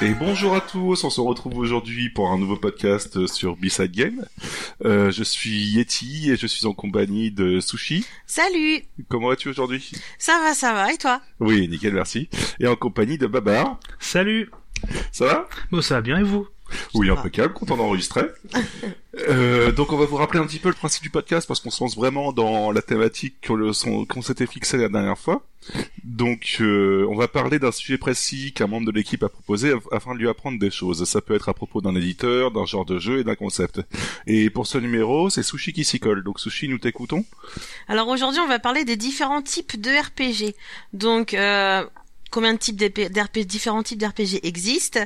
Et bonjour à tous, on se retrouve aujourd'hui pour un nouveau podcast sur B-Side Game. Euh, je suis Yeti et je suis en compagnie de Sushi. Salut Comment vas-tu aujourd'hui? Ça va, ça va, et toi? Oui, nickel, merci. Et en compagnie de Babar. Salut Ça va? Bon, ça va bien et vous? Oui, impeccable, content d'enregistrer. euh, donc on va vous rappeler un petit peu le principe du podcast parce qu'on se lance vraiment dans la thématique qu'on s'était fixé la dernière fois. Donc, euh, on va parler d'un sujet précis qu'un membre de l'équipe a proposé afin de lui apprendre des choses. Ça peut être à propos d'un éditeur, d'un genre de jeu et d'un concept. Et pour ce numéro, c'est Sushi qui s'y colle. Donc, Sushi, nous t'écoutons. Alors aujourd'hui, on va parler des différents types de RPG. Donc, euh, combien de types d'RPG, différents types d'RPG existent,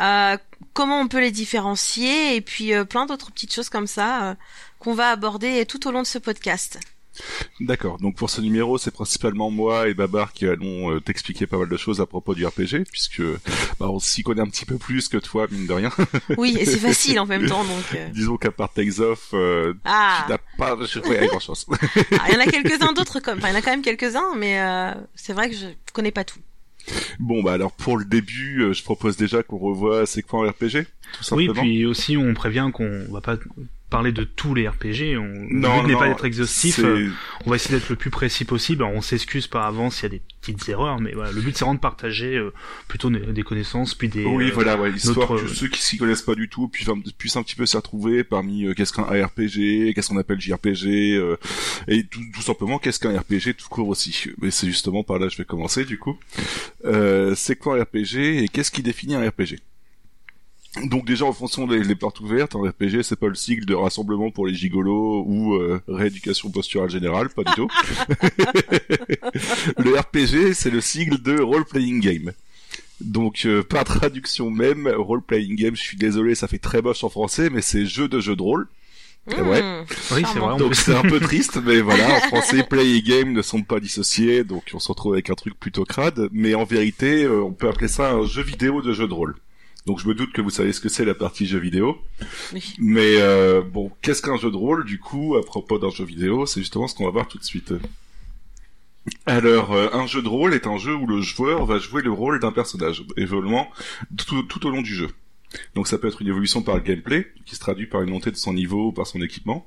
euh, comment on peut les différencier, et puis euh, plein d'autres petites choses comme ça euh, qu'on va aborder tout au long de ce podcast. D'accord. Donc pour ce numéro, c'est principalement moi et Babar qui allons euh, t'expliquer pas mal de choses à propos du RPG, puisque bah, on s'y connaît un petit peu plus que toi, mine de rien. Oui, et c'est facile en même temps, donc. Euh. Disons qu'à part Takes Off, euh, ah. tu n'as pas ouais, grand chose. Ah, il y en a quelques-uns d'autres, comme, enfin, il y en a quand même quelques-uns, mais c'est vrai que je connais pas tout. Bon bah alors pour le début, je propose déjà qu'on revoie c'est quoi un RPG. Tout simplement. Oui, puis aussi on prévient qu'on va pas parler de tous les RPG. On, non, le but n'est pas d'être exhaustif. Euh, on va essayer d'être le plus précis possible. on s'excuse par avance s'il y a des petites erreurs, mais voilà, le but c'est vraiment de partager euh, plutôt des connaissances, puis des. Oui, euh, voilà, ouais, histoire que ceux qui s'y connaissent pas du tout puissent, puissent un petit peu s'y retrouver parmi qu'est-ce qu'un RPG, qu'est-ce qu'on appelle JRPG, et tout, tout simplement qu'est-ce qu'un RPG tout court aussi. Mais c'est justement par là que je vais commencer du coup. c'est quoi un RPG et qu'est-ce qui définit un RPG donc déjà en fonction des les portes ouvertes, en RPG c'est pas le sigle de rassemblement pour les gigolos ou euh, rééducation posturale générale, pas du tout. le RPG c'est le sigle de role playing game. Donc euh, par traduction même, role playing game, je suis désolé, ça fait très moche en français, mais c'est jeu de jeu de rôle. Mmh. ouais. Oui, c'est vrai. Donc c'est un peu triste, mais voilà, en français, play et game ne sont pas dissociés, donc on se retrouve avec un truc plutôt crade. Mais en vérité, euh, on peut appeler ça un jeu vidéo de jeu de rôle. Donc je me doute que vous savez ce que c'est la partie jeu vidéo. Mais euh, bon, qu'est-ce qu'un jeu de rôle du coup à propos d'un jeu vidéo? C'est justement ce qu'on va voir tout de suite. Alors, euh, un jeu de rôle est un jeu où le joueur va jouer le rôle d'un personnage, évoluant tout, tout, au long du jeu. Donc ça peut être une évolution par le gameplay, qui se traduit par une montée de son niveau ou par son équipement.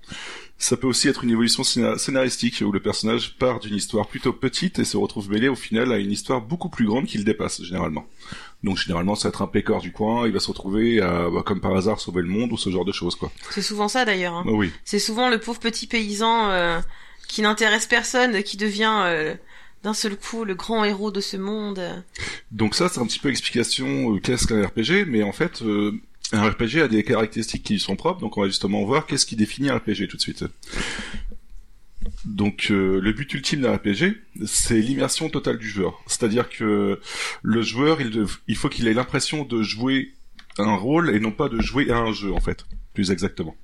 Ça peut aussi être une évolution scénaristique, où le personnage part d'une histoire plutôt petite et se retrouve mêlé au final à une histoire beaucoup plus grande qui le dépasse, généralement. Donc généralement, ça va être un pécor du coin, il va se retrouver à, bah, comme par hasard, sauver le monde ou ce genre de choses, quoi. C'est souvent ça d'ailleurs. Hein. Oui. C'est souvent le pauvre petit paysan euh, qui n'intéresse personne, qui devient euh, d'un seul coup le grand héros de ce monde. Donc ça, c'est un petit peu l'explication euh, qu'est-ce qu'un RPG, mais en fait, un RPG a des caractéristiques qui lui sont propres, donc on va justement voir qu'est-ce qui définit un RPG tout de suite. Donc euh, le but ultime d'un RPG, c'est l'immersion totale du joueur. C'est-à-dire que le joueur, il, faut qu'il ait l'impression de jouer un rôle et non pas de jouer à un jeu en fait, plus exactement.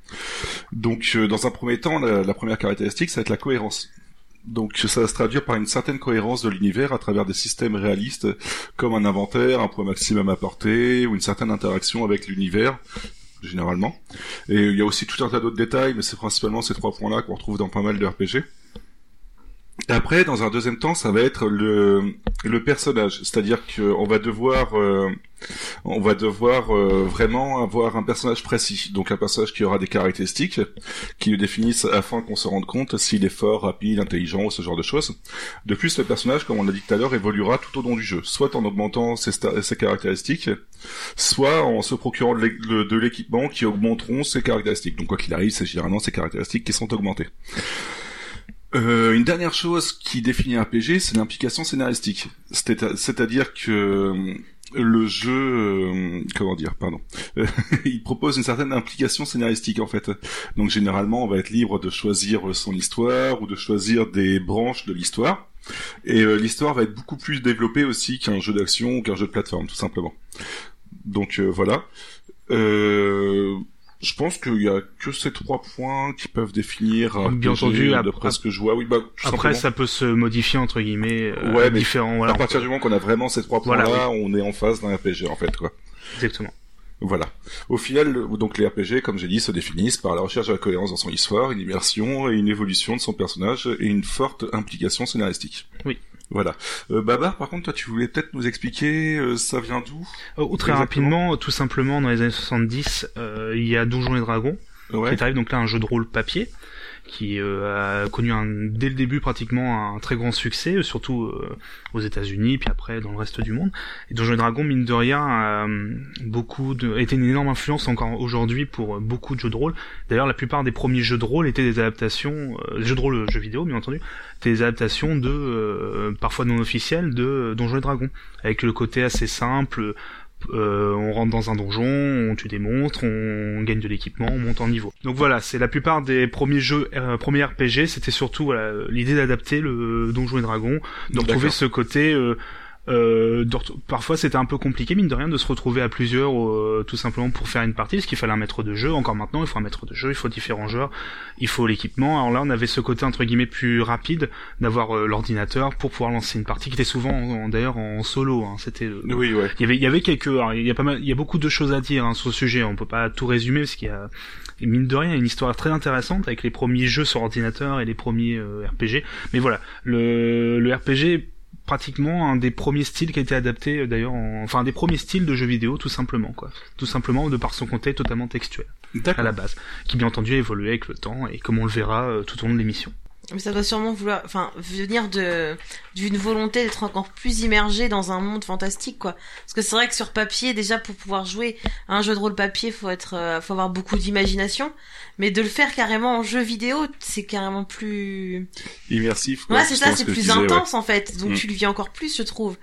Donc euh, dans un premier temps, la, la, première caractéristique, ça va être la cohérence. Donc ça va se traduire par une certaine cohérence de l'univers à travers des systèmes réalistes comme un inventaire, un point maximum à porter ou une certaine interaction avec l'univers généralement. Et il y a aussi tout un tas d'autres détails, mais c'est principalement ces trois points-là qu'on retrouve dans pas mal de RPG. Après, dans un deuxième temps, ça va être le, le personnage, c'est-à-dire qu'on va devoir, euh, on va devoir euh, vraiment avoir un personnage précis, donc un personnage qui aura des caractéristiques qui le définissent afin qu'on se rende compte s'il est fort, rapide, intelligent ou ce genre de choses. De plus, le personnage, comme on l'a dit tout à l'heure, évoluera tout au long du jeu, soit en augmentant ses, ses caractéristiques, soit en se procurant de l'équipement qui augmenteront ses caractéristiques. Donc quoi qu'il arrive, c'est généralement ses caractéristiques qui sont augmentées. Euh, une dernière chose qui définit un RPG, c'est l'implication scénaristique. C'est-à-dire que euh, le jeu, euh, comment dire, pardon, il propose une certaine implication scénaristique en fait. Donc généralement, on va être libre de choisir son histoire ou de choisir des branches de l'histoire. Et l'histoire va être beaucoup plus développée aussi qu'un jeu d'action ou qu'un jeu de plateforme, tout simplement. Donc voilà. Euh, je pense qu'il y a que ces trois points qui peuvent définir un bien entendu d'après ce que je vois. Oui, bah, après ça peut se modifier entre guillemets euh, ouais, mais différents. Voilà, à partir du moment qu'on a vraiment ces trois points-là, on est en phase d'un RPG en fait quoi. Exactement. Voilà. Au final, donc les RPG, comme j'ai dit, se définissent par la recherche de la cohérence dans son histoire, une immersion et une évolution de son personnage et une forte implication scénaristique. Oui. Voilà. Euh, Babar, par contre, toi, tu voulais peut-être nous expliquer, euh, ça vient d'où euh, Très rapidement, tout simplement, dans les années 70, il y a Donjons et Dragons, ouais. qui arrive donc là un jeu de rôle papier, qui euh, a connu un, dès le début pratiquement un très grand succès, surtout euh, aux États-Unis, puis après dans le reste du monde. Et Donjons Dragon, mine de rien, beaucoup de, été une énorme influence encore aujourd'hui pour beaucoup de jeux de rôle. D'ailleurs, la plupart des premiers jeux de rôle étaient des adaptations, euh, jeux de rôle, jeux vidéo, bien entendu, étaient des adaptations de, parfois non officielles, de Donjons et Dragons, avec le côté assez simple, euh, on rentre dans un donjon, on tue des monstres, on gagne de l'équipement, on monte en niveau. Donc voilà, c'est la plupart des premiers jeux, euh, premiers RPG, c'était surtout l'idée d'adapter le donjon et dragon, de retrouver ce côté euh, euh, parfois c'était un peu compliqué mine de rien de se retrouver à plusieurs euh, tout simplement pour faire une partie parce qu'il fallait un maître de jeu. Encore maintenant il faut un maître de jeu il faut différents joueurs il faut l'équipement. Alors là on avait ce côté entre guillemets plus rapide d'avoir euh, l'ordinateur pour pouvoir lancer une partie qui était souvent d'ailleurs en solo hein. c'était oui ouais. il y avait il y avait quelques il y a pas mal il y a beaucoup de choses à dire hein, sur ce sujet. On peut pas tout résumer parce qu'il y a mine de rien une histoire très intéressante avec les premiers jeux sur ordinateur et les premiers RPG mais voilà le le RPG pratiquement un des premiers styles qui a été adapté euh, d'ailleurs, enfin un des premiers styles de jeux vidéo tout simplement quoi, tout simplement de par son contexte totalement textuel à la base, qui bien entendu a évolué avec le temps et comme on le verra euh, tout au long de l'émission. Mais ça doit sûrement vouloir, enfin, venir de d'une volonté d'être encore plus immergé dans un monde fantastique, quoi. Parce que c'est vrai que sur papier, déjà pour pouvoir jouer à un jeu de rôle papier, faut être, euh, faut avoir beaucoup d'imagination. Mais de le faire carrément en jeu vidéo, c'est carrément plus immersif. Quoi, ouais, c'est ça, c'est plus intense en fait. Donc mm. tu le vis encore plus, je trouve.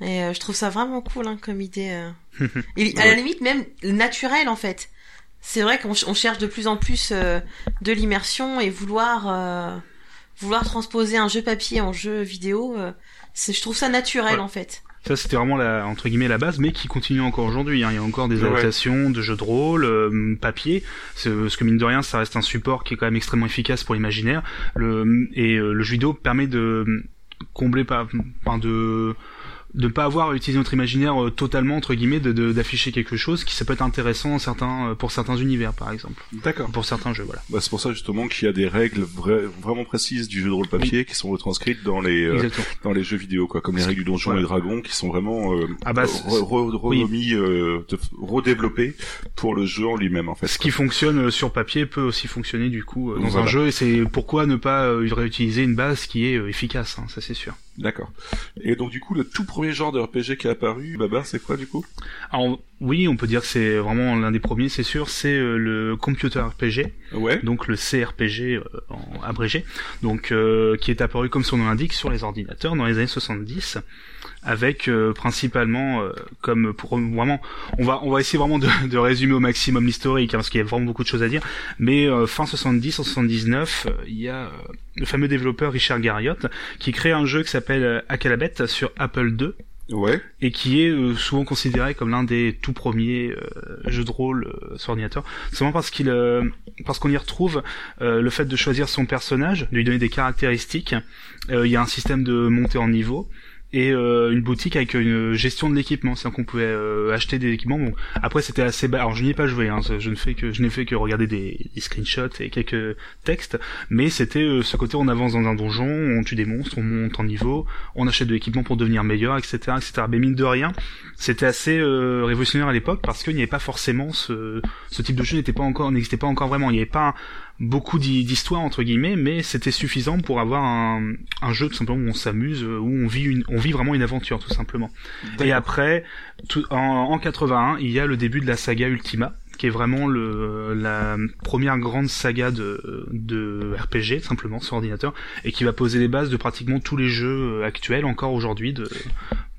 Et euh, je trouve ça vraiment cool hein, comme idée. Euh. Et à la limite même naturel en fait. C'est vrai qu'on cherche de plus en plus de l'immersion et vouloir vouloir transposer un jeu papier en jeu vidéo, euh, je trouve ça naturel en fait. Ça c'était vraiment la entre guillemets la base, mais qui continue encore aujourd'hui. Hein. Il y a encore des adaptations de jeux de rôle euh, papier. Ce que mine de rien, ça reste un support qui est quand même extrêmement efficace pour l'imaginaire. Le et euh, le jeu vidéo permet de combler pas, enfin de de pas avoir à utiliser notre imaginaire euh, totalement entre guillemets de d'afficher quelque chose qui ça peut être intéressant certains euh, pour certains univers par exemple. D'accord. Pour certains jeux voilà. Bah, c'est pour ça justement qu'il y a des règles vraiment précises du jeu de rôle papier qui sont retranscrites dans les euh, dans les jeux vidéo quoi. Comme les règles du donjon et dragon qui sont vraiment ah bah, remis redéveloppées pour le jeu en lui-même en fait ce qui fonctionne sur papier peut aussi fonctionner du coup dans un jeu et c'est pourquoi ne pas réutiliser une base qui est efficace hein, ça c'est sûr D'accord. Et donc du coup, le tout premier genre de RPG qui est apparu, Babar, c'est quoi du coup? Alors oui, on peut dire que c'est vraiment l'un des premiers, c'est sûr, c'est euh, le computer RPG. Ouais. Donc le CRPG euh, en abrégé, donc euh, qui est apparu comme son nom l'indique sur les ordinateurs dans les années 70 avec euh, principalement euh, comme pour vraiment on va on va essayer vraiment de, de résumer au maximum l'historique hein, parce qu'il y a vraiment beaucoup de choses à dire mais euh, fin 70 en 79 il y a le fameux développeur Richard Garriott qui crée un jeu qui s'appelle Akalabet sur Apple II Ouais. Et qui est souvent considéré comme l'un des tout premiers jeux de rôle sur ordinateur. Seulement parce qu'il, parce qu'on y retrouve le fait de choisir son personnage, de lui donner des caractéristiques. Il y a un système de montée en niveau et euh, une boutique avec une gestion de l'équipement, c'est qu'on pouvait euh, acheter des équipements. Bon, après c'était assez bas. Alors je n'y ai pas joué, hein, je ne fais que n'ai fait que regarder des, screenshots et quelques textes, mais c'était euh, ce côté on avance dans un donjon, on tue des monstres, on monte en niveau, on achète de l'équipement pour devenir meilleur, etc., etc. Mais mine de rien, c'était assez révolutionnaire à l'époque parce qu'il n'y avait pas forcément ce, ce type de jeu n'était pas encore n'existait pas encore vraiment. Il n'y avait pas beaucoup d'histoires entre guillemets, mais c'était suffisant pour avoir un, un, jeu tout simplement où on s'amuse, où on vit une, on vit vraiment une aventure tout simplement. Et après, tout, en, en 81, il y a le début de la saga Ultima, qui est vraiment le, la première grande saga de, de RPG simplement sur ordinateur et qui va poser les bases de pratiquement tous les jeux actuels encore aujourd'hui de,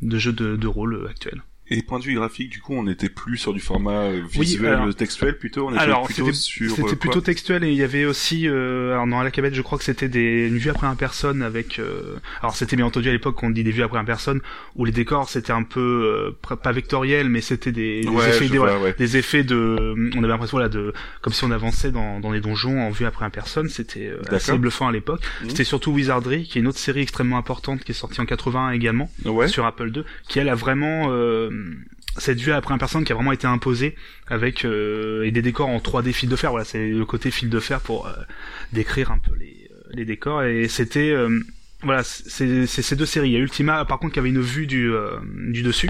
de jeux de, de rôle actuels. Et point de vue graphique, du coup, on n'était plus sur du format euh, visuel, textuel plutôt. On était alors, plutôt sur. C'était euh, plutôt textuel et il y avait aussi, euh, alors dans la cabette, je crois que c'était des une vue après un personne avec. Euh, alors c'était bien entendu à l'époque qu'on dit des vues après un personne où les décors c'était un peu pas vectoriel, mais c'était des, des effets, des, des, effets de. On avait l'impression là de comme si on avançait dans dans les donjons en vue après un personne. C'était assez bluffant à l'époque. Mmh. C'était surtout Wizardry, qui est une autre série extrêmement importante qui est sortie en 81 également sur Apple II, qui elle a vraiment cette vue après un personne qui a vraiment été imposée avec euh, et des décors en 3D fil de fer. Voilà c'est le côté fil de fer pour euh, décrire un peu les, euh, les décors. Et c'était voilà, c'est ces deux séries. Il y a Ultima, par contre, qui avait une vue du, du dessus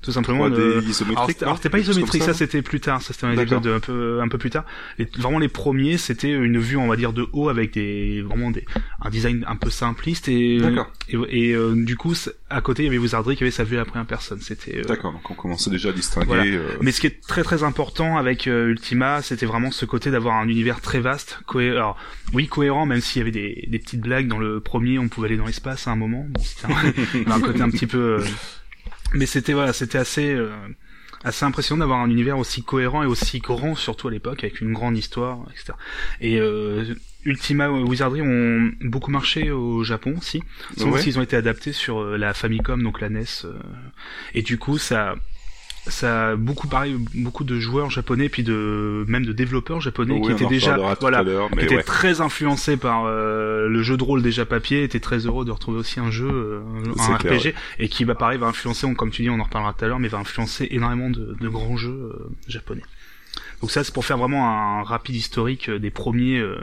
tout simplement alors c'était pas isométrique ça, c'était plus tard ça c'était un épisode un peu un peu plus tard. Et vraiment les premiers c'était une vue on va dire de haut avec des vraiment des un design un peu simpliste et et, euh, du coup à côté il y avait Wizardry qui avait sa vue à la première personne. C'était euh, d'accord donc on commençait déjà à distinguer euh, mais ce qui est très très important avec Ultima c'était vraiment ce côté d'avoir un univers très vaste cohérent alors oui cohérent même s'il y avait des, des petites blagues dans le premier on pouvait aller dans l'espace à un moment. Bon, c'était un, un côté un petit peu mais c'était voilà, c'était assez euh, assez impressionnant d'avoir un univers aussi cohérent et aussi grand surtout à l'époque avec une grande histoire, etc. Et euh, Ultima Wizardry ont beaucoup marché au Japon aussi. Sauf ouais. ils ont été adaptés sur euh, la Famicom, donc la NES. Euh, et du coup, ça ça a beaucoup pareil beaucoup de joueurs japonais puis de même de développeurs japonais qui étaient déjà voilà qui étaient très influencés par euh, le jeu de rôle déjà papier étaient très heureux de retrouver aussi un jeu euh, un RPG et qui va bah, pareil va influencer comme tu dis on en reparlera tout à l'heure mais va influencer énormément de, de grands jeux euh, japonais. Donc ça c'est pour faire vraiment un rapide historique des premiers euh,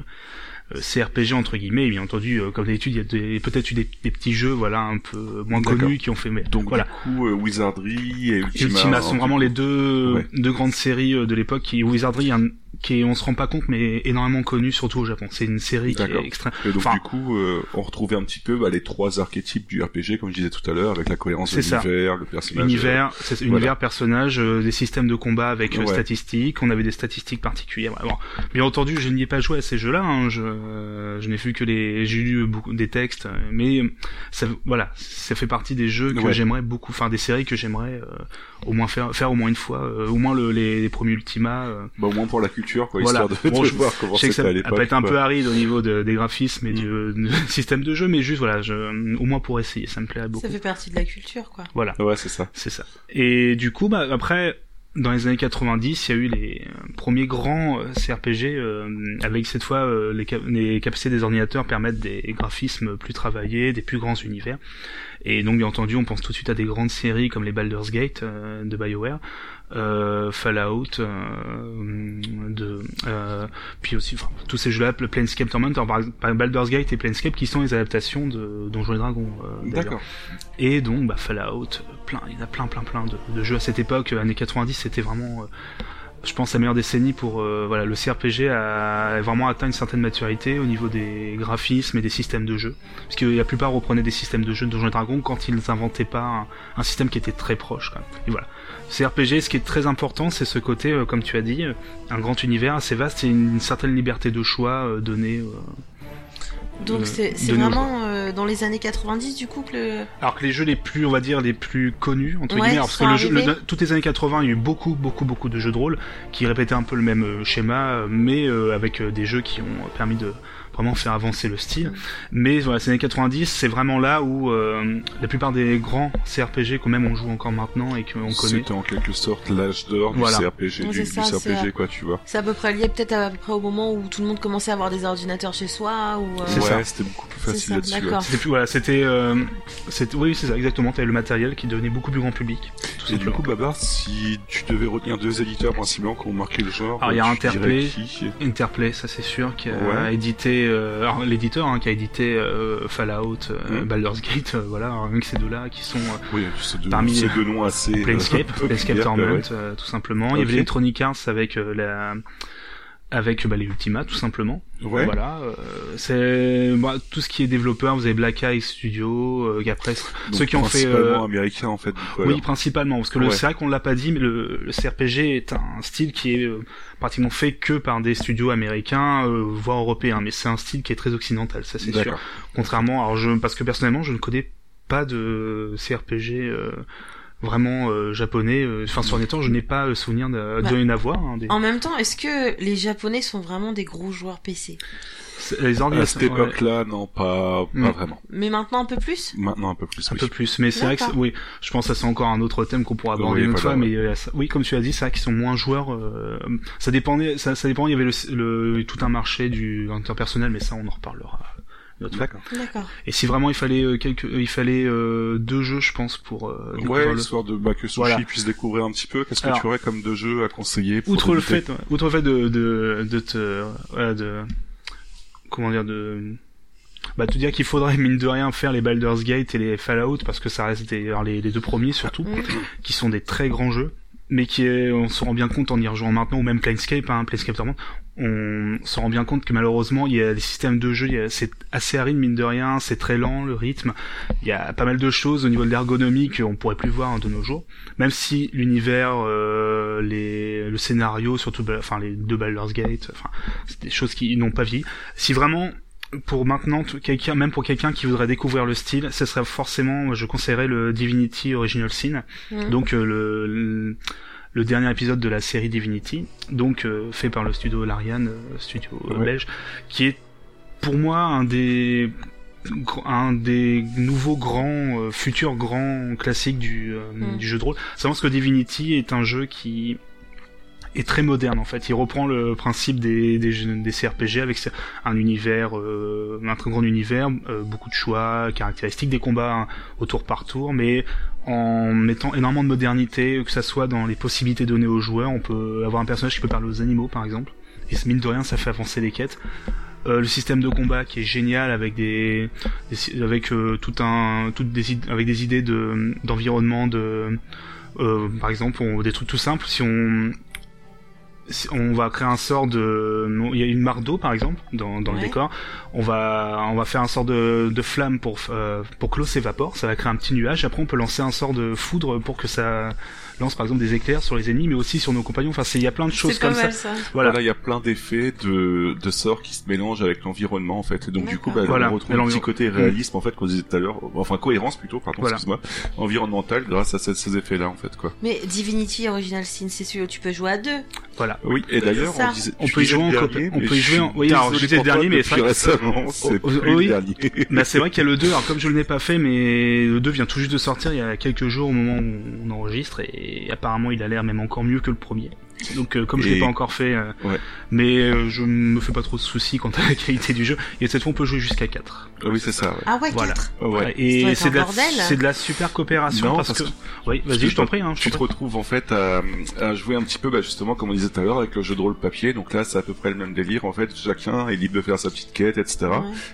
CRPG entre guillemets. Et bien entendu, euh, comme d'habitude, il y a peut-être eu des, petits jeux, voilà, un peu moins connus qui ont fait. Mais, donc voilà. Du coup, euh, Wizardry et Ultima, Ultima sont vraiment les deux deux grandes séries de l'époque. Qui Wizardry, un, qui est, on se rend pas compte, mais énormément connu, surtout au Japon. C'est une série qui est extrêmement... Et donc du coup, euh, on retrouvait un petit peu bah, les trois archétypes du RPG, comme je disais tout à l'heure, avec la cohérence de l'univers, le personnage. Univers, euh, c'est univers, personnage, euh, des systèmes de combat avec statistiques. On avait des statistiques particulières. Bon, bien entendu, je n'y ai pas joué à ces jeux-là. Hein, je, je n'ai vu que les, j'ai lu beaucoup des textes, mais ça, voilà, ça fait partie des jeux que j'aimerais beaucoup, enfin des séries que j'aimerais au moins faire, faire au moins une fois, au moins le, les, les premiers Ultima. Bah au moins pour la culture quoi, histoire de, bon, voir comment c'était à l'époque. Ça peut être un peu aride au niveau de, des graphismes et mm. du, système de jeu, mais juste voilà, je, au moins pour essayer, ça me plairait beaucoup. Ça fait partie de la culture, quoi. Voilà. Ouais, c'est ça. C'est ça. Et du coup, bah après, dans les années 90, il y a eu les euh, premiers grands euh, CRPG euh, avec cette fois les, capacités des ordinateurs permettent des graphismes plus travaillés, des plus grands univers. Et donc bien entendu, on pense tout de suite à des grandes séries comme les Baldur's Gate de BioWare, Fallout, euh, de, euh, puis aussi enfin, tous ces jeux-là, Planescape Torment, par Baldur's Gate et Planescape, qui sont les adaptations de Donjons et Dragons. Euh, D'accord. Et donc bah, Fallout, plein, il y en a plein, plein, plein de, de jeux à cette époque, années 90, c'était vraiment je pense la meilleure décennie pour euh, voilà le CRPG a vraiment atteint une certaine maturité au niveau des graphismes et des systèmes de jeu parce que la plupart reprenaient des systèmes de jeu de Donjons et Dragons quand ils n'inventaient pas un, système qui était très proche quand même. et voilà CRPG ce qui est très important c'est ce côté euh, comme tu as dit un grand univers assez vaste et une, certaine liberté de choix euh, donnée donc c'est vraiment euh, dans les années 90 du coup que le... Alors que les jeux les plus, on va dire, les plus connus, entre guillemets, parce que le jeu, toutes les années 80, il y a eu beaucoup, beaucoup, beaucoup de jeux de rôle qui répétaient un peu le même euh, schéma, mais euh, avec des jeux qui ont permis de vraiment faire avancer le style. Mais voilà, ces années 90, c'est vraiment là où euh, la plupart des grands CRPG qu'on même on joue encore maintenant et qu'on connaît. C'était en quelque sorte l'âge d'or du CRPG, du, CRPG quoi, tu vois. C'est à peu près lié peut-être à peu près au moment où tout le monde commençait à avoir des ordinateurs chez soi ou. Euh... Ouais, c'était beaucoup plus facile là-dessus. C'était plus voilà, c'était, euh, oui, c'est ça exactement. T'avais le matériel qui devenait beaucoup plus grand public. Tout et du coup, Babar, si tu devais retenir deux éditeurs principalement qui ont marqué le genre, alors il y a Interplay, Interplay, ça c'est sûr, qui a édité euh, l'éditeur hein, qui a édité euh, Fallout, euh, mm. Baldur's Gate, voilà, rien que ces deux-là qui sont oui, deux, parmi ces deux noms assez Planescape, Planescape Torment, tout simplement. Il y avait Electronic Arts avec la avec bah, les Ultima tout simplement. Ouais. Voilà, euh, c'est bah, tout ce qui est développeur. Vous avez Black Eye Studio, euh, après ceux qui ont fait euh, américain en fait. oui, principalement parce que le c'est vrai qu'on l'a pas dit, mais le, le, CRPG est un style qui est euh, pratiquement fait que par des studios américains, euh, voire européens, mais c'est un style qui est très occidental, ça c'est sûr. Contrairement, alors je parce que personnellement je ne connais pas de CRPG vraiment euh, japonais. Euh, enfin, sur temps je n'ai pas euh, souvenir de, bah, avoir. Hein, en même temps, est-ce que les Japonais sont vraiment des gros joueurs PC les à cette époque-là, non, pas, pas hmm. vraiment. Mais maintenant un peu plus? Maintenant un peu plus. Un peu plus, mais c'est vrai que oui, je pense que ça c'est encore un autre thème qu'on pourra aborder une autre fois. Mais oui, comme tu as dit, c'est vrai qu'ils sont moins joueurs. ça dépendait, ça, ça dépend. Il y avait le, tout un marché du interpersonnel, mais ça on en reparlera D'accord. Et si vraiment il fallait euh, quelques, il fallait euh, deux jeux, je pense, pour euh, ouais, histoire de bah, que Sushi puisse découvrir un petit peu. Qu'est-ce que tu aurais comme deux jeux à conseiller pour Outre le fait, outre le fait de de de te, voilà, de comment dire de bah te dire qu'il faudrait mine de rien faire les Baldur's Gate et les Fallout parce que ça reste des, les, les deux premiers surtout, mm. qui sont des très grands jeux mais qui est, on se rend bien compte en y rejoignant maintenant, ou même Planescape, hein, Planescape Torment, on se rend bien compte que malheureusement, il y a des systèmes de jeu, c'est assez aride mine de rien, c'est très lent le rythme, il y a pas mal de choses au niveau de l'ergonomie qu'on pourrait plus voir de nos jours, même si l'univers, euh, les, le scénario, surtout, enfin les deux Baldur's Gate, enfin, c'est des choses qui n'ont pas vie. Si vraiment pour maintenant quelqu'un même pour quelqu'un qui voudrait découvrir le style ce serait forcément je conseillerais le Divinity Original Sin mmh. donc euh, le, le, dernier épisode de la série Divinity donc euh, fait par le studio Larian euh, studio belge qui est pour moi un des un des nouveaux grands futurs grands classiques du, du jeu de rôle. C'est parce que Divinity est un jeu qui est très moderne en fait. Il reprend le principe des, des, des CRPG avec un univers, euh, un très grand univers, euh, beaucoup de choix, caractéristiques des combats au tour par tour, mais en mettant énormément de modernité, que ça soit dans les possibilités données aux joueurs. On peut avoir un personnage qui peut parler aux animaux par exemple, et mine de rien ça fait avancer les quêtes. Euh, le système de combat qui est génial avec des, avec euh, tout un des avec des idées de d'environnement de euh, par exemple des trucs tout simples si on on va créer un sort de il y a une mare d'eau par exemple dans, dans le décor. On va on va faire un sort de, de flamme pour euh, pour que l'eau s'évapore ça va créer un petit nuage. Après on peut lancer un sort de foudre pour que ça lance par exemple des éclairs sur les ennemis, mais aussi sur nos compagnons. Enfin, il y a plein de choses comme ça. Voilà, il y a plein d'effets de, de sorts qui se mélangent avec l'environnement en fait. Et donc du coup, bah, on retrouve un petit côté réalisme en fait qu'on disait tout à l'heure, enfin cohérence plutôt, pardon, excuse-moi, environnementale grâce à ces, effets-là en fait quoi. Mais Divinity Original Sin, c'est celui où tu peux jouer à deux. Voilà. Oui, et d'ailleurs on disait, on peut y jouer en. On peut y jouer en. Oui, alors j'étais le dernier, mais c'est récemment, c'est oh, oui. Bah c'est vrai qu'il y a le 2. Alors comme je ne l'ai pas fait, mais le 2 vient tout juste de sortir il y a quelques jours au moment où on enregistre et apparemment il a l'air même encore mieux que le premier. Donc euh, comme je l'ai pas encore fait, euh, mais euh, je me fais pas trop de soucis quant à la qualité du jeu. Et cette fois on peut jouer jusqu'à 4. Ah oui c'est ça. Ah ouais 4 ouais. Et c'est de, la, c'est de la super coopération parce, que... Oui vas-y je t'en prie. Hein, tu te retrouves en fait à, à, jouer un petit peu bah, justement comme on disait tout à l'heure avec le jeu de rôle papier. Donc là c'est à peu près le même délire en fait. Chacun est libre de faire sa petite quête etc.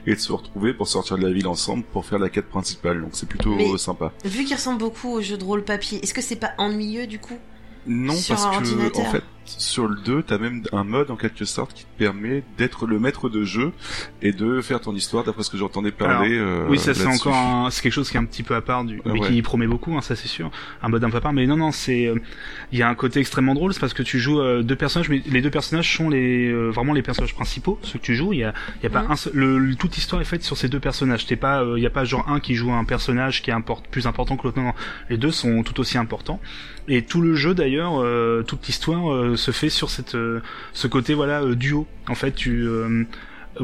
Et de se retrouver pour sortir de la ville ensemble pour faire la quête principale. Donc c'est plutôt sympa. Vu qu'il ressemble beaucoup au jeu de rôle papier, est-ce que c'est pas ennuyeux du coup? Non, parce que en fait, sur le 2, t'as même un mode en quelque sorte qui te permet d'être le maître de jeu et de faire ton histoire d'après ce que j'entendais parler. Euh, oui, ça c'est encore c'est quelque chose qui est un petit peu à part du, mais qui promet beaucoup, hein, ça c'est sûr. Un mode un peu à part, mais non non, c'est euh, il y a un côté extrêmement drôle, c'est parce que tu joues euh, deux personnages, mais les deux personnages sont les vraiment les personnages principaux, ceux que tu joues. Il y a, il y a pas un le, toute l'histoire est faite sur ces deux personnages. T'es pas, il y a pas genre un qui joue un personnage qui est import, plus important que l'autre. Non, non, les deux sont tout aussi importants. Et tout le jeu d'ailleurs, toute l'histoire se fait sur cette euh, ce côté voilà euh, duo. En fait, tu euh,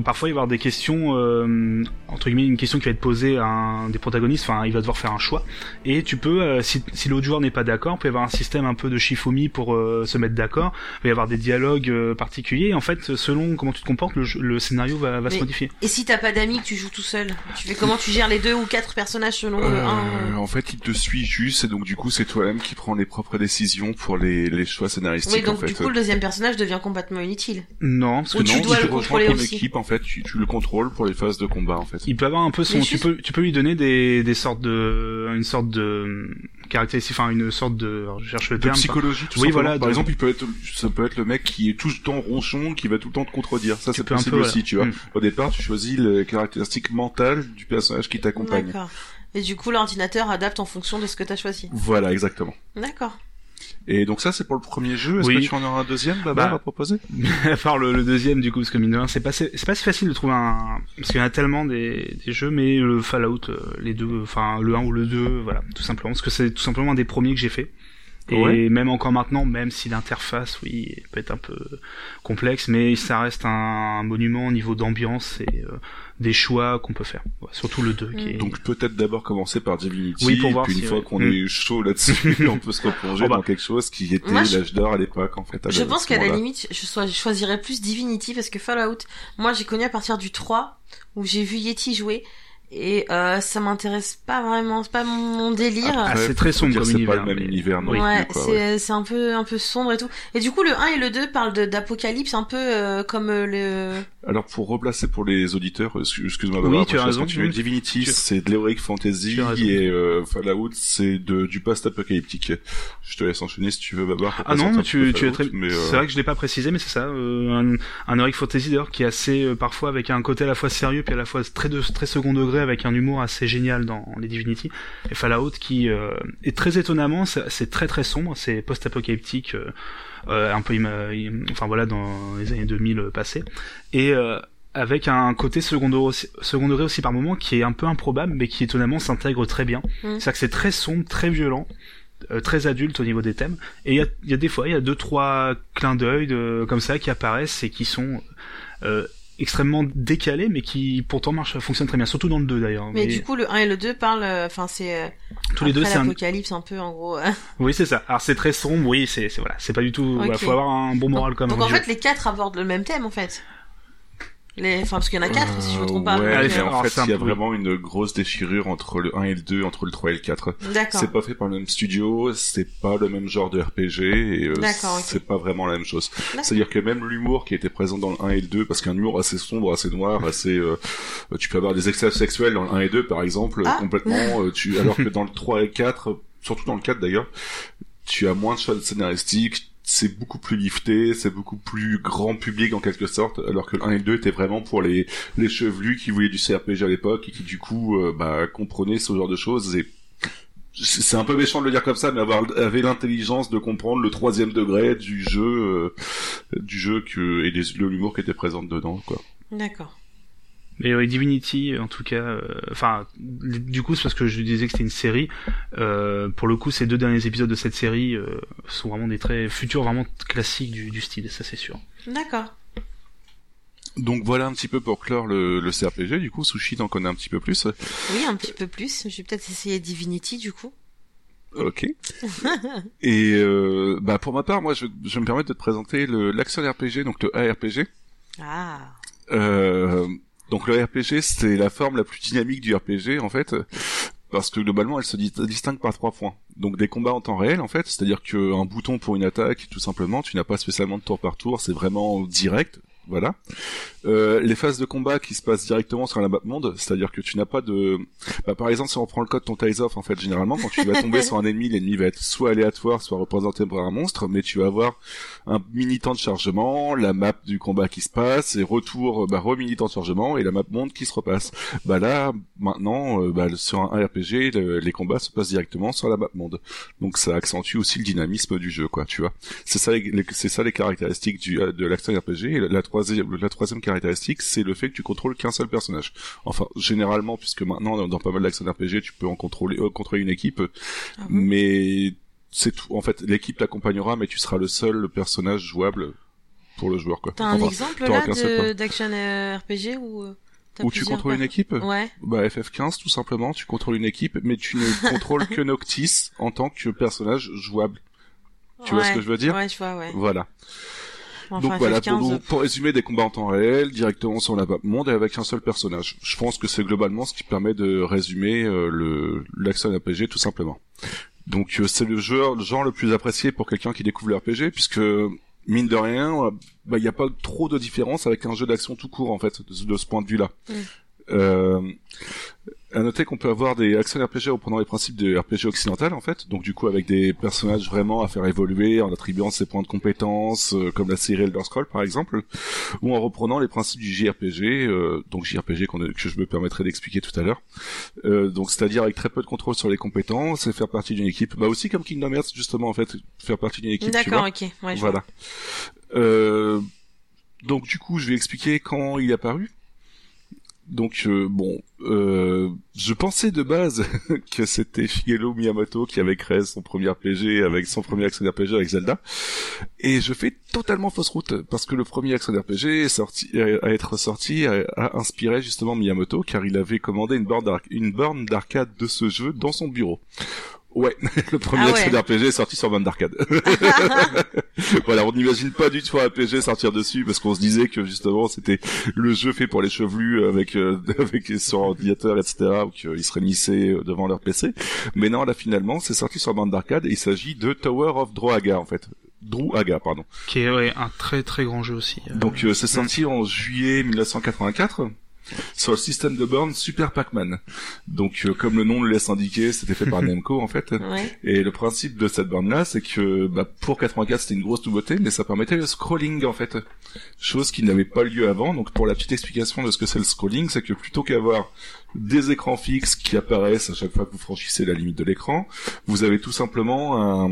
parfois il va y avoir des questions euh, entre guillemets une question qui va être posée à un des protagonistes enfin il va devoir faire un choix. Et tu peux euh, si, si l'autre joueur n'est pas d'accord il peut y avoir un système un peu de chifoumi pour euh, se mettre d'accord. Il va y avoir des dialogues particuliers. En fait selon comment tu te comportes le, le scénario va, va se modifier. et si t'as pas d'amis que tu joues tout seul? Tu fais comment? Tu gères les deux ou quatre personnages selon le un en fait il te suit juste et donc du coup c'est toi-même qui prends les propres décisions pour les, les choix scénaristiques oui donc du coup le deuxième personnage devient complètement inutile. Non parce que tu non, dois le contrôler aussi en fait, tu, tu, le contrôles pour les phases de combat, en fait. Il peut avoir un peu son, tu peux, tu peux lui donner des, des sortes de, une sorte de caractéristique, enfin une sorte de, je cherche le de terme. psychologie, tout oui, voilà. Par exemple, il peut être, ça peut être le mec qui est tout le temps ronchon, qui va tout le temps te contredire. Ça, c'est possible peu, aussi, tu vois. Mm. Au départ, tu choisis les caractéristiques mentales du personnage qui t'accompagne. D'accord. Et du coup, l'ordinateur adapte en fonction de ce que t'as choisi. Voilà, exactement. D'accord. Et donc ça, c'est pour le premier jeu. Est-ce que tu en auras un deuxième, Baba, bah, à proposer? À part le, deuxième, du coup, parce que mine de rien, c'est pas, c'est pas si facile de trouver un, parce qu'il y en a tellement des, des jeux, mais le Fallout, euh, les deux, enfin le 1 ou le 2, voilà, tout simplement, parce que c'est tout simplement un des premiers que j'ai fait. Et même encore maintenant, même si l'interface, oui, peut être un peu complexe, mais ça reste un, monument au niveau d'ambiance et euh, des choix qu'on peut faire. surtout le 2 qui est... Donc peut-être d'abord commencer par Divinity, oui, pour voir puis une fois qu'on mm. est chaud là-dessus, on peut se replonger oh, bah. dans quelque chose qui était l'âge d'or à l'époque en fait. je pense qu'à la limite, je, choisirais plus Divinity parce que Fallout, moi j'ai connu à partir du 3 où j'ai vu Yeti jouer et euh, ça m'intéresse pas vraiment c'est pas mon délire ah, c'est très sombre comme univers pas le même univers non ouais c'est c'est un peu un peu sombre et tout et du coup le 1 et le 2 parlent d'apocalypse un peu euh, comme euh, le Alors pour replacer pour les auditeurs, excuse-moi, oui, tu as raison. Tu Divinity, c'est de l'heroic fantasy et euh, Fallout, c'est de du post-apocalyptique. Je te laisse enchaîner si tu veux, Babar. Ah non, mais tu, tu es très. Euh, c'est vrai que je l'ai pas précisé, mais c'est ça, euh, un, un heroic fantasy d'ailleurs qui est assez euh, parfois avec un côté à la fois sérieux puis à la fois très de très second degré avec un humour assez génial dans les Divinity et Fallout qui est très étonnamment, c'est très très sombre, c'est post-apocalyptique. Euh, un peu, enfin voilà, dans les années 2000 passées, et euh, avec un côté secondaire aussi, secondaire aussi par moment qui est un peu improbable, mais qui étonnamment s'intègre très bien. Mm. C'est-à-dire que c'est très sombre, très violent, euh, très adulte au niveau des thèmes. Et il y a, y a, des fois, il y a deux trois clins d'œil comme ça qui apparaissent et qui sont euh, extrêmement décalé mais qui pourtant marche fonctionne très bien. Surtout dans le 2 d'ailleurs. Mais, du coup le 1 et le 2 parlent euh, enfin c'est euh, tous les deux c'est l'apocalypse un... peu en gros oui c'est ça. Alors c'est très sombre oui c'est voilà c'est pas du tout il faut avoir un bon moral comme donc en fait les quatre abordent le même thème en fait les... Enfin, parce qu'il y en a quatre, si je me trompe pas. Ouais, mais en fait, il y a vraiment une grosse déchirure entre le 1 et le 2, entre le 3 et le 4. D'accord. C'est pas fait par le même studio, c'est pas le même genre de RPG, et euh, c'est pas vraiment la même chose. C'est-à-dire que même l'humour qui était présent dans le 1 et le 2, parce qu'un humour assez sombre, assez noir, assez... Euh, tu peux avoir des excès sexuels dans le 1 et 2, par exemple, ah. complètement, euh, tu... alors que dans le 3 et le 4, surtout dans le 4 d'ailleurs, tu as moins de choix scénaristiques, c'est beaucoup plus lifté, c'est beaucoup plus grand public en quelque sorte, alors que le 1 et le 2 étaient vraiment pour les, les chevelus qui voulaient du CRPG à l'époque et qui du coup euh, bah, comprenaient ce genre de choses et c'est un peu méchant de le dire comme ça, mais avoir avait l'intelligence de comprendre le troisième degré du jeu, euh, du jeu que et l'humour qui était présent dedans, quoi. D'accord. Mais oui, Divinity, en tout cas, euh, enfin, du coup, c'est parce que je disais que c'était une série. Euh, pour le coup, ces deux derniers épisodes de cette série euh, sont vraiment des traits futurs, vraiment classiques du, du style, ça c'est sûr. D'accord. Donc voilà un petit peu pour clore le, le CRPG. Du coup, Sushi t'en connaît un petit peu plus. Oui, un petit peu plus. Je vais peut-être essayer Divinity du coup. Ok. Et euh, bah pour ma part, moi, je, je me permets de te présenter le l'action RPG, donc le ARPG. Ah. Euh, donc le RPG, c'est la forme la plus dynamique du RPG en fait, parce que globalement, elle se distingue par trois points. Donc des combats en temps réel en fait, c'est-à-dire qu'un bouton pour une attaque, tout simplement, tu n'as pas spécialement de tour par tour, c'est vraiment direct. Voilà. Euh, les phases de combat qui se passent directement sur la map monde, c'est-à-dire que tu n'as pas de... Bah, par exemple, si on prend le code de ton ties off, en fait, généralement, quand tu vas tomber sur un ennemi, l'ennemi va être soit aléatoire, soit représenté par un monstre, mais tu vas avoir un mini temps de chargement, la map du combat qui se passe, et retour, bah, re-mini temps de chargement, et la map monde qui se repasse. Bah là, maintenant, euh, bah, sur un RPG, les combats se passent directement sur la map monde. Donc ça accentue aussi le dynamisme du jeu, quoi, tu vois. C'est ça, c'est ça les caractéristiques du, de l'action RPG. Et la, la troisième caractéristique, c'est le fait que tu contrôles qu'un seul personnage. Enfin, généralement, puisque maintenant dans, pas mal d'action RPG, tu peux en contrôler, euh, contrôler une équipe, ah mais c'est tout. En fait, l'équipe t'accompagnera, mais tu seras le seul personnage jouable pour le joueur. Quoi. T'as un exemple là d'action RPG ou euh, où tu contrôles une équipe? Ouais. Bah FF15 tout simplement, tu contrôles une équipe, mais tu ne contrôles que Noctis en tant que personnage jouable. Tu vois ce que je veux dire? Ouais, je vois, ouais. Voilà. Donc voilà, pour, pour, résumer des combats en temps réel, directement sur la map monde et avec un seul personnage. Je pense que c'est globalement ce qui permet de résumer euh, le l'action RPG tout simplement. Donc euh, c'est le jeu, le genre le plus apprécié pour quelqu'un qui découvre le RPG, puisque mine de rien, euh, bah, il n'y a pas trop de différence avec un jeu d'action tout court en fait de, ce point de vue-là. Mm. Euh, à noter qu'on peut avoir des actions RPG reprenant les principes de RPG occidental en fait, donc du coup avec des personnages vraiment à faire évoluer en attribuant ses points de compétence, euh, comme la série Elder Scrolls par exemple, ou en reprenant les principes du JRPG, euh, donc JRPG que je me permettrai d'expliquer tout à l'heure. Euh, donc c'est-à-dire avec très peu de contrôle sur les compétences et faire partie d'une équipe, bah aussi comme Kingdom Hearts justement en fait, faire partie d'une équipe. D'accord, ok, ouais, voilà. donc du coup je vais expliquer quand il est apparu. Donc euh, bon, euh, je pensais de base que c'était Shigeru Miyamoto qui avait créé son premier RPG avec son premier action RPG avec Zelda, et je fais totalement fausse route parce que le premier action RPG à être sorti a, inspiré justement Miyamoto car il avait commandé une borne d'arcade de ce jeu dans son bureau. Ouais, le premier ah ouais. RPG est sorti sur bande d'arcade. voilà, on n'imagine pas du tout un RPG sortir dessus parce qu'on se disait que justement c'était le jeu fait pour les chevelus avec euh, avec sur ordinateur etc ou qu'ils seraient missés devant leur PC. Mais non, là finalement c'est sorti sur bande d'arcade et il s'agit de Tower of Droaga en fait Druaga, pardon. Qui est un très très grand jeu aussi. Donc c'est sorti en juillet 1984 sur le système de borne Super Pac-Man. Donc, euh, comme le nom le laisse indiquer, c'était fait par Namco en fait. Et le principe de cette borne-là, c'est que bah, pour 84, c'était une grosse nouveauté, mais ça permettait le scrolling en fait, chose qui n'avait pas lieu avant. Donc, pour la petite explication de ce que c'est le scrolling, c'est que plutôt qu'avoir des écrans fixes qui apparaissent à chaque fois que vous franchissez la limite de l'écran, vous avez tout simplement un,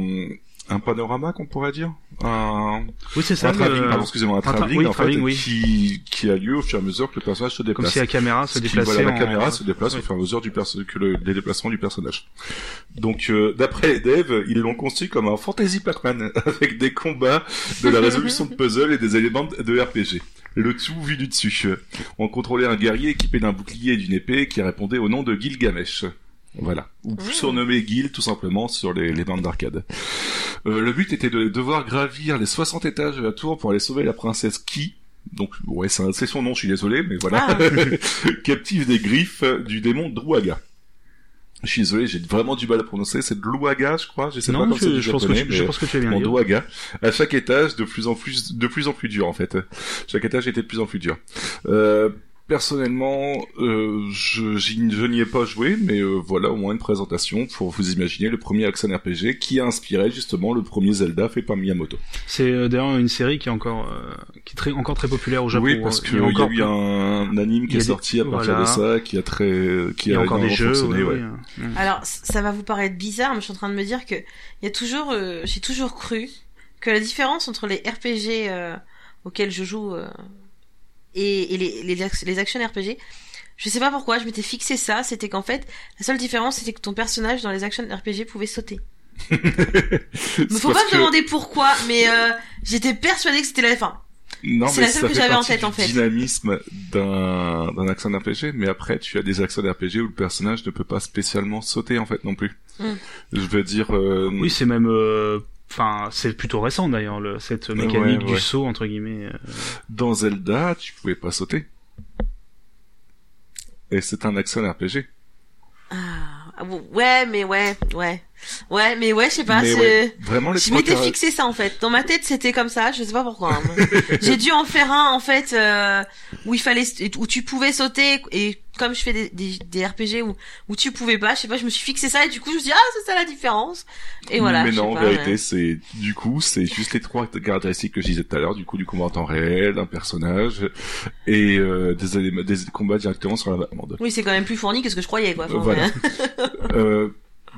un panorama qu'on pourrait dire un oui c'est ça un travelling pardon excusez-moi un, travelling, en fait qui qui a lieu au fur et à mesure que le personnage se déplace. Comme si la caméra se déplaçait voilà, la caméra se déplace au fur et à mesure du que le, des déplacements du personnage. Donc euh, d'après Dave ils l'ont construit comme un fantasy Pac-Man avec des combats de la résolution de puzzle et des éléments de RPG le tout vu du dessus. On contrôlait un guerrier équipé d'un bouclier et d'une épée qui répondait au nom de Gilgamesh. Voilà. Ou surnommé Gil, tout simplement, sur les, les bandes d'arcade. Euh, le but était de devoir gravir les 60 étages de la tour pour aller sauver la princesse Ki. Donc, ouais, c'est son nom, je suis désolé, mais voilà. Ah. Captive des griffes du démon Druaga. Je suis désolé, j'ai vraiment du mal à prononcer. C'est Druaga, je crois. Je sais pas je, je, pense que tu, je pense que tu as bien bon, À chaque étage, de plus en plus, de plus en plus dur, en fait. Chaque étage était de plus en plus dur. Euh, Personnellement, euh, je, je n'y ai pas joué, mais euh, voilà au moins une présentation pour vous imaginer le premier action RPG qui a inspiré justement le premier Zelda fait par Miyamoto. C'est euh, d'ailleurs une série qui est encore euh, qui est très, encore très populaire au Japon. Oui, parce qu'il y, a, y a eu un, anime qui est sorti à partir de ça, qui a très qui a, encore des jeux. ouais. Alors ça va vous paraître bizarre, mais je suis en train de me dire que il y a toujours, j'ai toujours cru que la différence entre les RPG auxquels je joue et, et les, les, les actions RPG. Je sais pas pourquoi, je m'étais fixé ça, c'était qu'en fait, la seule différence c'était que ton personnage dans les actions RPG pouvait sauter. Il faut pas me demander pourquoi, mais euh, j'étais persuadée que c'était la fin. Non, c'est la seule que j'avais en tête en fait. dynamisme d'un d'un action RPG, mais après tu as des actions RPG où le personnage ne peut pas spécialement sauter en fait non plus. Hmm. Je veux dire. Euh... Oui, c'est même euh, Enfin, c'est plutôt récent d'ailleurs, cette mécanique du saut entre guillemets. Euh. Dans Zelda, tu pouvais pas sauter. Et c'est un action RPG. Ah, ouais, mais ouais, ouais. Ouais, mais ouais, je sais pas. c'est... vraiment, je m'étais fixé ça en fait. Dans ma tête, c'était comme ça. Je sais pas pourquoi. Hein. J'ai dû en faire un en fait euh, où il fallait, où tu pouvais sauter et comme je fais des, des, des, RPG où, où tu pouvais pas, je sais pas, je me suis fixé ça et du coup je me suis dit ah c'est ça la différence. Et voilà. Mais non, en vérité c'est du coup c'est juste les trois caractéristiques que je disais tout à l'heure, du coup du combat en temps réel, un personnage et euh, des, des combats directement sur la bande. Oui c'est quand même plus fourni que ce que je croyais quoi. voilà. euh,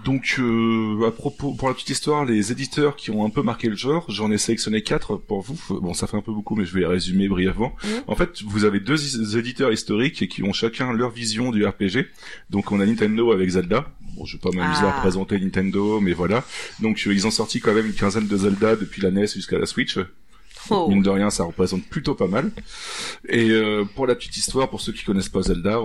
donc, euh, à propos, pour la petite histoire, les éditeurs qui ont un peu marqué le genre, j'en ai sélectionné quatre pour vous. Bon, ça fait un peu beaucoup, mais je vais les résumer brièvement. Mmh. En fait, vous avez deux éditeurs historiques qui ont chacun leur vision du RPG. Donc, on a Nintendo avec Zelda. Bon, je vais pas m'amuser à ah. présenter Nintendo, mais voilà. Donc, euh, ils ont sorti quand même une quinzaine de Zelda depuis la NES jusqu'à la Switch. Oh. Mine de rien, ça représente plutôt pas mal. Et euh, pour la petite histoire, pour ceux qui connaissent pas Zelda,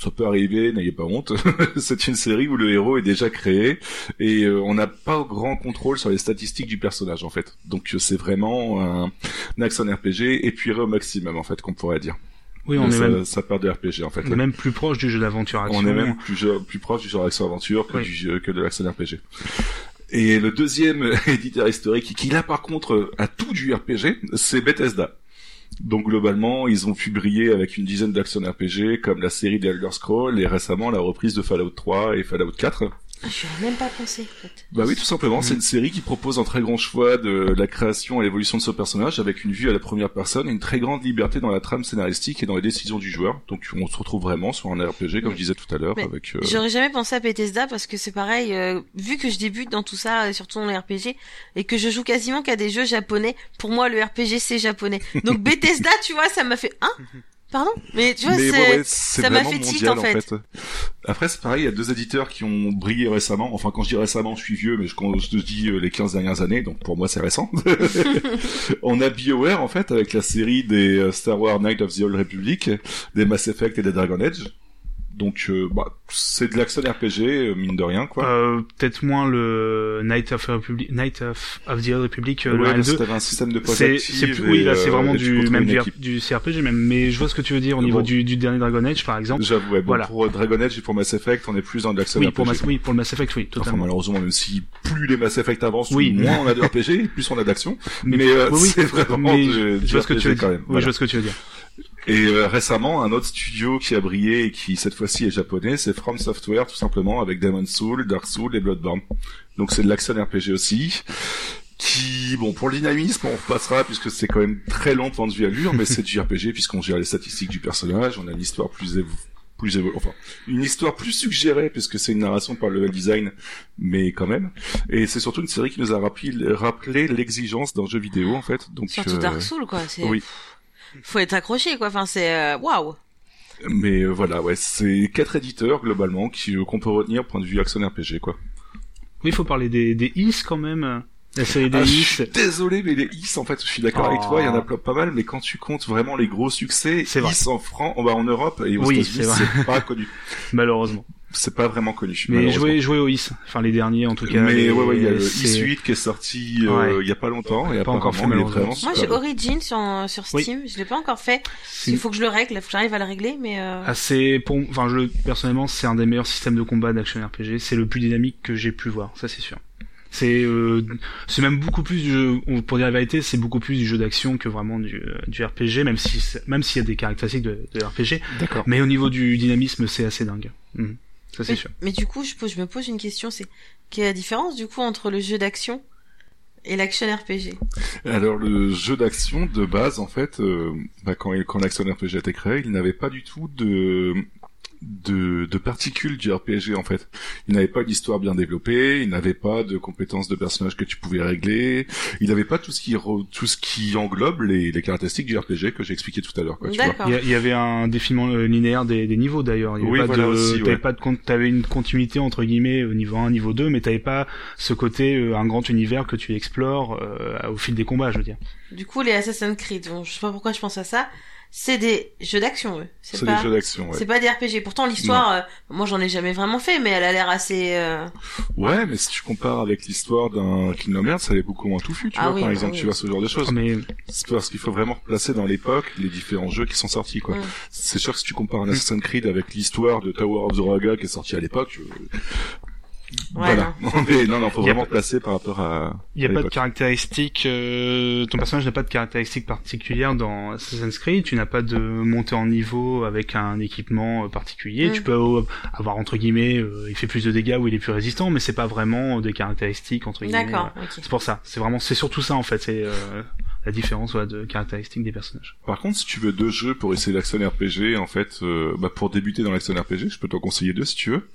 ça peut arriver, n'ayez pas honte. c'est une série où le héros est déjà créé et euh, on n'a pas grand contrôle sur les statistiques du personnage en fait. Donc euh, c'est vraiment un, un action RPG épuré au maximum en fait, qu'on pourrait dire. Oui, on est ça, même ça perd de RPG en fait. On est même plus proche du jeu d'aventure action. On est même plus, plus proche du jeu d'action aventure que du jeu, que de l'action RPG. Et le deuxième éditeur historique qui là par contre a tout du RPG, c'est Bethesda. Donc globalement, ils ont pu briller avec une dizaine d'actions RPG comme la série des Elder Scrolls et récemment la reprise de Fallout 3 et Fallout 4. Ah, je ai même pas pensé. En fait. Bah oui, tout simplement, c'est une série qui propose un très grand choix de la création et l'évolution de ce personnage avec une vue à la première personne et une très grande liberté dans la trame scénaristique et dans les décisions du joueur. Donc on se retrouve vraiment sur un RPG comme je disais tout à l'heure avec. Euh... J'aurais jamais pensé à Bethesda parce que c'est pareil, euh, vu que je débute dans tout ça, surtout dans les RPG et que je joue quasiment qu'à des jeux japonais. Pour moi, le RPG c'est japonais. Donc Bethesda, tu vois, ça m'a fait un. Pardon? Mais tu vois, c'est, ça m'a fait tilt en fait. Après, c'est pareil, il y a deux éditeurs qui ont brillé récemment. Enfin, quand je dis récemment, je suis vieux, mais je, je te dis euh, les 15 dernières années, donc pour moi, c'est récent. On a BioWare, en fait, avec la série des euh, Star Wars Knight of the Old Republic, des Mass Effect et des Dragon Age Donc euh, bah, c'est de l'action RPG euh, mine de rien quoi. Euh, peut-être moins le Night of, Republic, Night of, of the Republic euh, ouais, le un système de c'est c'est oui là c'est vraiment du même du, du, CRPG même mais je vois ce que tu veux dire au niveau du, du dernier Dragon Age par exemple. J'avoue ouais, bon, voilà. pour Dragon Age et pour Mass Effect on est plus dans de l'action oui, RPG. Pour Mass, oui pour le Mass Effect oui totalement. Enfin malheureusement même si plus les Mass Effect avancent oui. moins on a de RPG plus on a d'action mais, mais euh, oui, c'est vraiment mais du, je vois ce que tu veux dire. Oui je vois ce que tu veux dire. Et euh, récemment, un autre studio qui a brillé et qui cette fois-ci est japonais, c'est From Software tout simplement avec Demon's Soul, Dark Soul et Bloodborne. Donc c'est de l'action RPG aussi. Qui, bon, pour le dynamisme, on repassera puisque c'est quand même très lent de vue allure, mais c'est du RPG puisqu'on gère les statistiques du personnage, on a une histoire plus évo plus évo enfin une histoire plus suggérée puisque c'est une narration par le level design mais quand même et c'est surtout une série qui nous a rappelé l'exigence d'un jeu vidéo en fait donc surtout Dark euh, Souls quoi c'est oui faut être accroché quoi. Enfin c'est euh, waouh. Mais euh, voilà, ouais, c'est quatre éditeurs globalement qui euh, qu'on peut retenir point de vue action RPG quoi. Oui, il faut parler des des is quand même. La série des ah, is. Je suis désolé, mais les is, en fait, je suis d'accord avec toi, il y en a oh. pas mal, mais quand tu comptes vraiment les gros succès, is en France, bah, en Europe et aux oui, États-Unis, c'est pas connu. Malheureusement c'est pas vraiment connu. Mais jouer jouer au IS, enfin les derniers en tout cas. Mais ouais ouais, il y a le IS 8 qui est sorti euh, il y a pas longtemps et pas encore fait Vraiment Moi j'ai Origin sur sur Steam, je l'ai pas encore fait. Il faut que je le règle, il faut que j'arrive à le régler mais euh... ah, c'est pour enfin je personnellement, c'est un des meilleurs systèmes de combat d'action RPG, c'est le plus dynamique que j'ai pu voir, ça c'est sûr. C'est euh, c'est même beaucoup plus du jeu, pour dire la vérité, c'est beaucoup plus du jeu d'action que vraiment du, euh, du RPG, même si même s'il y a des caractéristiques de, de RPG. D'accord. Mais au niveau du dynamisme, c'est assez dingue. Mais, sûr. Mais du coup, je, je me pose une question, c'est quelle est la différence du coup entre le jeu d'action et l'action RPG Alors le jeu d'action de base, en fait, euh, bah, quand, quand l'action RPG a été créé, il n'avait pas du tout de de, de particules du RPG en fait. Il n'avait pas d'histoire bien développée, il n'avait pas de compétences de personnages que tu pouvais régler, il n'avait pas tout ce qui tout ce qui englobe les, les caractéristiques du RPG que j'ai expliqué tout à l'heure. Il, y avait un défilement euh, linéaire des, des niveaux d'ailleurs. Il y avait oui, pas voilà de, t'avais pas de t'avais une continuité entre guillemets au niveau 1, niveau 2, mais t'avais pas ce côté euh, un grand univers que tu explores euh, au fil des combats, je veux dire. Du coup, les Assassin's Creed, je sais pas pourquoi je pense à ça c'est des jeux d'action, eux. C'est pas... des jeux d'action, ouais. C'est pas des RPG. Pourtant, l'histoire, euh, moi, j'en ai jamais vraiment fait, mais elle a l'air assez. Euh... Ouais, mais si tu compares avec l'histoire d'un Kingdom Hearts, ça est beaucoup moins touffu, tu ah vois. par exemple, tu vois ce genre de choses. Mais c'est parce qu'il faut vraiment replacer dans l'époque les différents jeux qui sont sortis, quoi. Mm. C'est sûr que si tu compares un Assassin's Creed avec l'histoire de Tower of the Raga qui est sorti à l'époque, voilà. Non, mais non, non, faut vraiment placer par rapport à. Il n'y a pas de caractéristiques. Euh, ton personnage n'a pas de caractéristiques particulières dans Assassin's Creed. Tu n'as pas de montée en niveau avec un équipement euh, particulier. Mm. Tu peux avoir entre guillemets, euh, il fait plus de dégâts ou il est plus résistant, mais c'est pas vraiment des caractéristiques entre guillemets. D'accord. C'est pour ça. C'est vraiment, c'est surtout ça en fait. C'est la différence de caractéristiques des personnages. Par contre, si tu veux deux jeux pour essayer l'action RPG, en fait, bah, pour débuter dans l'action RPG, je peux t'en conseiller deux si tu veux.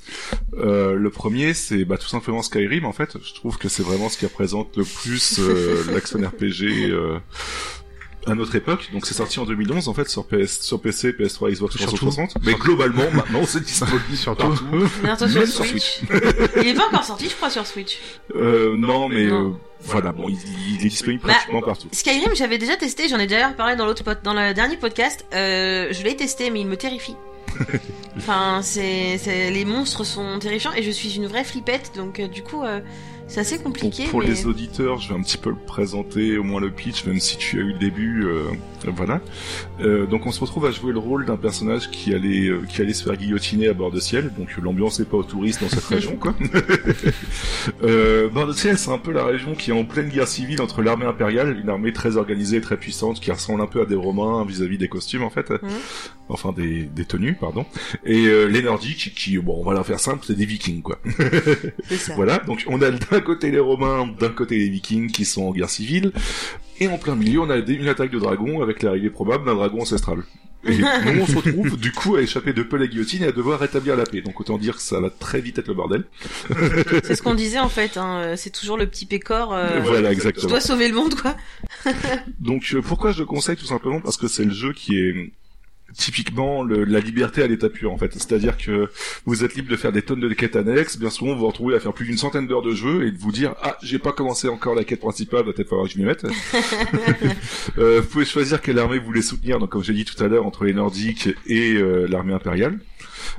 le premier, c'est bah, tout simplement Skyrim en fait. Je trouve que c'est vraiment ce qui représente le plus euh, l'action RPG euh, à notre époque. Donc c'est sorti en 2011 en fait sur PS, sur PC, PS3, Xbox 360. Mais globalement maintenant c'est disponible sur partout. sur, sur Switch. il est pas encore sorti je crois sur Switch. Euh, non mais euh, voilà, bon, il, est disponible bah, pratiquement partout. Skyrim, j'avais déjà testé, j'en ai d'ailleurs parlé dans l'autre dans le dernier podcast. Euh, je l'ai testé, mais il me terrifie. enfin, c'est, les monstres sont terrifiants et je suis une vraie flippette, donc euh, du coup, euh, c'est assez compliqué. pour les auditeurs, je vais un petit peu le présenter, au moins le pitch, même si tu as eu le début. Euh, voilà. Euh, donc on se retrouve à jouer le rôle d'un personnage qui allait euh, qui allait se faire guillotiner à bord de ciel. Donc l'ambiance n'est pas au touristes dans cette région, quoi. euh, bord de ciel, c'est un peu la région qui est en pleine guerre civile entre l'armée impériale, une armée très organisée, très puissante, qui ressemble un peu à des Romains vis-à-vis des costumes en fait, mmh. enfin des, des tenues, pardon. Et euh, les Nordiques, qui, bon, on va la faire simple, c'est des Vikings, quoi. ça. voilà. Donc on a d'un côté les Romains, d'un côté les Vikings qui sont en guerre civile. Et en plein milieu, on a une attaque de dragon avec l'arrivée probable d'un dragon ancestral. Et nous, on se retrouve, du coup, à échapper de peu la guillotine et à devoir rétablir la paix. Donc autant dire que ça va très vite être le bordel. c'est ce qu'on disait en fait, hein. c'est toujours le petit pécor. Euh, voilà, exactement. Je dois sauver le monde, quoi. Donc euh, pourquoi je le conseille Tout simplement? Parce que c'est le jeu qui est typiquement le, la liberté à l'état pur en fait. C'est-à-dire que vous êtes libre de faire des tonnes de quêtes annexes, bien souvent vous vous retrouvez à faire plus d'une centaine d'heures de jeu et de vous dire ah j'ai pas commencé encore la quête principale, va peut-être falloir que je m'y mette. euh, vous pouvez choisir quelle armée vous voulez soutenir, donc comme j'ai dit tout à l'heure entre les Nordiques et euh, l'armée impériale.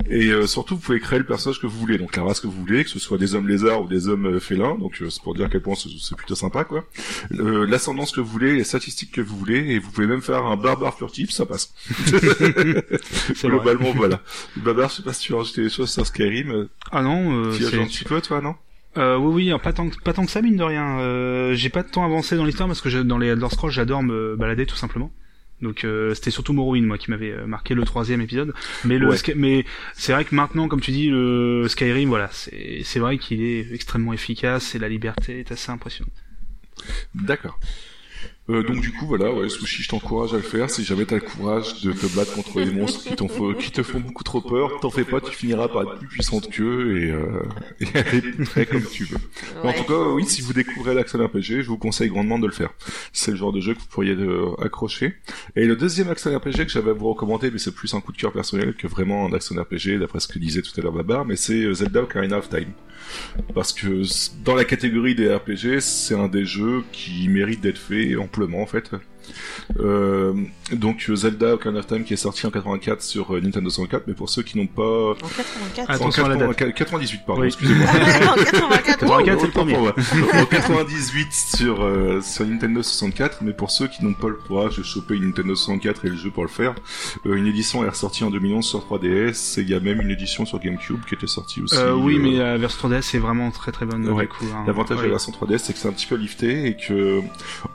Et euh, surtout, vous pouvez créer le personnage que vous voulez, donc la race que vous voulez, que ce soit des hommes lézards ou des hommes euh, félins. Donc c'est pour dire à quel point c'est plutôt sympa, quoi. L'ascendance que vous voulez, les statistiques que vous voulez, et vous pouvez même faire un barbare furtif, ça passe. Globalement, voilà. Le barbare, je sais pas si tu as rajouté des choses sur Skyrim. Ah non, tu as un petit peu, toi, non? Euh, oui, oui, pas tant, pas tant que ça, mine de rien. Euh, j'ai pas de temps avancé dans l'histoire parce que je, dans les Elder Scrolls, j'adore me balader tout simplement. Donc euh, c'était surtout Morrowind moi qui m'avait euh, marqué le troisième épisode. Mais le mais c'est vrai que maintenant, comme tu dis, le Skyrim, voilà, c'est c'est vrai qu'il est extrêmement efficace et la liberté est assez impressionnante. D'accord. Euh, donc du coup voilà, ouais, Sushi, je t'encourage à le faire. Si jamais t'as le courage de te battre contre les monstres qui, qui te font beaucoup trop peur, t'en fais pas, tu finiras par être plus puissante qu'eux et, euh, et aller près comme tu veux. En tout cas, oui, si vous découvrez l'action RPG, je vous conseille grandement de le faire. C'est le genre de jeu que vous pourriez euh, accrocher. Et le deuxième action RPG que j'avais à vous recommander, mais c'est plus un coup de cœur personnel que vraiment un action RPG, d'après ce que disait tout à l'heure Babar, mais c'est euh, Zelda Ocarina of Time parce que dans la catégorie des RPG, c'est un des jeux qui mérite d'être fait amplement en fait. Euh, donc Zelda Ocarina of Time qui est sorti en 84 sur euh, Nintendo 64, mais pour ceux qui n'ont pas... En 84 Attention en à la 98, pardon, excusez-moi. en 84, 84 c'est le premier. en 98 sur, euh, sur Nintendo 64, mais pour ceux qui n'ont pas le courage de choper une Nintendo 64 et le jeu pour le faire, euh, une édition est ressortie en 2011 sur 3DS, et il y a même une édition sur GameCube qui était sortie aussi. Euh, oui, mais la version 3DS est vraiment très très bonne. Ouais. Hein. L'avantage de la version 3DS, c'est que c'est un petit peu lifté et que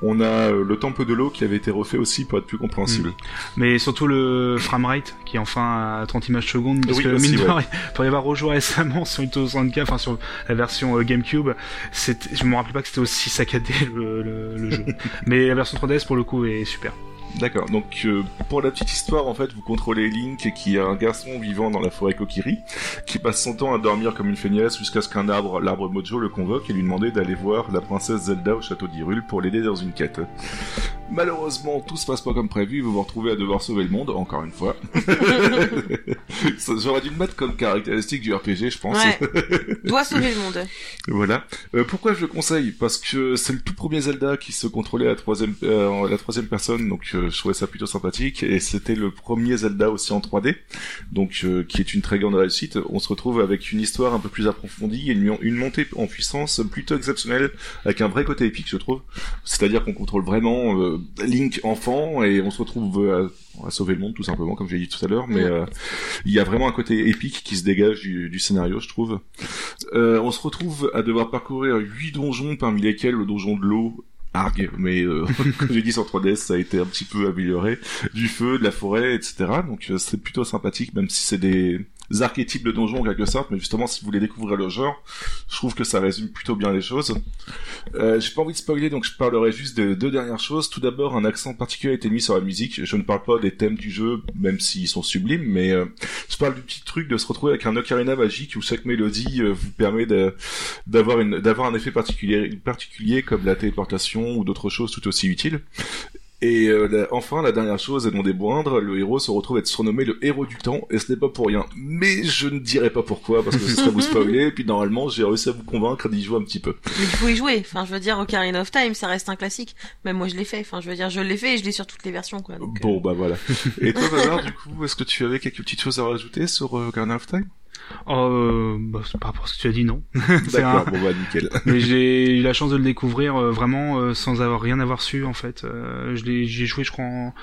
on a le temple de l'eau qui avait été refait aussi pour être plus compréhensible. Mm. Mais surtout le framerate qui est enfin à 30 images secondes parce Oui, que aussi, mine de ouais. pour y avoir rejoué récemment sur Nintendo 64, enfin sur la version euh, GameCube, je me rappelle pas que c'était aussi saccadé le, le, le jeu. Mais la version 3DS pour le coup est super. D'accord. Donc euh, pour la petite histoire, en fait, vous contrôlez Link, qui est un garçon vivant dans la forêt Kokiri, qui passe son temps à dormir comme une feignasse jusqu'à ce qu'un arbre, l'arbre Mojo, le convoque et lui demande d'aller voir la princesse Zelda au château d'Hyrule pour l'aider dans une quête. Malheureusement, tout se passe pas comme prévu. Vous vous retrouvez à devoir sauver le monde, encore une fois. J'aurais dû le mettre comme caractéristique du RPG, je pense. Ouais. Doit sauver le monde. Voilà. Euh, pourquoi je le conseille? Parce que c'est le tout premier Zelda qui se contrôlait à la troisième, euh, la troisième personne, donc euh, je trouvais ça plutôt sympathique. Et c'était le premier Zelda aussi en 3D, donc euh, qui est une très grande réussite. On se retrouve avec une histoire un peu plus approfondie et une, une montée en puissance plutôt exceptionnelle, avec un vrai côté épique, je trouve. C'est-à-dire qu'on contrôle vraiment euh, Link enfant et on se retrouve à, à sauver le monde tout simplement, comme j'ai dit tout à l'heure. Mais euh, il y a vraiment un côté épique qui se dégage du, du scénario, je trouve. Euh, on se retrouve à devoir parcourir huit donjons, parmi lesquels le donjon de l'eau argue, mais euh, comme j'ai dit sur 3DS, ça a été un petit peu amélioré, du feu, de la forêt, etc. Donc euh, c'est plutôt sympathique, même si c'est des archétypes de donjons en quelque sorte, mais justement si vous voulez découvrir le genre, je trouve que ça résume plutôt bien les choses. Euh, j'ai pas envie de spoiler, donc je parlerai juste de deux dernières choses. Tout d'abord, un accent particulier a été mis sur la musique. Je ne parle pas des thèmes du jeu, même s'ils sont sublimes, mais euh, je parle du petit truc de se retrouver avec un ocarina magique où chaque mélodie euh, vous permet d'avoir d'avoir un effet particulier particulier comme la téléportation ou d'autres choses tout aussi utiles. Et euh, la- enfin, la dernière chose, et non des moindres, le héros se retrouve à être surnommé le héros du temps, et ce n'est pas pour rien. Mais je ne dirai pas pourquoi, parce que ce serait vous spoiler, et puis normalement, j'ai réussi à vous convaitre d'y jouer un petit peu. Mais il faut y jouer. Enfin, je veux dire, Ocarina of Time, ça reste un classique. Même moi, je l'ai fait. Enfin, je veux dire, je l'ai fait et je l'ai sur toutes les versions, quoi. Donc, euh, Bon, bah voilà. Et toi, Bavard, du coup, est-ce que tu avais quelques petites choses à rajouter sur euh, Ocarina of Time? Euh, bah, c'est par rapport à ce que tu as dit, non. Un- D'accord, bon bah nickel. Mais j'ai eu la chance de le découvrir euh, vraiment euh, sans avoir rien avoir su en fait. Euh, je l'ai, j'ai joué je crois en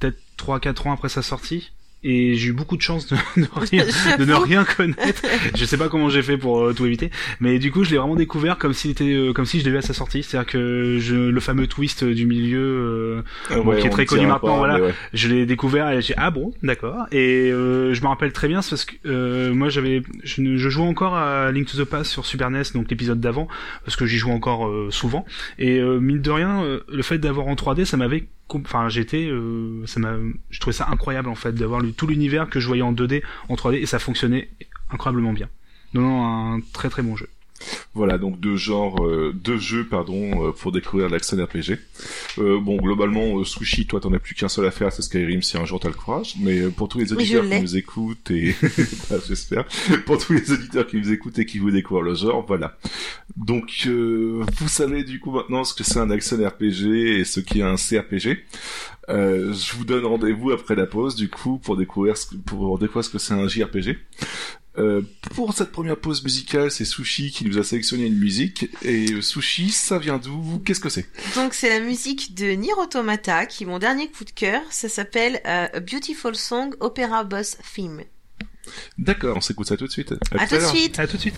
peut-être 3-4 ans après sa sortie. Et j'ai eu beaucoup de chance de, de rien, de ne rien connaître. Je sais pas comment j'ai fait pour euh, tout éviter, mais du coup je l'ai vraiment découvert comme s'il était, euh, comme si je l'ai vu à sa sortie. C'est-à-dire que je, le fameux twist du milieu, euh, Bon, qui est très connu maintenant, pas, voilà. ouais. je l'ai découvert et j'ai ah bon d'accord et euh, je me rappelle très bien c'est parce que euh, moi j'avais je, je jouais encore à Link to the Past sur Super NES donc l'épisode d'avant parce que j'y joue encore euh, souvent et euh, mine de rien euh, le fait d'avoir en 3D ça m'avait enfin j'étais euh, ça m'a je trouvais ça incroyable en fait d'avoir le- tout l'univers que je voyais en 2D en 3D et ça fonctionnait incroyablement bien. Non non un très très bon jeu Voilà, donc deux genres, euh, deux jeux, pardon, euh, pour découvrir l'action RPG. Euh, bon, globalement, euh, Sushi, toi, t'en as plus qu'un seul à faire, c'est Skyrim, si un jour t'as le courage. Mais pour tous les auditeurs qui nous écoutent et, bah, j'espère, pour tous les auditeurs qui nous écoutent et qui vous découvrent le genre, voilà. Donc, vous savez du coup maintenant ce que c'est un action RPG et ce qui est un CRPG. je vous donne rendez-vous après la pause, du coup, pour découvrir ce, pour découvrir ce que c'est un JRPG. Euh, pour cette première pause musicale, c'est Sushi qui nous a sélectionné une musique. Et euh, Sushi, ça vient d'où? Qu'est-ce que c'est? Donc c'est la musique de Nier Automata, qui est mon dernier coup de cœur. Ça s'appelle euh, A Beautiful Song Opera Boss Theme. D'accord, on s'écoute ça tout de suite. À, tout de suite. À tout de suite.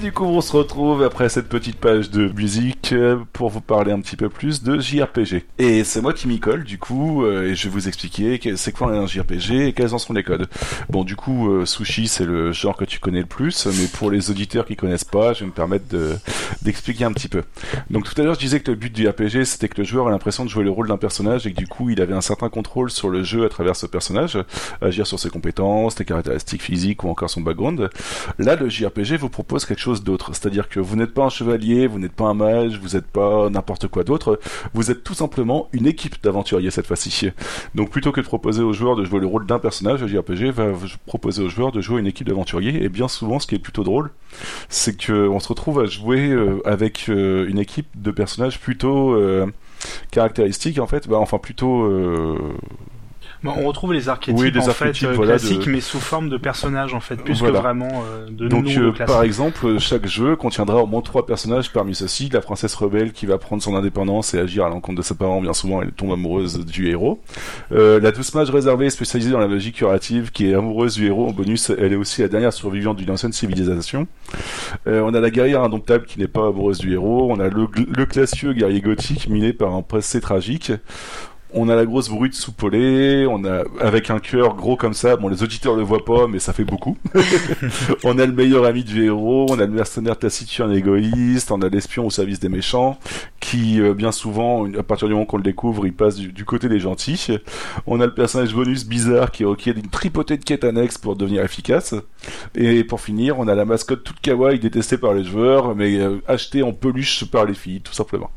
Du coup, on se retrouve après cette petite page de musique euh, pour vous parler un petit peu plus de JRPG. Et c'est moi qui m'y colle, du coup, euh, et je vais vous expliquer c'est quoi un JRPG et quels en sont les codes. Bon, du coup, euh, Sushi, c'est le genre que tu connais le plus, mais pour les auditeurs qui connaissent pas, je vais me permettre d'expliquer un petit peu. Donc tout à l'heure, je disais que le but du RPG, c'était que le joueur ait l'impression de jouer le rôle d'un personnage et que du coup, il avait un certain contrôle sur le jeu à travers ce personnage, agir sur ses compétences, ses caractéristiques physiques ou encore son background. Là, le JRPG vous propose quelque chose d'autre. C'est-à-dire que vous n'êtes pas un chevalier, vous n'êtes pas un mage, vous n'êtes pas n'importe quoi d'autre. Vous êtes tout simplement une équipe d'aventuriers cette fois-ci. Donc plutôt que de proposer aux joueurs de jouer le rôle d'un personnage, le JRPG va proposer aux joueurs de jouer une équipe d'aventuriers. Et bien souvent, ce qui est plutôt drôle, c'est qu'on se retrouve à jouer euh, avec euh, une équipe de personnages plutôt euh, caractéristiques en fait, bah, enfin plutôt on retrouve les archétypes, en fait, euh, classiques, mais sous forme de personnages en fait, plus que vraiment euh, de Donc, euh, par exemple, chaque jeu contiendra au moins trois personnages parmi ceux-ci. La princesse rebelle qui va prendre son indépendance et agir à l'encontre de ses parents. Bien souvent, elle tombe amoureuse du héros. la douce mage réservée, spécialisée dans la magie curative, qui est amoureuse du héros. En bonus, elle est aussi la dernière survivante d'une ancienne civilisation. on a la guerrière indomptable qui n'est pas amoureuse du héros. On a le, le classieux guerrier gothique miné par un passé tragique on a la grosse brute soupolée, on a avec un cœur gros comme ça. Bon, les auditeurs le voient pas, mais ça fait beaucoup. on a le meilleur ami du héros, on a le mercenaire taciturne égoïste, on a l'espion au service des méchants, qui euh, bien souvent, à partir du moment qu'on le découvre, il passe du, côté des gentils. On a le personnage bonus bizarre qui est ok d'une tripotée de quêtes annexes pour devenir efficace. Et pour finir, on a la mascotte toute kawaii détestée par les joueurs, mais euh, achetée en peluche par les filles, tout simplement.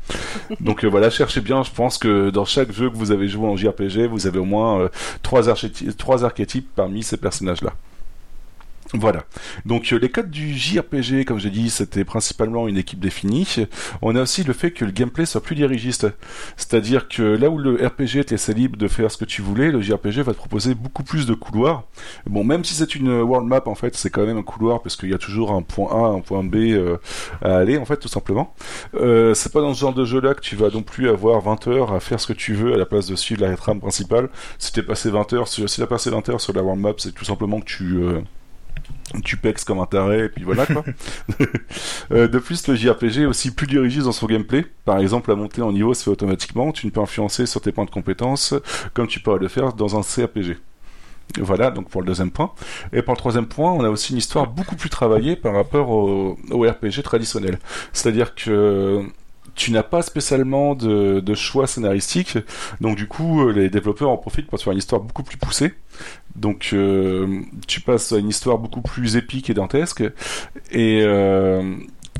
Donc euh, voilà, cherchez bien. Je pense que dans chaque jeu que vous vous avez joué en JRPG, vous avez au moins euh, trois, trois archétypes parmi ces personnages-là. Voilà. Donc euh, les codes du JRPG, comme j'ai dit, c'était principalement une équipe définie. On a aussi le fait que le gameplay soit plus dirigiste. C'est-à-dire que là où le RPG était assez libre de faire ce que tu voulais, le JRPG va te proposer beaucoup plus de couloirs. Bon, même si c'est une world map, en fait, c'est quand même un couloir parce qu'il y a toujours un point A, un point B euh, à aller, en fait, tout simplement. Euh, c'est pas dans ce genre de jeu-là que tu vas non plus avoir 20 heures à faire ce que tu veux à la place de suivre la trame principale. Si t'es passé 20 heures, si passé 20 heures sur la world map, c'est tout simplement que tu tu pexes comme un taré et puis voilà quoi. Euh, de plus, le JRPG est aussi plus dirigé dans son gameplay. Par exemple, la montée en niveau se fait automatiquement. Tu ne peux influencer sur tes points de compétences comme tu pourrais le faire dans un CRPG. Voilà, donc pour le deuxième point. Et pour le troisième point, on a aussi une histoire beaucoup plus travaillée par rapport au RPG traditionnel. C'est-à-dire que tu n'as pas spécialement de, choix scénaristique, donc du coup les développeurs en profitent pour faire une histoire beaucoup plus poussée. Donc euh, tu passes à une histoire beaucoup plus épique et dantesque, et euh,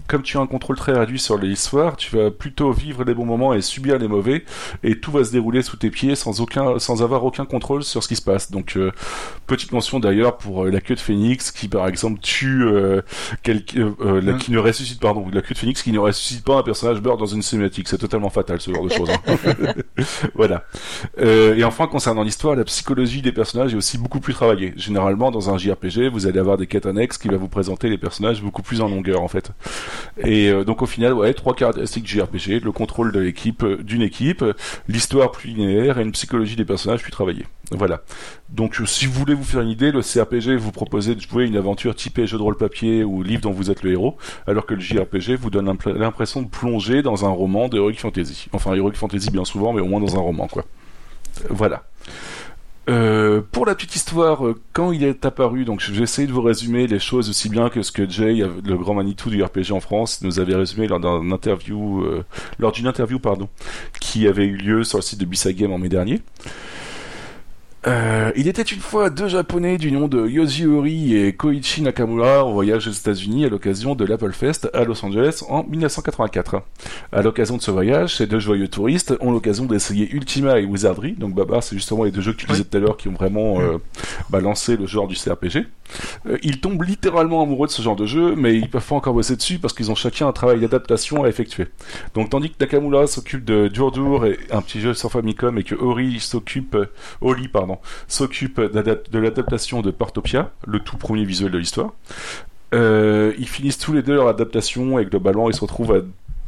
comme tu as un contrôle très réduit sur l'histoire, tu vas plutôt vivre les bons moments et subir les mauvais, et tout va se dérouler sous tes pieds sans aucun, sans avoir aucun contrôle sur ce qui se passe. Donc, euh, petite mention d'ailleurs pour euh, la queue de Phoenix qui, par exemple, tue euh, la, qui ne ressuscite, pardon, la queue de Phoenix qui ne ressuscite pas un personnage meurt dans une cinématique. C'est totalement fatal ce genre de choses. Hein. voilà. et enfin, concernant l'histoire, la psychologie des personnages est aussi beaucoup plus travaillée. Généralement, dans un JRPG, vous allez avoir des quêtes annexes qui va vous présenter les personnages beaucoup plus en longueur, en fait. Et euh, donc au final, ouais, trois caractéristiques JRPG, le contrôle de l'équipe, euh, d'une équipe, l'histoire plus linéaire et une psychologie des personnages plus travaillée. Voilà. Donc euh, si vous voulez vous faire une idée, le CRPG vous propose de jouer une aventure typée jeu de rôle papier ou livre dont vous êtes le héros, alors que le JRPG vous donne l'impression de plonger dans un roman de Heroic Fantasy. Enfin Heroic Fantasy bien souvent, mais au moins dans un roman quoi. Voilà. Euh, pour la petite histoire, euh, quand il est apparu, donc j'ai essayé de vous résumer les choses aussi bien que ce que Jay, le grand Manitou du RPG en France, nous avait résumé lors d'un interview, euh, lors d'une interview pardon, qui avait eu lieu sur le site de Bisagame en mai dernier. Euh, il était une fois deux japonais du nom de Yoji Ori et Koichi Nakamura en voyage aux États-Unis à l'occasion de l'Apple Fest à Los Angeles en 1984. À l'occasion de ce voyage, ces deux joyeux touristes ont l'occasion d'essayer Ultima et Wizardry. Donc Babar, c'est justement les deux jeux que tu disais tout à l'heure qui ont vraiment euh, balancé le genre du CRPG. Euh, ils tombent littéralement amoureux de ce genre de jeu, mais ils peuvent pas encore bosser dessus parce qu'ils ont chacun un travail d'adaptation à effectuer. Donc tandis que Nakamura s'occupe de Dur et un petit jeu sur Famicom et que Ori s'occupe, Oli pardon s'occupe de l'adaptation de Portopia, le tout premier visuel de l'histoire. Euh, ils finissent tous les deux leur adaptation et globalement ils se retrouvent à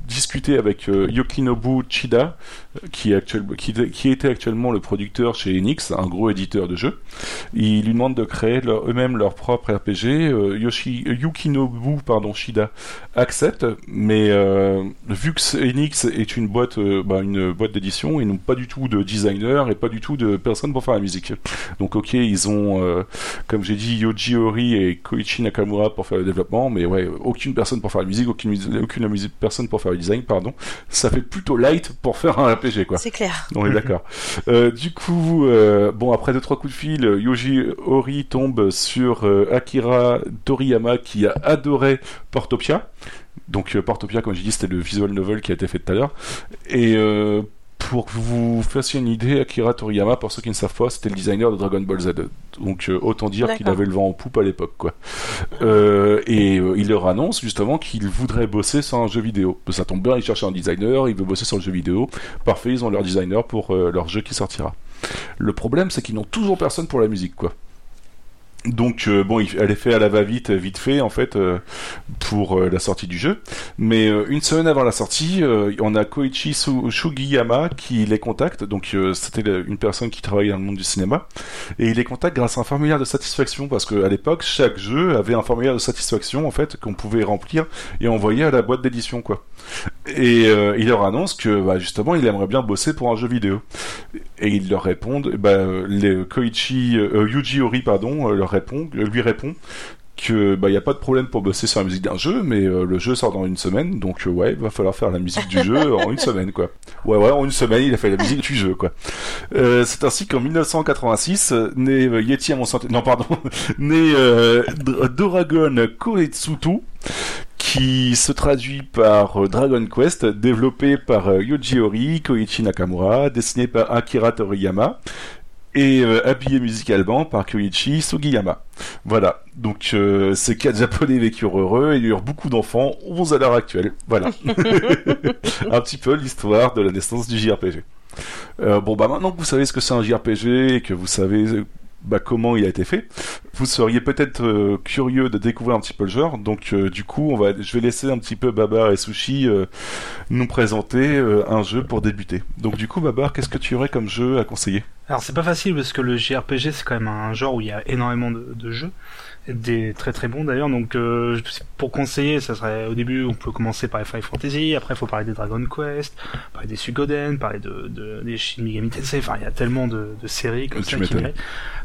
discuté avec Yokinobu Chida, qui, actuel, qui, était actuellement le producteur chez Enix, un gros éditeur de jeux. Il lui demande de créer eux-mêmes leur propre RPG. Yoshi, Yukinobu pardon, Shida accepte, mais vu que Enix est une boîte, bah, une boîte d'édition, ils n'ont pas du tout de designer et pas du tout de personne pour faire la musique. Donc ok, ils ont, comme j'ai dit, Yoji Ori et Koichi Nakamura pour faire le développement, mais ouais, aucune personne pour faire la musique, aucune, personne pour faire design, pardon. Ça fait plutôt light pour faire un RPG, quoi. C'est clair. On est d'accord. euh, du coup, euh, bon, après deux trois coups de fil, Yoji Ori tombe sur euh, Akira Toriyama qui a adoré Portopia. Donc Portopia, comme j'ai dit, c'était le visual novel qui a été fait tout à l'heure. Et pour que vous fassiez une idée, Akira Toriyama, pour ceux qui ne savent pas, c'était le designer de Dragon Ball Z. Donc euh, autant dire qu'il avait le vent en poupe à l'époque, quoi. Euh, et euh, il leur annonce justement qu'il voudrait bosser sur un jeu vidéo. Ça tombe bien, il cherche un designer, il veut bosser sur le jeu vidéo. Parfait, ils ont leur designer pour leur jeu qui sortira. Le problème, c'est qu'ils n'ont toujours personne pour la musique, quoi. Donc euh, bon, elle est fait à la va-vite, vite fait en fait euh, pour euh, la sortie du jeu. Mais une semaine avant la sortie, on a Koichi Shugiyama qui les contacte. Donc c'était une personne qui travaillait dans le monde du cinéma et il les contacte grâce à un formulaire de satisfaction parce qu'à l'époque chaque jeu avait un formulaire de satisfaction en fait qu'on pouvait remplir et envoyer à la boîte d'édition quoi. Et il leur annonce que bah, justement il aimerait bien bosser pour un jeu vidéo. Et ils leur répondent, bah, les Koichi Yuji Ori pardon leur répond, lui répond que bah y a pas de problème pour bosser sur la musique d'un jeu, mais euh, le jeu sort dans une semaine, donc euh, ouais, va falloir faire la musique du jeu en une semaine quoi. Ouais ouais, en une semaine il a fait la musique du jeu quoi. Euh, c'est ainsi qu'en 1986, né Yeti à mon santé, non pardon, né Doragon Koetsutu, qui se traduit par Dragon Quest, développé par Yoji Ori, Koichi Nakamura, dessiné par Akira Toriyama, et euh, habillé musicalement par Kyoichi Sugiyama. Voilà, donc euh, ces quatre japonais vécurent heureux et eurent beaucoup d'enfants, 11 à l'heure actuelle. Voilà, un petit peu l'histoire de la naissance du JRPG. Euh, bon bah maintenant que vous savez ce que c'est un JRPG et que vous savez bah, comment il a été fait. Vous seriez peut-être euh, curieux de découvrir un petit peu le genre, donc euh, du coup, on va, je vais laisser un petit peu Babar et Sushi euh, nous présenter un jeu pour débuter. Donc du coup, Babar, qu'est-ce que tu aurais comme jeu à conseiller? Alors c'est pas facile parce que le JRPG c'est quand même un genre où il y a énormément de jeux des très très bons d'ailleurs. Donc euh, pour conseiller, ça serait au début on peut commencer par Final Fantasy, après il faut parler des Dragon Quest, parler des Suikoden, parler de, de des Shin Megami Tensei. Enfin il y a tellement de, de séries comme ça qui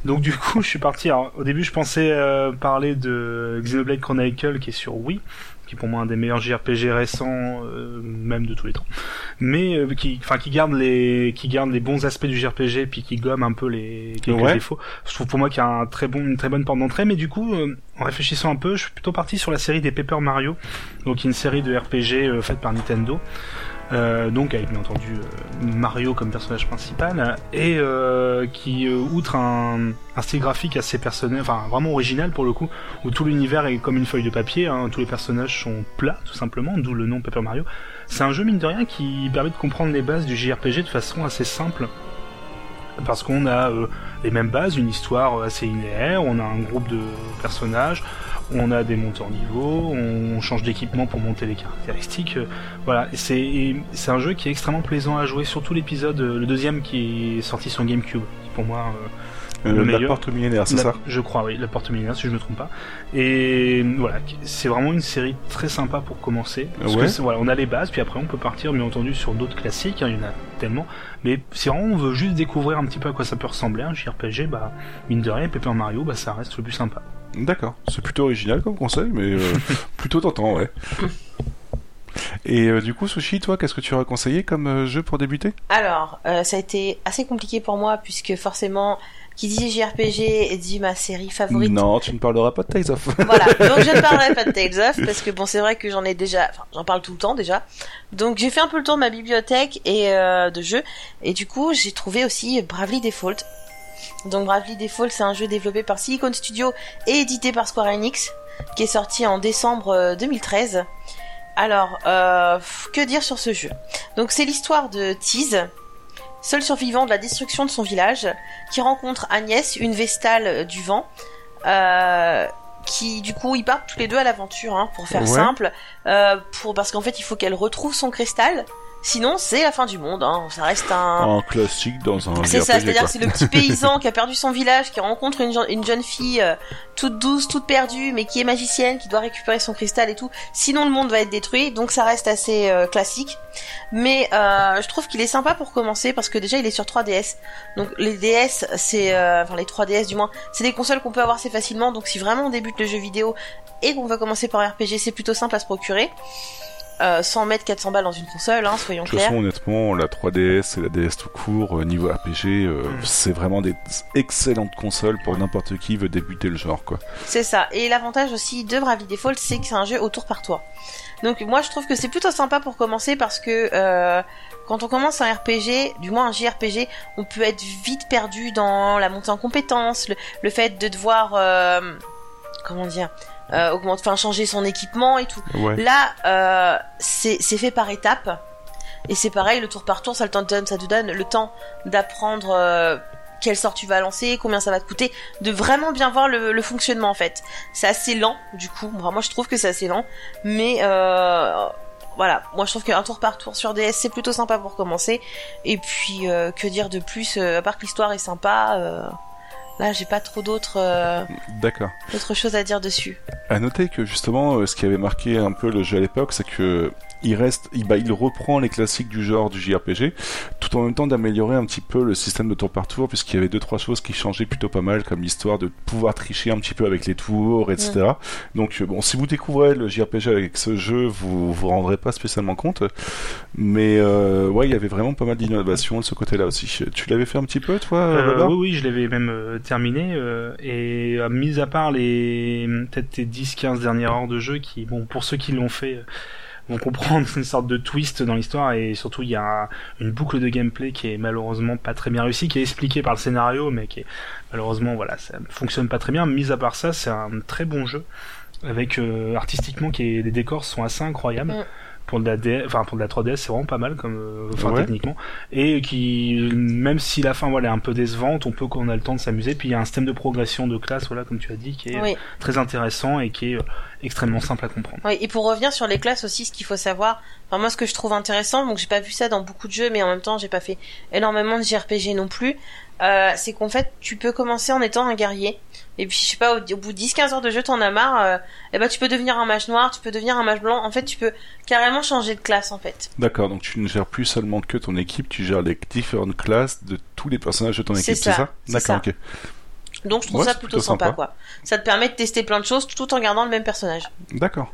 Donc du coup je suis parti. Alors, au début je pensais euh, parler de Xenoblade Chronicle qui est sur Wii qui est pour moi un des meilleurs JRPG récents, euh, même de tous les temps, mais euh, qui, enfin, qui garde les, qui garde les bons aspects du JRPG, puis qui gomme un peu les quelques défauts. Je trouve pour moi qu'il y a un très bon, une très bonne porte d'entrée, mais du coup, euh, en réfléchissant un peu, je suis plutôt parti sur la série des Paper Mario, donc une série de RPG faite par Nintendo. Euh, donc avec bien entendu euh, Mario comme personnage principal, et euh, qui, outre un, style graphique assez personnel, enfin vraiment original pour le coup, où tout l'univers est comme une feuille de papier, hein, tous les personnages sont plats tout simplement, d'où le nom Paper Mario. C'est un jeu mine de rien qui permet de comprendre les bases du JRPG de façon assez simple, parce qu'on a les mêmes bases, une histoire assez linéaire, on a un groupe de personnages, on a des monteurs niveau, on change d'équipement pour monter les caractéristiques. Euh, voilà, c'est c'est un jeu qui est extrêmement plaisant à jouer, surtout l'épisode, euh, le deuxième qui est sorti sur GameCube, qui pour moi euh, le meilleur. La porte millénaire, c'est ça? Je crois, oui, la porte millénaire, si je me trompe pas. Et voilà, c'est vraiment une série très sympa pour commencer. Parce que voilà, on a les bases, puis après on peut partir, bien entendu, sur d'autres classiques. Hein, il y en a tellement. Mais si vraiment on veut juste découvrir un petit peu à quoi ça peut ressembler, un JRPG, bah mine de rien, Paper Mario, bah ça reste le plus sympa. D'accord, c'est plutôt original comme conseil, mais euh, plutôt tentant, ouais. Et euh, du coup, Sushi, toi, qu'est-ce que tu aurais conseillé comme euh, jeu pour débuter? Alors, ça a été assez compliqué pour moi, puisque forcément, qui dit JRPG dit ma série favorite. Non, tu ne parleras pas de Tales of. voilà, donc je ne parlerai pas de Tales of, parce que bon, c'est vrai que j'en ai déjà, enfin, j'en parle tout le temps déjà. Donc j'ai fait un peu le tour de ma bibliothèque et de jeux, et du coup, j'ai trouvé aussi Bravely Default, donc Bravely Default, c'est un jeu développé par Silicon Studio et édité par Square Enix, qui est sorti en décembre 2013. Euh, Alors, euh, que dire sur ce jeu? Donc c'est l'histoire de Tease, seul survivant de la destruction de son village, qui rencontre Agnès, une vestale du vent, euh, qui du coup ils partent tous les deux à l'aventure, hein, pour faire simple, euh, pour parce qu'en fait il faut qu'elle retrouve son cristal. Sinon, c'est la fin du monde. Hein. Ça reste un. Un classique dans un. C'est ça, c'est-à-dire c'est le petit paysan qui a perdu son village, qui rencontre une, une jeune fille euh, toute douce, toute perdue, mais qui est magicienne, qui doit récupérer son cristal et tout. Sinon, le monde va être détruit. Donc, ça reste assez euh, classique. Mais euh, je trouve qu'il est sympa pour commencer parce que déjà, il est sur 3DS. Donc, les DS, c'est, enfin les 3DS du moins, c'est des consoles qu'on peut avoir assez facilement. Donc, si vraiment on débute le jeu vidéo et qu'on va commencer par RPG, c'est plutôt simple à se procurer. Euh, sans mettre 400 balles dans une console, hein, soyons clairs. De toute façon, honnêtement, la 3DS et la DS tout court, euh, niveau RPG, euh, mm. c'est vraiment des excellentes consoles pour n'importe qui veut débuter le genre, quoi. C'est ça. Et l'avantage aussi de Bravely Default, c'est que c'est un jeu au tour par tour. Donc moi, je trouve que c'est plutôt sympa pour commencer parce que quand on commence un RPG, du moins un JRPG, on peut être vite perdu dans la montée en compétences, le, le fait de devoir comment dire euh, augmenter, enfin changer son équipement et tout. Là, euh, c'est fait par étapes. Et c'est pareil, le tour par tour, ça, le temps, ça te donne le temps d'apprendre euh, quel sort tu vas lancer, combien ça va te coûter, de vraiment bien voir le, fonctionnement en fait. C'est assez lent du coup, moi je trouve que c'est assez lent, mais euh, voilà, moi je trouve qu'un tour par tour sur DS c'est plutôt sympa pour commencer. Et puis euh, que dire de plus, à part que l'histoire est sympa Là, j'ai pas trop d'autres euh, D'accord. d'autres choses à dire dessus. À noter que justement, euh, ce qui avait marqué un peu le jeu à l'époque, c'est que il reste, il, bah, il reprend les classiques du genre du JRPG, tout en même temps d'améliorer un petit peu le système de tour par tour, puisqu'il y avait deux trois choses qui changeaient plutôt pas mal, comme l'histoire de pouvoir tricher un petit peu avec les tours, etc. Donc euh, bon, si vous découvrez le JRPG avec ce jeu, vous vous rendrez pas spécialement compte, mais euh, ouais, il y avait vraiment pas mal d'innovations de ce côté-là aussi. Tu l'avais fait un petit peu, toi euh, Oui, oui, je l'avais même euh, terminé, et mis à part les peut-être tes 10-15 dernières heures de jeu, qui bon, pour ceux qui l'ont fait vont comprendre une sorte de twist dans l'histoire et surtout il y a une boucle de gameplay qui est malheureusement pas très bien réussie, qui est expliquée par le scénario, mais qui est malheureusement voilà ça fonctionne pas très bien. Mis à part ça, c'est un très bon jeu avec euh, artistiquement qui les décors sont assez incroyables. Mm pour de la DS, enfin pour de la 3DS, c'est vraiment pas mal comme, euh, techniquement, et qui même si la fin voilà est un peu décevante, on peut qu'on a le temps de s'amuser. Puis il y a un système de progression de classe, voilà comme tu as dit, qui est très intéressant et qui est euh, extrêmement simple à comprendre. Oui, et pour revenir sur les classes aussi, ce qu'il faut savoir, enfin moi ce que je trouve intéressant, donc j'ai pas vu ça dans beaucoup de jeux, mais en même temps j'ai pas fait énormément de JRPG non plus. Euh, c'est qu'en fait tu peux commencer en étant un guerrier et puis je sais pas au, bout de 10-15 heures de jeu t'en as marre et euh, eh ben tu peux devenir un mage noir tu peux devenir un mage blanc. En fait tu peux carrément changer de classe en fait. D'accord donc tu ne gères plus seulement que ton équipe tu gères les différentes classes de tous les personnages de ton équipe c'est ça, d'accord ok. Donc je trouve ça plutôt, sympa, quoi. Ça te permet de tester plein de choses tout en gardant le même personnage. D'accord.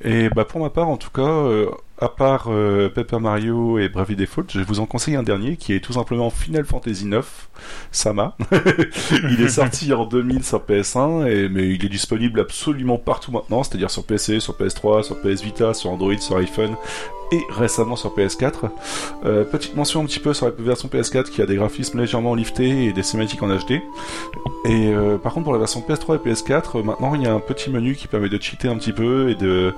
Et bah pour ma part en tout cas euh, à part euh, Paper Mario et Bravely Default, je vous en conseille un dernier qui est tout simplement Final Fantasy IX Sama. il est sorti en 2000 sur PS1, et, mais il est disponible absolument partout maintenant, c'est-à-dire sur PC, sur PS3, sur PS Vita, sur Android, sur iPhone, et récemment sur PS4. Euh, petite mention un petit peu sur la version PS4 qui a des graphismes légèrement liftés et des cinématiques en HD. Et euh, par contre pour la version PS3 et PS4, euh, maintenant il y a un petit menu qui permet de cheater un petit peu et de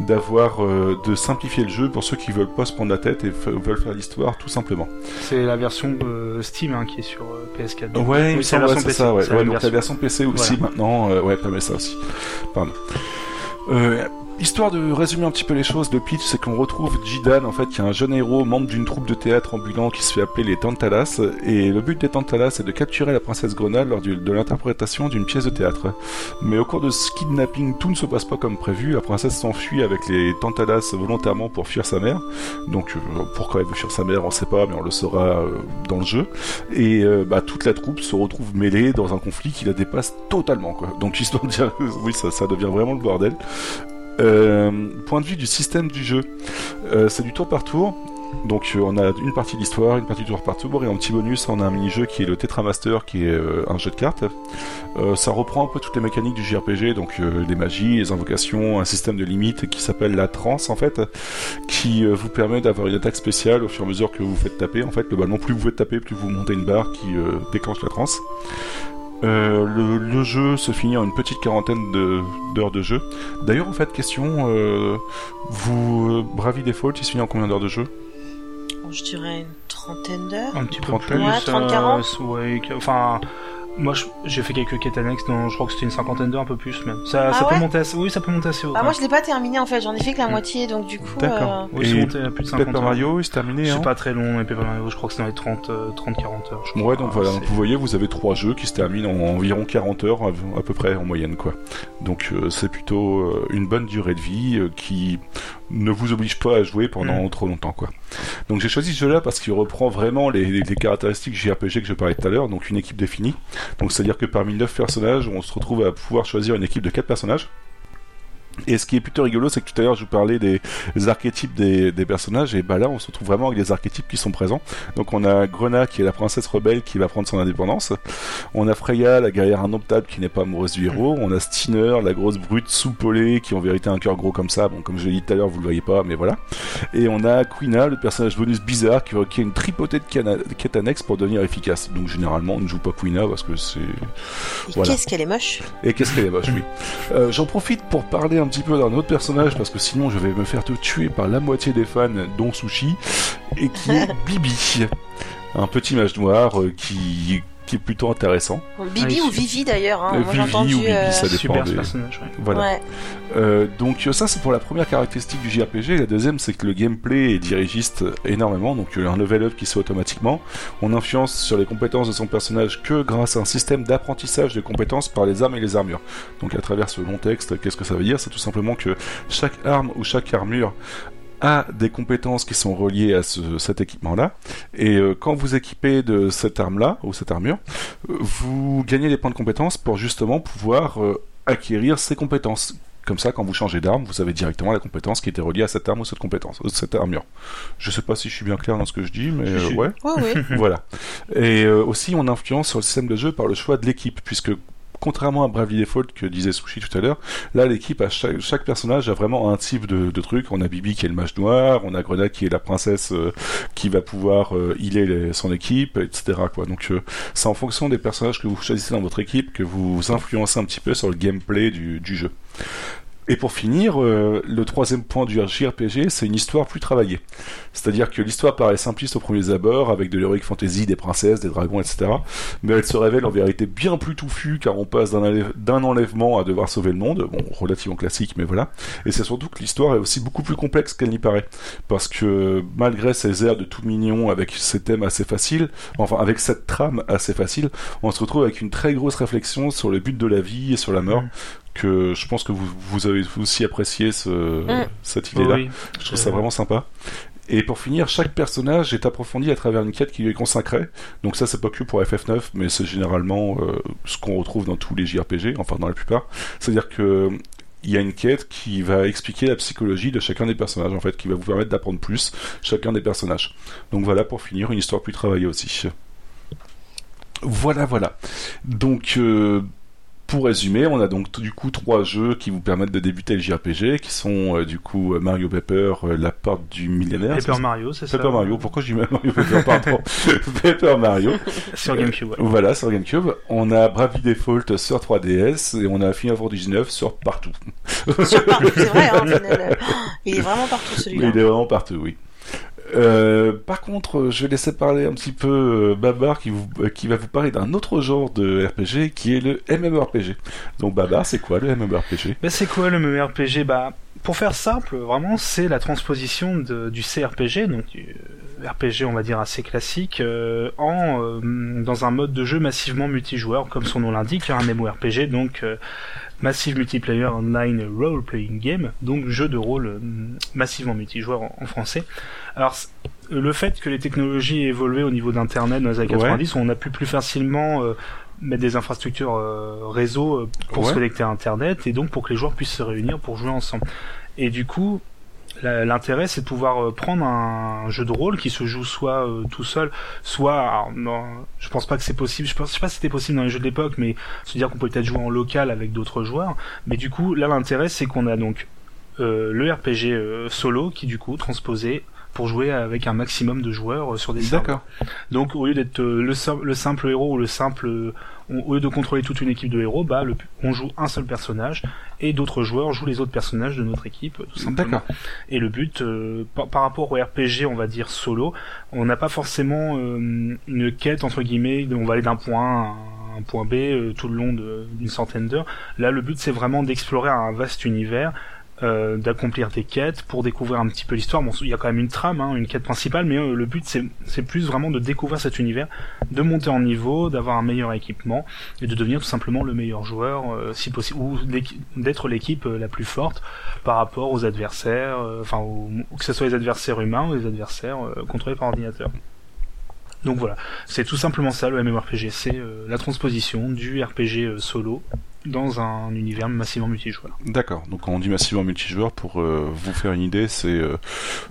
d'avoir de simplifier le jeu pour ceux qui veulent pas se prendre la tête et veulent faire l'histoire tout simplement. C'est la version Steam hein, qui est sur PS4. ouais, c'est ça. Ouais. donc la version PC aussi maintenant, ouais, permet ça aussi. Pardon. Euh, Histoire de résumer un petit peu les choses, le pitch c'est qu'on retrouve Jidan en fait qui est un jeune héros membre d'une troupe de théâtre ambulant qui se fait appeler les Tantalas et le but des Tantalas c'est de capturer la princesse Grenade lors de l'interprétation d'une pièce de théâtre. Mais au cours de ce kidnapping tout ne se passe pas comme prévu, la princesse s'enfuit avec les Tantalas volontairement pour fuir sa mère. Donc euh, pourquoi elle veut fuir sa mère on sait pas mais on le saura euh, dans le jeu. Et euh, bah, toute la troupe se retrouve mêlée dans un conflit qui la dépasse totalement quoi. Donc histoire de dire oui ça, ça devient vraiment le bordel. Euh, point de vue du système du jeu, euh, c'est du tour par tour. Donc euh, on a une partie d'histoire, une partie de tour par tour, et en petit bonus on a un mini-jeu qui est le Tetramaster, qui est un jeu de cartes. ça reprend un peu toutes les mécaniques du JRPG, donc les magies, les invocations, un système de limite qui s'appelle la trance en fait, qui vous permet d'avoir une attaque spéciale au fur et à mesure que vous faites taper. En fait, globalement, plus vous faites taper, plus vous montez une barre qui déclenche la trance. Euh, le, jeu se finit en une petite quarantaine d'heures de, jeu. D'ailleurs, en fait, question, euh, vous, euh, Bravi Default, il se finit en combien d'heures de jeu? Je dirais une trentaine d'heures. Un petit peu plus. Ouais, 30-40 ouais, enfin, Moi, j'ai fait quelques quêtes annexes, dans, je crois que c'était une cinquantaine d'heures, un peu plus même. Ça, Ah ça peut monter assez, oui, ça peut monter assez haut. Quand moi je l'ai pas terminé en fait, j'en ai fait que la Mm. moitié donc du coup. D'accord. euh, Oui, c'est Et monté à plus de 50 Paper heures. Mario, il s'est terminé, hein C'est pas très long, mais Paper Mario, je crois que c'est dans les 30, euh, 30-40 heures. je crois. Ouais, donc voilà, C'est- donc vous voyez, vous avez trois jeux qui se terminent en environ 40 heures à, à peu près en moyenne, quoi. Donc euh, c'est plutôt euh, une bonne durée de vie euh, qui ne vous oblige pas à jouer pendant Mm. trop longtemps, quoi. Donc j'ai choisi ce jeu-là parce qu'il reprend vraiment les, les- les caractéristiques JRPG que je parlais tout à l'heure, donc une équipe définie. Donc c'est-à-dire que parmi 9 personnages, on se retrouve à pouvoir choisir une équipe de 4 personnages. Et ce qui est plutôt rigolo, c'est que tout à l'heure je vous parlais des, des archétypes des, des personnages, et bah là on se retrouve vraiment avec des archétypes qui sont présents. Donc on a Grena qui est la princesse rebelle qui va prendre son indépendance. On a Freya, la guerrière indomptable qui n'est pas amoureuse du héros. On a Steiner, la grosse brute soupolée qui en vérité a un cœur gros comme ça. Bon, comme je l'ai dit tout à l'heure, vous le voyez pas, mais voilà. Et on a Quina, le personnage bonus bizarre qui requiert une tripotée de quêtes annexes pour devenir efficace. Donc généralement on ne joue pas Quina parce que c'est et Voilà. Qu'est-ce qu'elle est moche et qu'est-ce qu'elle est moche, oui. Euh, J'en profite pour parler un petit peu d'un autre personnage, parce que sinon je vais me faire te tuer par la moitié des fans, dont Sushi, et qui est Bibi. Un petit mage noir euh, qui, qui est plutôt intéressant. Bibi Ah, ou il- Vivi d'ailleurs, hein. Euh, moi entendu. ou Bibi, euh, ça dépend Super des- ce personnage, ouais. Voilà. Ouais. Euh, donc ça c'est pour la première caractéristique du JRPG. La deuxième c'est que le gameplay est dirigiste énormément, donc euh, un level up qui se fait automatiquement. On influence sur les compétences de son personnage que grâce à un système d'apprentissage de compétences par les armes et les armures. Donc à travers ce long texte, qu'est-ce que ça veut dire? C'est tout simplement que chaque arme ou chaque armure a des compétences qui sont reliées à ce- cet équipement-là. Et euh, quand vous équipez de cette arme-là, ou cette armure, euh, vous gagnez des points de compétences pour justement pouvoir euh, acquérir ces compétences. Comme ça, quand vous changez d'arme, vous avez directement la compétence qui était reliée à cette arme ou cette compétence, euh, cette armure. Je sais pas si je suis bien clair dans ce que je dis, mais euh, ouais. Oui, oui. voilà. Et euh, aussi, on influence sur le système de jeu par le choix de l'équipe, puisque contrairement à Bravely Default que disait Sushi tout à l'heure, là l'équipe a chaque, chaque personnage a vraiment un type de, truc. On a Bibi qui est le mage noir, on a Grenade qui est la princesse euh, qui va pouvoir euh, healer son équipe, etc. Donc euh, c'est en fonction des personnages que vous choisissez dans votre équipe que vous influencez un petit peu sur le gameplay du jeu. Et pour finir, euh, le troisième point du JRPG, c'est une histoire plus travaillée. C'est-à-dire que l'histoire paraît simpliste au premier abord, avec de l'heroic fantasy, des princesses, des dragons, etc. Mais elle se révèle en vérité bien plus touffue, car on passe d'un enlèvement à devoir sauver le monde. Bon, relativement classique, mais voilà. Et c'est surtout que l'histoire est aussi beaucoup plus complexe qu'elle n'y paraît. Parce que malgré ces airs de tout mignon, avec ces thèmes assez faciles, enfin avec cette trame assez facile, on se retrouve avec une très grosse réflexion sur le but de la vie et sur la mort. Que je pense que vous, vous avez aussi apprécié ce, Mm. cette idée-là. oui. Je trouve ça vraiment sympa. Et pour finir, chaque personnage est approfondi à travers une quête qui lui est consacrée. Donc ça, c'est pas que pour FF9, mais c'est généralement euh, ce qu'on retrouve dans tous les JRPG, enfin dans la plupart. C'est-à-dire que il y a une quête qui va expliquer la psychologie de chacun des personnages, en fait, qui va vous permettre d'apprendre plus chacun des personnages. Donc voilà, pour finir, une histoire plus travaillée aussi. Voilà, voilà. Donc, euh, pour résumer, on a donc du coup trois jeux qui vous permettent de débuter le JRPG, qui sont euh, du coup euh, Mario Paper, euh, la porte du millénaire. Paper Mario, c'est ça Paper Mario, pourquoi je dis même Mario Paper, pardon Paper Mario, Sur GameCube, ouais. voilà, sur GameCube. On a Bravely Default sur 3DS, et on a Final Fantasy 19 sur partout. Sur Paris, c'est vrai, hein, final. Il est vraiment partout celui-là. il est vraiment partout, oui. Euh, par contre, je vais laisser parler un petit peu euh, Babar euh, qui va vous parler d'un autre genre de RPG qui est le MMORPG. Donc Babar, c'est quoi le MMORPG Mais c'est quoi le MMORPG Bah, pour faire simple, vraiment, c'est la transposition du CRPG, donc RPG, on va dire assez classique, en dans un mode de jeu massivement multijoueur, comme son nom l'indique, un MMORPG, donc Massive Multiplayer Online Role Playing Game, donc jeu de rôle euh, massivement multijoueur en, en français. Alors le fait que les technologies aient évolué au niveau d'Internet dans les années Ouais. 90, on a pu plus facilement euh, mettre des infrastructures euh, réseau euh, pour Ouais. se connecter à Internet et donc pour que les joueurs puissent se réunir pour jouer ensemble. Et du coup, l'intérêt c'est de pouvoir euh, prendre un jeu de rôle qui se joue soit euh, tout seul, soit alors, non, je pense pas que c'est possible. Je, pense, je sais pas si c'était possible dans les jeux de l'époque, mais se dire qu'on peut peut-être jouer en local avec d'autres joueurs. Mais du coup, là l'intérêt c'est qu'on a donc le RPG solo qui du coup transposait pour jouer avec un maximum de joueurs sur des. D'accord. Donc au lieu d'être le, le, simple héros ou le simple au lieu de contrôler toute une équipe de héros, bah, on joue un seul personnage et d'autres joueurs jouent les autres personnages de notre équipe, tout simplement. Et le but, euh, par, rapport au RPG, on va dire solo, on n'a pas forcément euh, une quête entre guillemets, on va aller d'un point A à un point B euh, tout le long d'une centaine d'heures. Là, le but, c'est vraiment d'explorer un vaste univers euh, d'accomplir des quêtes pour découvrir un petit peu l'histoire. Bon, il y a quand même une trame, hein, une quête principale, mais euh, le but c'est plus vraiment de découvrir cet univers, de monter en niveau, d'avoir un meilleur équipement et de devenir tout simplement le meilleur joueur, euh, si possible, ou d'être l'équipe la plus forte par rapport aux adversaires, enfin que ce soit les adversaires humains ou les adversaires contrôlés par ordinateur. Donc voilà, c'est tout simplement ça le MMORPG, c'est la transposition du RPG solo dans un univers massivement multijoueur. D'accord, donc quand on dit massivement multijoueur, pour euh, vous faire une idée, c'est euh,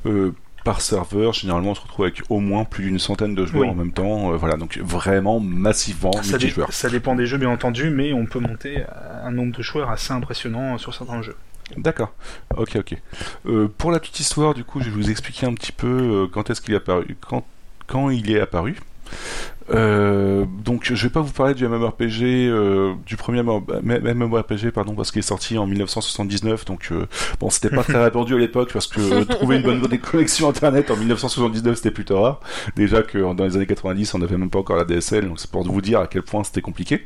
euh, par serveur, généralement on se retrouve avec au moins plus d'une centaine de joueurs en même temps, voilà, donc vraiment massivement multijoueur. ça dépend des jeux bien entendu, mais on peut monter un nombre de joueurs assez impressionnant sur certains jeux. D'accord. Ok, ok. pour la petite histoire, du coup, je vais vous expliquer un petit peu quand est-ce qu'il est apparu, quand, quand il est apparu. Euh, donc je vais pas vous parler du MMORPG euh, du premier MMORPG pardon parce qu'il est sorti en 1979 donc euh, bon c'était pas très répandu à l'époque parce que trouver une bonne connexion internet en 1979 c'était plutôt rare. Déjà que dans les années 90 on n'avait même pas encore la DSL donc c'est pour vous dire à quel point c'était compliqué.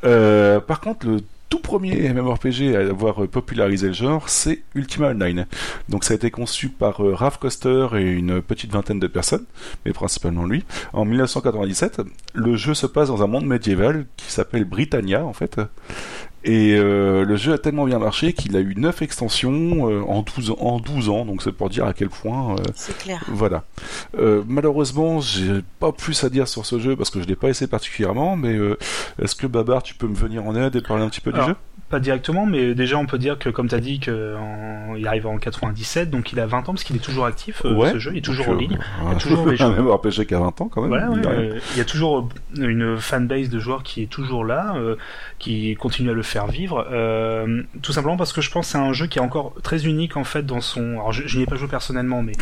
Par contre le tout premier MMORPG à avoir popularisé le genre, c'est Ultima Online. Donc ça a été conçu par euh, Raph Koster et une petite vingtaine de personnes, mais principalement lui. En 1997, le jeu se passe dans un monde médiéval qui s'appelle Britannia en fait. Et euh, le jeu a tellement bien marché qu'il a eu 9 extensions euh, en, 12 ans, en 12 ans, donc c'est pour dire à quel point. Euh, c'est clair. Voilà. malheureusement, j'ai pas plus à dire sur ce jeu parce que je l'ai pas essayé particulièrement, mais est-ce que Babar, tu peux me venir en aide et parler un petit peu du jeu? Pas directement, mais déjà on peut dire que, comme tu as dit, qu'il arrive en 97, donc il a 20 ans parce qu'il est toujours actif, euh, ce jeu, il est toujours en ligne. Euh, il y a toujours. Même RPG qui a 20 ans quand même. il y a toujours une fanbase de joueurs qui est toujours là, euh, qui continue à le faire vivre. tout simplement parce que je pense que c'est un jeu qui est encore très unique en fait dans son. Alors je, n'y ai pas joué personnellement, mais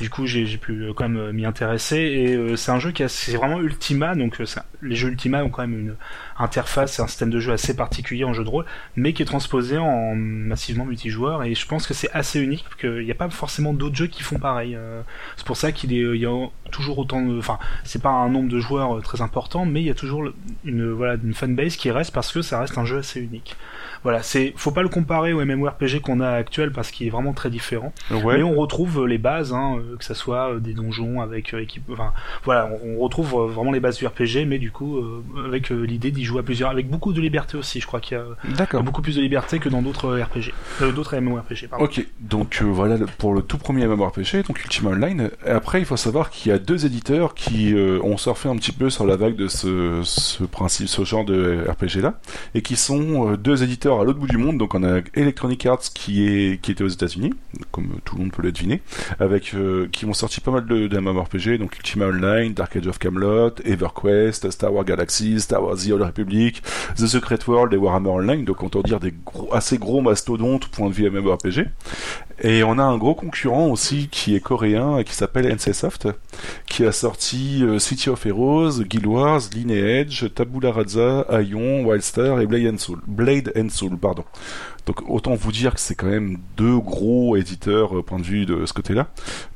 du coup j'ai pu quand même m'y intéresser. Et c'est un jeu qui c'est vraiment Ultima, donc les jeux Ultima ont quand même une interface et un système de jeu assez particulier en jeu de rôle, mais qui est transposé en massivement multijoueur. Et je pense que c'est assez unique, parce qu'il n'y a pas forcément d'autres jeux qui font pareil. Euh, c'est pour ça qu'il y a toujours autant de, enfin, c'est pas un nombre de joueurs euh, très important, mais il y a toujours une, voilà, une fanbase qui reste parce que ça reste un jeu assez unique. Voilà, c'est faut pas le comparer au MMORPG qu'on a actuel parce qu'il est vraiment très différent. Mais on retrouve les bases, hein, euh, que ça soit euh, des donjons avec euh, équipe, enfin voilà, on, retrouve vraiment les bases du RPG, mais du coup avec l'idée d'y jouer à plusieurs, avec beaucoup de liberté aussi. Je crois qu'il y a beaucoup plus de liberté que dans d'autres RPG, d'autres MMORPG. Pardon. Ok, donc voilà pour le tout premier MMORPG, donc Ultima Online. après, il faut savoir qu'il y a deux éditeurs qui ont surfé un petit peu sur la vague de ce, ce principe, ce genre de RPG là, et qui sont deux éditeurs à l'autre bout du monde. Donc on a Electronic Arts qui est qui était aux États-Unis, comme tout le monde peut le deviner, avec euh, qui ont sorti pas mal de, MMORPG, donc Ultima Online, Dark Age of Camelot, EverQuest, Star Wars Galaxies, Star Wars The Old Republic, The Secret World et Warhammer Online. Donc on dire des assez gros mastodontes point de vue MMORPG. Et on a un gros concurrent aussi qui est coréen et qui s'appelle NCSoft, qui a sorti euh, City of Heroes, Guild Wars, Lineage, Tabula Rasa, Aion, Wildstar et Blade and Soul. Blade and Soul, pardon. Donc autant vous dire que c'est quand même deux gros éditeurs euh, point de vue de ce côté-là,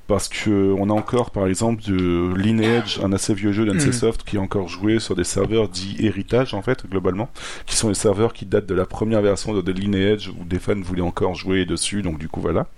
parce que on a encore par exemple de Lineage, un assez vieux jeu d'NCSoft qui est encore joué sur des serveurs dits héritage en fait globalement, qui sont des serveurs qui datent de la première version de, Lineage où des fans voulaient encore jouer dessus, donc du coup voilà.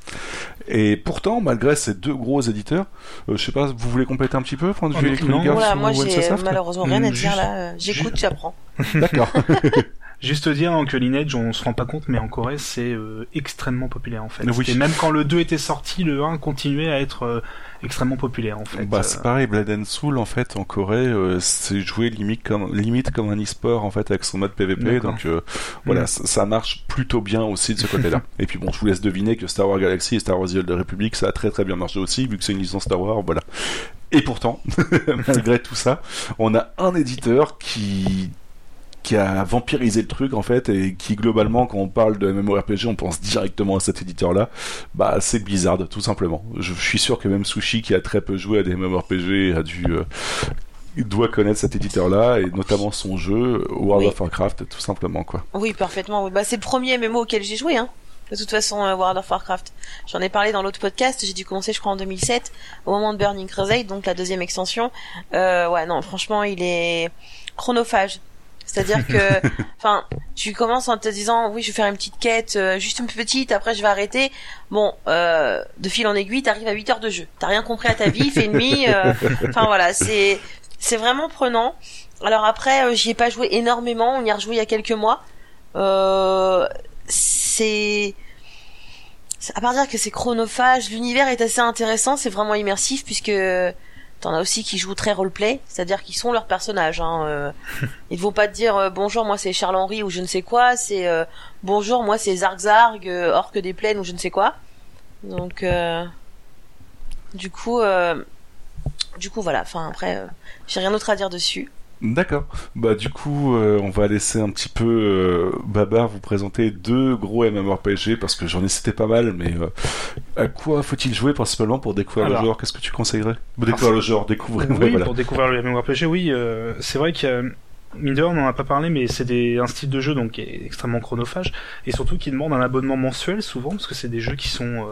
Et pourtant malgré ces deux gros éditeurs, euh, je sais pas, vous voulez compléter un petit peu point de vue voilà, moi j'ai malheureusement rien à dire là, j'écoute, j'apprends. D'accord. Juste dire que Lineage, on se rend pas compte, mais en Corée, c'est euh, extrêmement populaire en fait. Et même quand le 2 était sorti, le 1 continuait à être euh, extrêmement populaire en fait. Bah c'est pareil, Blood and Soul en fait en Corée, euh, c'est joué limite comme limite comme un e-sport en fait avec son mode PVP, donc voilà, mm. ça, marche plutôt bien aussi de ce côté-là. et puis bon, je vous laisse deviner que Star Wars Galaxy et Star Wars The Old Republic, ça a très très bien marché aussi vu que c'est une licence Star Wars, voilà. Et pourtant, malgré tout ça, on a un éditeur qui qui a vampirisé le truc en fait et qui globalement quand on parle de MMORPG on pense directement à cet éditeur là bah c'est Blizzard tout simplement je, suis sûr que même Sushi qui a très peu joué à des MMORPG a dû euh, doit connaître cet éditeur là et notamment son jeu World of Warcraft tout simplement quoi oui parfaitement bah c'est le premier MMO auquel j'ai joué hein de toute façon, euh, World of Warcraft. J'en ai parlé dans l'autre podcast. J'ai dû commencer, je crois, en 2007, au moment de Burning Crusade, donc la deuxième extension. Euh, ouais, non, franchement, il est chronophage. C'est-à-dire que, enfin, tu commences en te disant, oui, je vais faire une petite quête, euh, juste une petite, après je vais arrêter. Bon, euh, de fil en aiguille, t'arrives à 8 heures de jeu. T'as rien compris à ta vie, il fait nuit. Euh, enfin voilà, c'est c'est vraiment prenant. Alors après, j'y ai pas joué énormément. On y a rejoué il y a quelques mois. c'est à part dire que c'est chronophage, l'univers est assez intéressant, c'est vraiment immersif puisque T'en as aussi qui jouent très roleplay, c'est-à-dire qu'ils sont leurs personnages. Hein, euh. Ils vont pas te dire euh, bonjour, moi c'est Charles Henry ou je ne sais quoi. C'est euh, bonjour, moi c'est Zarg Zarg, orque des plaines ou je ne sais quoi. Donc du coup, du coup voilà. Enfin après, j'ai rien d'autre à dire dessus. D'accord. Bah du coup, euh, on va laisser un petit peu euh, Babar vous présenter deux gros MMORPG parce que j'en ai cité pas mal, mais euh, à quoi faut-il jouer principalement pour découvrir le genre? Qu'est-ce que tu conseillerais? Découvrir le genre, découvrir. Oui, pour découvrir le MMORPG, oui. c'est vrai qu'il y a Mine on n'en a pas parlé, mais c'est un style de jeu donc qui est extrêmement chronophage et surtout qui demande un abonnement mensuel souvent parce que c'est des jeux qui sont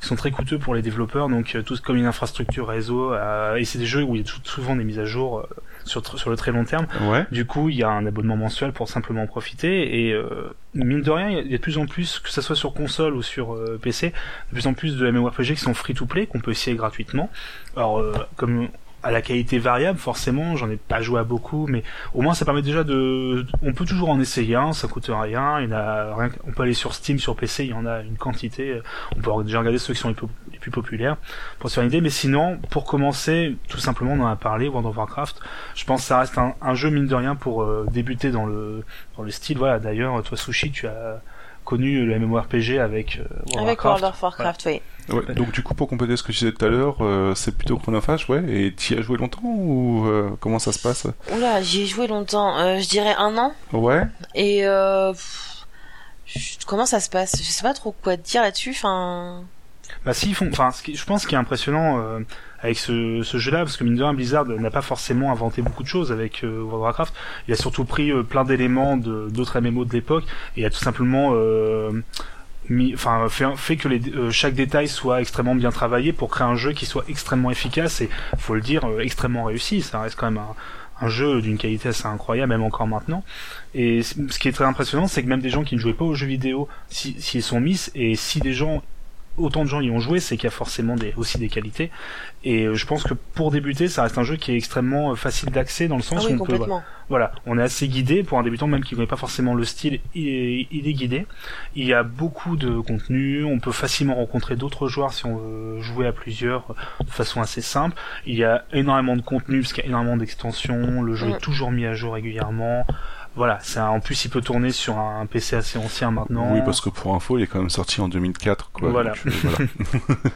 sont très coûteux pour les développeurs donc tout comme une infrastructure réseau et c'est des jeux où il y a souvent des mises à jour sur, sur le très long terme. Du coup, il y a un abonnement mensuel pour simplement en profiter. Et euh, mine de rien, il y a de plus en plus, que ça soit sur console ou sur euh, PC, de plus en plus de MMORPG qui sont free-to-play, qu'on peut essayer gratuitement. Alors, euh, comme à la qualité variable, forcément, j'en ai pas joué à beaucoup, mais au moins ça permet déjà de, on peut toujours en essayer un, ça coûte rien, il a rien, on peut aller sur Steam, sur PC, il y en a une quantité, on peut déjà regarder ceux qui sont les, plus populaires pour se faire une idée, mais sinon, pour commencer, tout simplement, on en a parlé, World of Warcraft, je pense que ça reste un, jeu mine de rien pour euh, débuter dans le, dans le style, voilà, d'ailleurs, toi Sushi, tu as connu le MMORPG avec euh, avec World of Warcraft, oui. Ouais, donc du coup, pour compléter ce que je disais tout à l'heure, euh, c'est plutôt chronophage, ouais. Et tu y as joué longtemps ou euh, comment ça se passe? Oula, j'y ai joué longtemps. Euh, je dirais un an. Ouais. Et comment ça se passe? Je sais pas trop quoi te dire là-dessus. Enfin. Bah si, font. Enfin, je pense ce qui est impressionnant avec ce, ce jeu-là, parce que mine de rien, Blizzard n'a pas forcément inventé beaucoup de choses avec World of Warcraft. Il a surtout pris plein d'éléments d'autres MMO de l'époque et a tout simplement enfin fait, que les, euh, chaque détail soit extrêmement bien travaillé pour créer un jeu qui soit extrêmement efficace et faut le dire euh, extrêmement réussi ça reste quand même un, jeu d'une qualité assez incroyable même encore maintenant et ce qui est très impressionnant c'est que même des gens qui ne jouaient pas aux jeux vidéo s'ils si, sont mis et si des gens autant de gens y ont joué, c'est qu'il y a forcément des, aussi des qualités. Et euh, je pense que pour débuter, ça reste un jeu qui est extrêmement facile d'accès dans le sens ah où on peut, voilà, on est assez guidé pour un débutant même qui ne connaît pas forcément le style, il est, il est, guidé. Il y a beaucoup de contenu, on peut facilement rencontrer d'autres joueurs si on veut jouer à plusieurs de façon assez simple. Il y a énormément de contenu parce qu'il y a énormément d'extensions, le jeu est toujours mis à jour régulièrement. Voilà, c'est en plus il peut tourner sur un PC assez ancien maintenant. Oui, parce que pour info, il est quand même sorti en 2004 quoi. Voilà. Euh, voilà.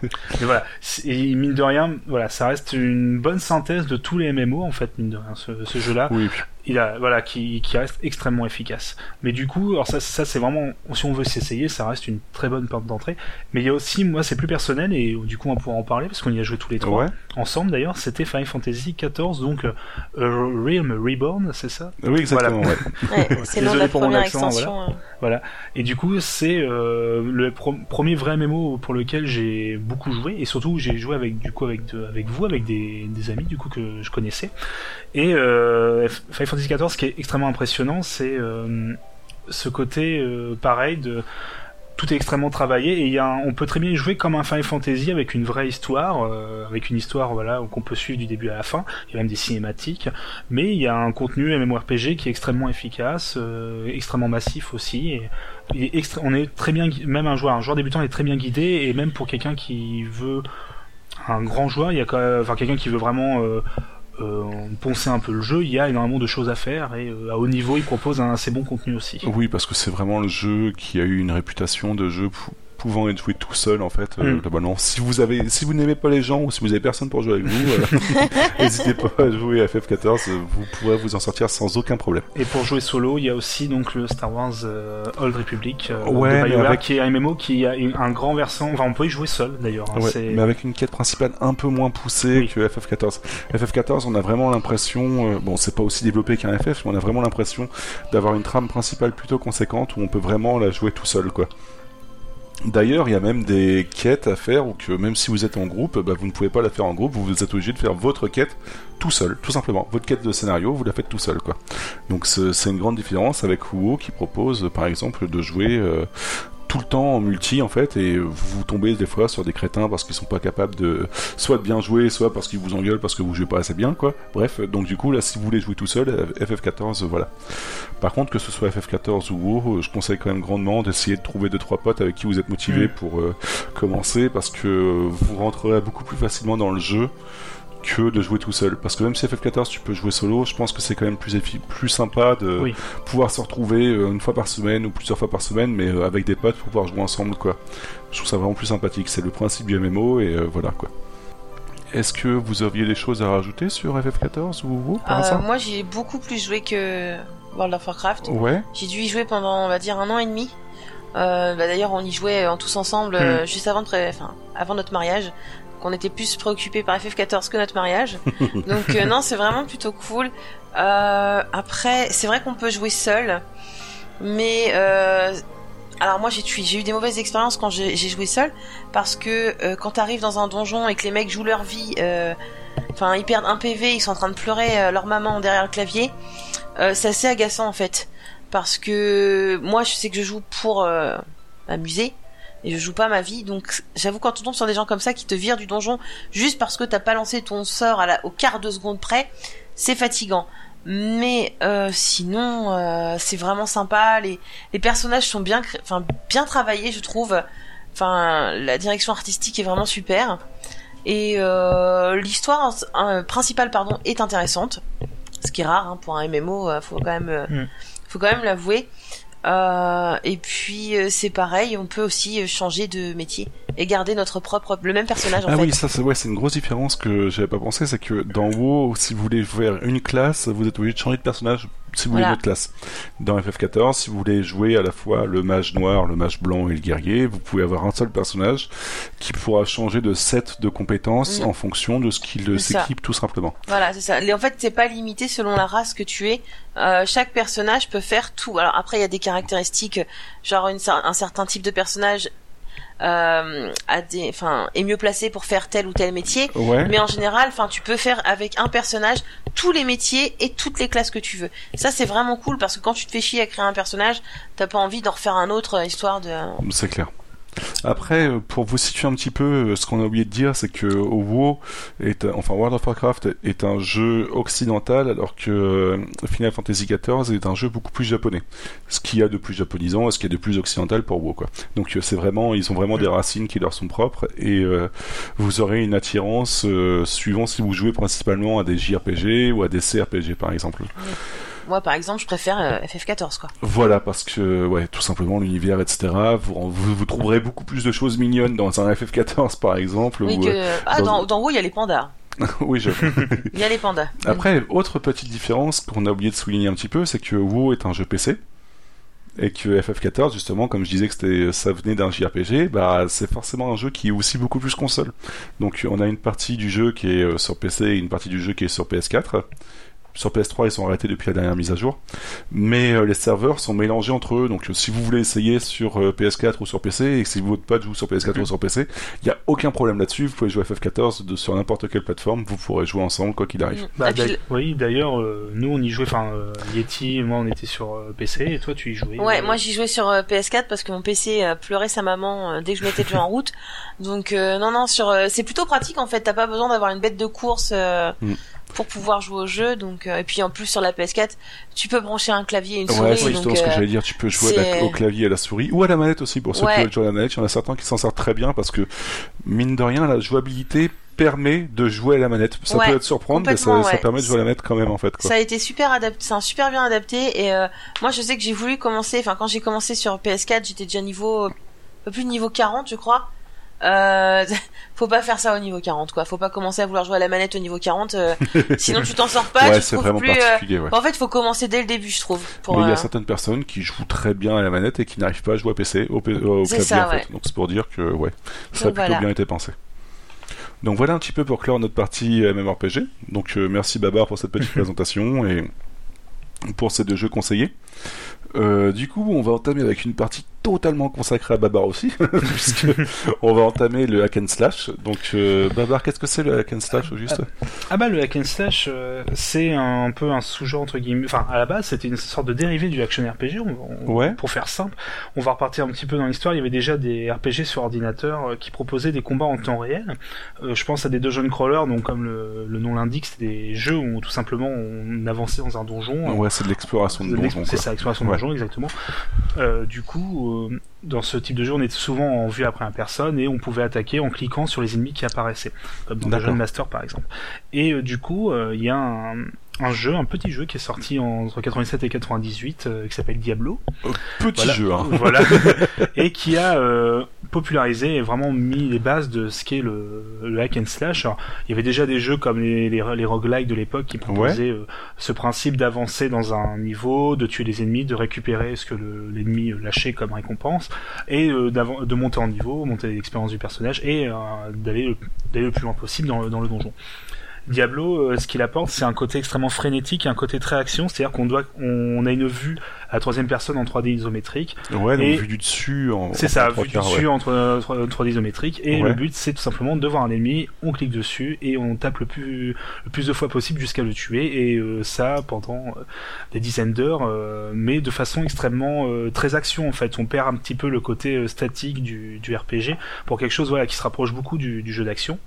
et voilà, et mine de rien, voilà, ça reste une bonne synthèse de tous les MMO en fait, mine de rien ce, ce jeu-là. Oui il a voilà qui, qui reste extrêmement efficace. Mais du coup, alors ça ça c'est vraiment si on veut s'essayer, ça reste une très bonne porte d'entrée. Mais il y a aussi moi c'est plus personnel et du coup on pourra en parler parce qu'on y a joué tous les trois ensemble d'ailleurs. C'était Final Fantasy XIV donc euh, Realm Reborn, c'est ça? Oui exactement. Ouais. c'est la première extension. Voilà. Hein. voilà. Et du coup c'est euh, le premier vrai MMO pour lequel j'ai beaucoup joué et surtout j'ai joué avec du coup avec avec vous avec des, des amis du coup que je connaissais et euh, Final Fantasy XIV, ce qui est extrêmement impressionnant, c'est euh, ce côté euh, pareil de tout est extrêmement travaillé et y a on peut très bien jouer comme un Final Fantasy avec une vraie histoire, euh, avec une histoire voilà qu'on peut suivre du début à la fin. Il y a même des cinématiques, mais il y a un contenu MMORPG qui est extrêmement efficace, extrêmement massif aussi. On est très bien, même un joueur, un joueur débutant est très bien guidé et même pour quelqu'un qui veut un grand joueur, il y a enfin quelqu'un qui veut vraiment euh, poncer un peu le jeu, il y a énormément de choses à faire et euh, à haut niveau, il propose un assez bon contenu aussi. Oui, parce que c'est vraiment le jeu qui a eu une réputation de jeu pouvant être joué tout seul en fait mm. globalement. Si vous avez, si vous n'aimez pas les gens ou si vous avez personne pour jouer avec vous, n'hésitez pas à jouer à FF14. Vous pourrez vous en sortir sans aucun problème. Et pour jouer solo, il y a aussi donc le Star Wars Old Republic ouais, avec... qui est un MMO qui a un grand versant. Enfin, on peut y jouer seul d'ailleurs. Hein, mais avec une quête principale un peu moins poussée que FF14. FF14, on a vraiment l'impression, bon, c'est pas aussi développé qu'un FF, mais on a vraiment l'impression d'avoir une trame principale plutôt conséquente où on peut vraiment la jouer tout seul, quoi. D'ailleurs, il y a même des quêtes à faire où que même si vous êtes en groupe, bah, vous ne pouvez pas la faire en groupe, vous êtes obligé de faire votre quête tout seul, tout simplement. Votre quête de scénario, vous la faites tout seul. Donc c'est une grande différence avec WoW qui propose, par exemple, de jouer euh, tout le temps en multi en fait et vous tombez des fois sur des crétins parce qu'ils sont pas capables de soit de bien jouer soit parce qu'ils vous engueulent parce que vous jouez pas assez bien quoi bref donc du coup là si vous voulez jouer tout seul FF14 voilà par contre que ce soit FF14 ou WoW je conseille quand même grandement d'essayer de trouver deux trois potes avec qui vous êtes motivé mm. pour euh, commencer parce que vous rentrerez beaucoup plus facilement dans le jeu que de jouer tout seul. Parce que même si FF14 tu peux jouer solo, je pense que c'est quand même plus, plus sympa de pouvoir se retrouver euh, une fois par semaine ou plusieurs fois par semaine, mais euh, avec des potes pour pouvoir jouer ensemble quoi. Je trouve ça vraiment plus sympathique. C'est le principe du MMO et euh, voilà quoi. Est-ce que vous aviez des choses à rajouter sur FF14 ou vous Moi j'ai beaucoup plus joué que World of Warcraft. Ouais. J'ai dû y jouer pendant on va dire un an et demi. Bah, d'ailleurs, on y jouait en tous ensemble hmm. juste avant, enfin, avant notre mariage qu'on était plus préoccupé par FF14 que notre mariage. Donc euh, non, c'est vraiment plutôt cool. Euh, après, c'est vrai qu'on peut jouer seul, mais euh, alors moi j'ai j'ai eu des mauvaises expériences quand j'ai joué seul parce que quand t'arrives dans un donjon et que les mecs jouent leur vie, enfin ils perdent un PV, ils sont en train de pleurer leur maman derrière le clavier, c'est assez agaçant en fait parce que moi je sais que je joue pour m'amuser et je joue pas ma vie. Donc j'avoue quand on tombe sur des gens comme ça qui te virent du donjon juste parce que t'as pas lancé ton sort à la, au quart de seconde près, c'est fatigant. Mais euh, sinon, euh, c'est vraiment sympa. Les, les personnages sont bien, enfin bien travaillés, je trouve. Enfin, la direction artistique est vraiment super. Et euh, l'histoire principale, pardon, est intéressante. Ce qui est rare hein, pour un MMO, faut quand même, mm. faut quand même l'avouer. Euh, et puis euh, c'est pareil, on peut aussi euh, changer de métier et garder notre propre le même personnage. En ah oui, ça c'est ouais, c'est une grosse différence que j'avais pas pensé, c'est que dans WoW, si vous voulez faire une classe, vous êtes obligé de changer de personnage si vous voulez votre classe. Dans FF14, si vous voulez jouer à la fois le mage noir, le mage blanc et le guerrier, vous pouvez avoir un seul personnage qui pourra changer de set de compétences mm. en fonction de ce qu'il s'équipe tout simplement. Voilà, c'est ça. Et en fait, c'est pas limité selon la race que tu es. Euh, chaque personnage peut faire tout. Alors après, il y a des caractéristiques, genre une, un certain type de personnage euh, des, enfin, est mieux placé pour faire tel ou tel métier. Mais en général, enfin, tu peux faire avec un personnage tous les métiers et toutes les classes que tu veux. Ça, c'est vraiment cool parce que quand tu te fais chier à créer un personnage, t'as pas envie d'en refaire un autre histoire de. C'est clair. Après, euh, pour vous situer un petit peu, euh, ce qu'on a oublié de dire, c'est que WoW est, enfin World of Warcraft est un jeu occidental, alors que euh, Final Fantasy XIV est un jeu beaucoup plus japonais. Ce qu'il y a de plus japonisant, et ce qu'il y a de plus occidental pour WoW, quoi. Donc c'est vraiment, ils ont vraiment des racines qui leur sont propres, et vous aurez une attirance suivant si vous jouez principalement à des JRPG ou à des CRPG, par exemple. Moi, par exemple, je préfère euh, FF14, quoi. Voilà, parce que, ouais, tout simplement, l'univers, etc. Vous, vous, trouverez beaucoup plus de choses mignonnes dans un FF14, par exemple. Oui, que... Euh, ah, dans, dans WoW, il y a les pandas. oui, je. il y a les pandas. Après, autre petite différence qu'on a oublié de souligner un petit peu, c'est que WoW est un jeu PC et que FF14 justement comme je disais que c'était ça venait d'un JRPG bah c'est forcément un jeu qui est aussi beaucoup plus console donc on a une partie du jeu qui est euh, sur PC et une partie du jeu qui est sur PS4 sur PS3, ils sont arrêtés depuis la dernière mise à jour. Mais euh, les serveurs sont mélangés entre eux. Donc, euh, si vous voulez essayer sur euh, PS4 ou sur PC, et si votre pote joue sur PS4 ou sur PC, il n'y a aucun problème là-dessus. Vous pouvez jouer FF14 de, sur n'importe quelle plateforme. Vous pourrez jouer ensemble, quoi qu'il arrive. Bah, oui, d'ailleurs, nous, on y jouait. Enfin, Yeti et moi, on était sur PC, et toi, tu y jouais. Ouais, moi, j'y jouais sur PS4 parce que mon PC pleurait sa maman dès que je mettais le jeu en route. Donc, non, non, sur. c'est plutôt pratique en fait. T'as pas besoin d'avoir une bête de course. Mm pour pouvoir jouer au jeu. Donc euh, et puis en plus sur la PS4, tu peux brancher un clavier et une souris. Ouais, c'est ce que euh, j'allais dire. Tu peux jouer au clavier et à la souris ou à la manette aussi pour ceux qui veulent jouer à la manette. Il y en a certains qui s'en sortent très bien parce que mine de rien, la jouabilité permet de jouer à la manette. Ça peut être surprendre, mais ça, ça, permet de jouer à la manette quand même en fait. Quoi. Ça a été super adapté, c'est un super bien adapté. Et euh, moi, je sais que j'ai voulu commencer. Enfin, quand j'ai commencé sur PS4, j'étais déjà niveau peu plus de niveau 40, je crois. Euh, faut pas faire ça au niveau 40 quoi. Faut pas commencer à vouloir jouer à la manette au niveau 40 euh, sinon tu t'en sors pas, ouais, tu vraiment plus euh... En fait, faut commencer dès le début, je trouve. Pour, Mais il y a certaines personnes qui jouent très bien à la manette et qui n'arrivent pas à jouer à PC au, au clavier ça, en fait. Donc c'est pour dire que ouais, ça a plutôt bien été pensé. Donc voilà un petit peu pour clore notre partie MMORPG. Donc merci Babar pour cette petite présentation et pour ces deux jeux conseillés. Euh, du coup, on va entamer avec une partie totalement consacrée à Babar aussi, puisque on va entamer le hack and slash. Donc, euh, Babar, qu'est-ce que c'est le hack and slash au juste ah, bah le hack and slash, euh, c'est un, peu un sous-genre entre guillemets. Enfin, à la base, c'était une sorte de dérivé du action RPG. ouais. Pour faire simple, on va repartir un petit peu dans l'histoire. Il y avait déjà des RPG sur ordinateur qui proposaient des combats en temps réel. je pense à des dungeon crawlers, donc comme le, le nom l'indique, c'est des jeux où tout simplement on avançait dans un donjon. Ouais, c'est de l'exploration de, donjon. C'est ça, exploration de donjon, exactement. Euh, du coup, euh, dans ce type de jeu, on était souvent en vue après un personne et on pouvait attaquer en cliquant sur les ennemis qui apparaissaient, comme dans Dungeon Master par exemple. Et euh, du coup, il y a un, un jeu, un petit jeu qui est sorti entre 97 et 98, euh, qui s'appelle Diablo. petit jeu, hein. Voilà. et qui a euh, popularisé et vraiment mis les bases de ce qu'est le, le hack and slash. il y avait déjà des jeux comme les, les, les roguelikes de l'époque qui proposaient euh, ce principe d'avancer dans un niveau, de tuer les ennemis, de récupérer ce que l'ennemi lâchait comme récompense, et de monter en niveau, monter l'expérience du personnage, et d'aller le plus loin possible dans, dans le donjon. Diablo, euh, ce qu'il apporte, c'est un côté extrêmement frénétique, un côté très action, c'est-à-dire qu'on doit, on a une vue à troisième personne en 3D isométrique. Ouais, donc vue du dessus en. C'est ça, vue du dessus en 3D isométrique. Et le but, c'est tout simplement de voir un ennemi, on clique dessus et on tape le plus, le plus de fois possible jusqu'à le tuer. Et euh, ça pendant euh, des dizaines d'heures, mais de façon extrêmement très action en fait. On perd un petit peu le côté statique du, du RPG pour quelque chose voilà qui se rapproche beaucoup du, du jeu d'action.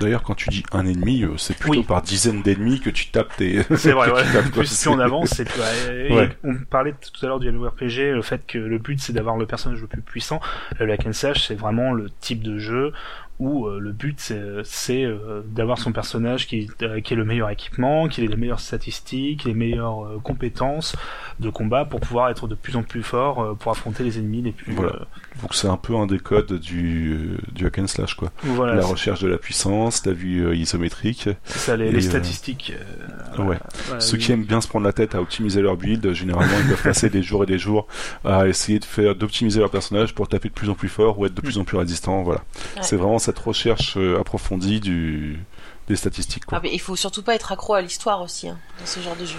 D'ailleurs, quand tu dis un ennemi, c'est plutôt par dizaines d'ennemis que tu tapes tes. C'est vrai, ouais. plus, plus on avance, c'est on parlait tout à l'heure du RPG, le fait que le but c'est d'avoir le personnage le plus puissant. Le hack c'est vraiment le type de jeu où euh, le but c'est euh, d'avoir son personnage qui, euh, qui ait le meilleur équipement, qui ait les meilleures statistiques, les meilleures compétences de combat pour pouvoir être de plus en plus fort pour affronter les ennemis les plus. Voilà. Donc c'est un peu un des codes du, du hack and slash quoi. la recherche de la puissance, la vue isométrique. C'est ça, les, statistiques. ouais. Ceux qui aiment bien se prendre la tête à optimiser leur build, généralement ils peuvent passer des jours et des jours à essayer de faire d'optimiser leur personnage pour taper de plus en plus fort ou être de plus en plus résistant. Voilà. C'est vraiment cette recherche euh, approfondie du, des statistiques. Quoi. Ah, mais il faut surtout pas être accro à l'histoire aussi hein, dans ce genre de jeu.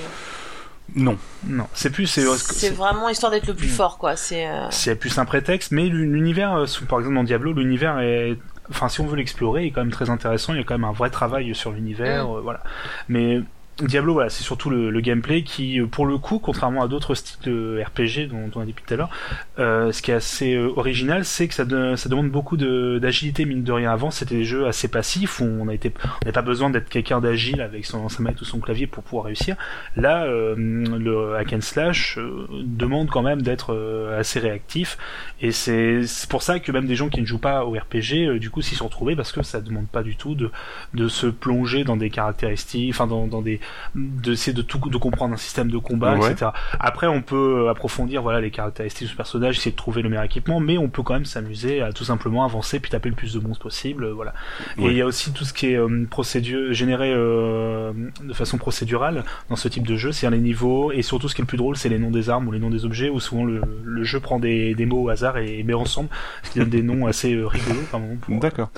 Non, non, c'est plus c'est c'est vraiment histoire d'être le plus mm. fort quoi. C'est euh, c'est plus un prétexte, mais l'univers, euh, par exemple dans Diablo, l'univers est enfin si on veut l'explorer, il est quand même très intéressant. Il y a quand même un vrai travail sur l'univers, mm. voilà. Mais Diablo, voilà, c'est surtout le, gameplay qui, euh, pour le coup, contrairement à d'autres styles de RPG dont, on a dit tout à l'heure, euh, ce qui est assez euh, original, c'est que ça, demande beaucoup d'agilité mine de rien. Avant, c'était des jeux assez passifs où on n'avait pas besoin d'être quelqu'un d'agile avec son sa manette ou son clavier pour pouvoir réussir. Là, le hack and slash demande quand même d'être assez réactif, et c'est pour ça que même des gens qui ne jouent pas au RPG, du coup, s'y sont retrouvés parce que ça demande pas du tout de se plonger dans des caractéristiques, enfin dans des d'essayer de tout de comprendre un système de combat, etc. Après, on peut approfondir voilà les caractéristiques du personnage, essayer de trouver le meilleur équipement, mais on peut quand même s'amuser à tout simplement avancer puis taper le plus de monstres possible, voilà. Et il y a aussi tout ce qui est euh, procédure généré euh, de façon procédurale dans ce type de jeu, c'est les niveaux et surtout ce qui est le plus drôle, c'est les noms des armes ou les noms des objets où souvent le, le jeu prend des, des mots au hasard et, met ensemble, ce qui donne des noms assez euh, rigolos D'accord.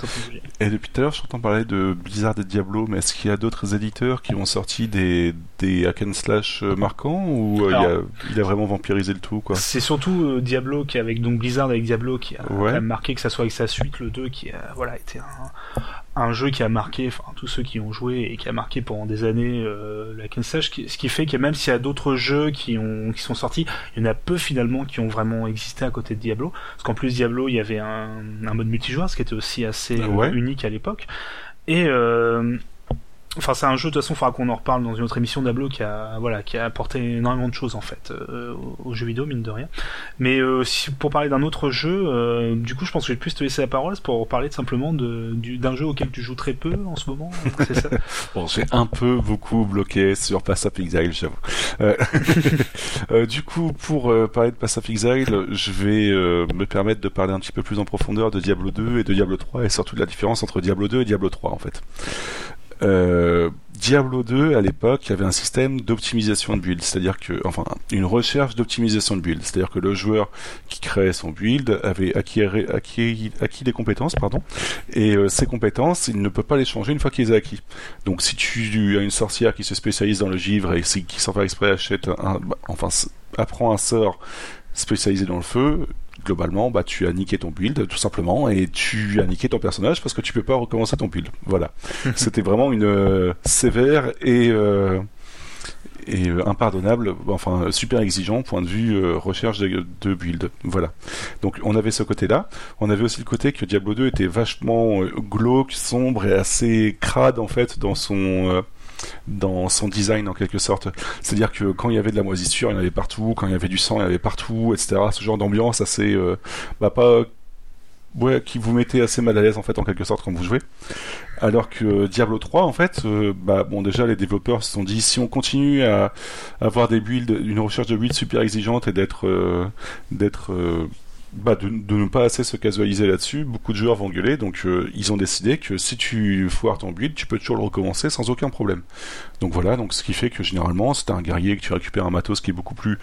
Et depuis tout à l'heure, j'entends parler de Blizzard et Diablo, mais est-ce qu'il y a d'autres éditeurs qui ont des, des hack and slash euh, marquants ou euh, il, a, vraiment vampirisé le tout quoi? C'est surtout euh, Diablo qui avec donc Blizzard avec Diablo qui a marqué que ça soit avec sa suite le 2 qui a voilà été un, un jeu qui a marqué enfin tous ceux qui ont joué et qui a marqué pendant des années le hack and slash ce qui fait que même s'il y a d'autres jeux qui ont qui sont sortis il y en a peu finalement qui ont vraiment existé à côté de Diablo. Parce qu'en plus Diablo il y avait un, un mode multijoueur ce qui était aussi assez unique à l'époque. Et enfin c'est un jeu de toute façon, il faudra qu'on en reparle dans une autre émission d'Ablo qui a voilà qui a apporté énormément de choses en fait euh, aux jeux vidéo mine de rien. Mais euh, si, pour parler d'un autre jeu, euh, du coup je pense que je vais plus te laisser la parole pour parler simplement de d'un jeu auquel tu joues très peu en ce moment. C'est ça? bon, j'ai un peu beaucoup bloqué sur Pass of Exile, j'avoue. du coup, pour parler de Pass of Exile, je vais me permettre de parler un petit peu plus en profondeur de Diablo 2 et de Diablo 3 et surtout de la différence entre Diablo 2 et Diablo 3 en fait. Euh, Diablo 2 à l'époque avait un système d'optimisation de build, c'est-à-dire que, une recherche d'optimisation de build, c'est-à-dire que le joueur qui créait son build avait acquis des compétences, pardon, et euh, ces compétences, il ne peut pas les changer une fois qu'il les a acquis. Donc, si tu as une sorcière qui se spécialise dans le givre et qui sans faire exprès achète un, bah, enfin, apprend un sort spécialisé dans le feu, globalement, bah, tu as niqué ton build, tout simplement, et tu as niqué ton personnage parce que tu peux pas recommencer ton build. Voilà. C'était vraiment une euh, sévère et euh, et euh, impardonnable, enfin super exigeant point de vue recherche de, de, build. Voilà. Donc on avait ce côté-là. On avait aussi le côté que Diablo 2 était vachement glauque, sombre et assez crade en fait dans son dans son design en quelque sorte. C'est-à-dire que quand il y avait de la moisissure, il y en avait partout, quand il y avait du sang, il y en avait partout, etc. Ce genre d'ambiance assez, euh, bah pas, ouais, qui vous mettait assez mal à l'aise en fait en quelque sorte quand vous jouez. Alors que Diablo 3 en fait, euh, bah bon déjà les développeurs se sont dit si on continue à, avoir des builds, une recherche de builds super exigeante et d'être euh, d'être bah, de, ne pas assez se casualiser là-dessus, beaucoup de joueurs vont gueuler, donc euh, ils ont décidé que si tu foires ton build, tu peux toujours le recommencer sans aucun problème. Donc voilà, donc ce qui fait que généralement, si t'es un guerrier que tu récupères un matos qui est beaucoup plus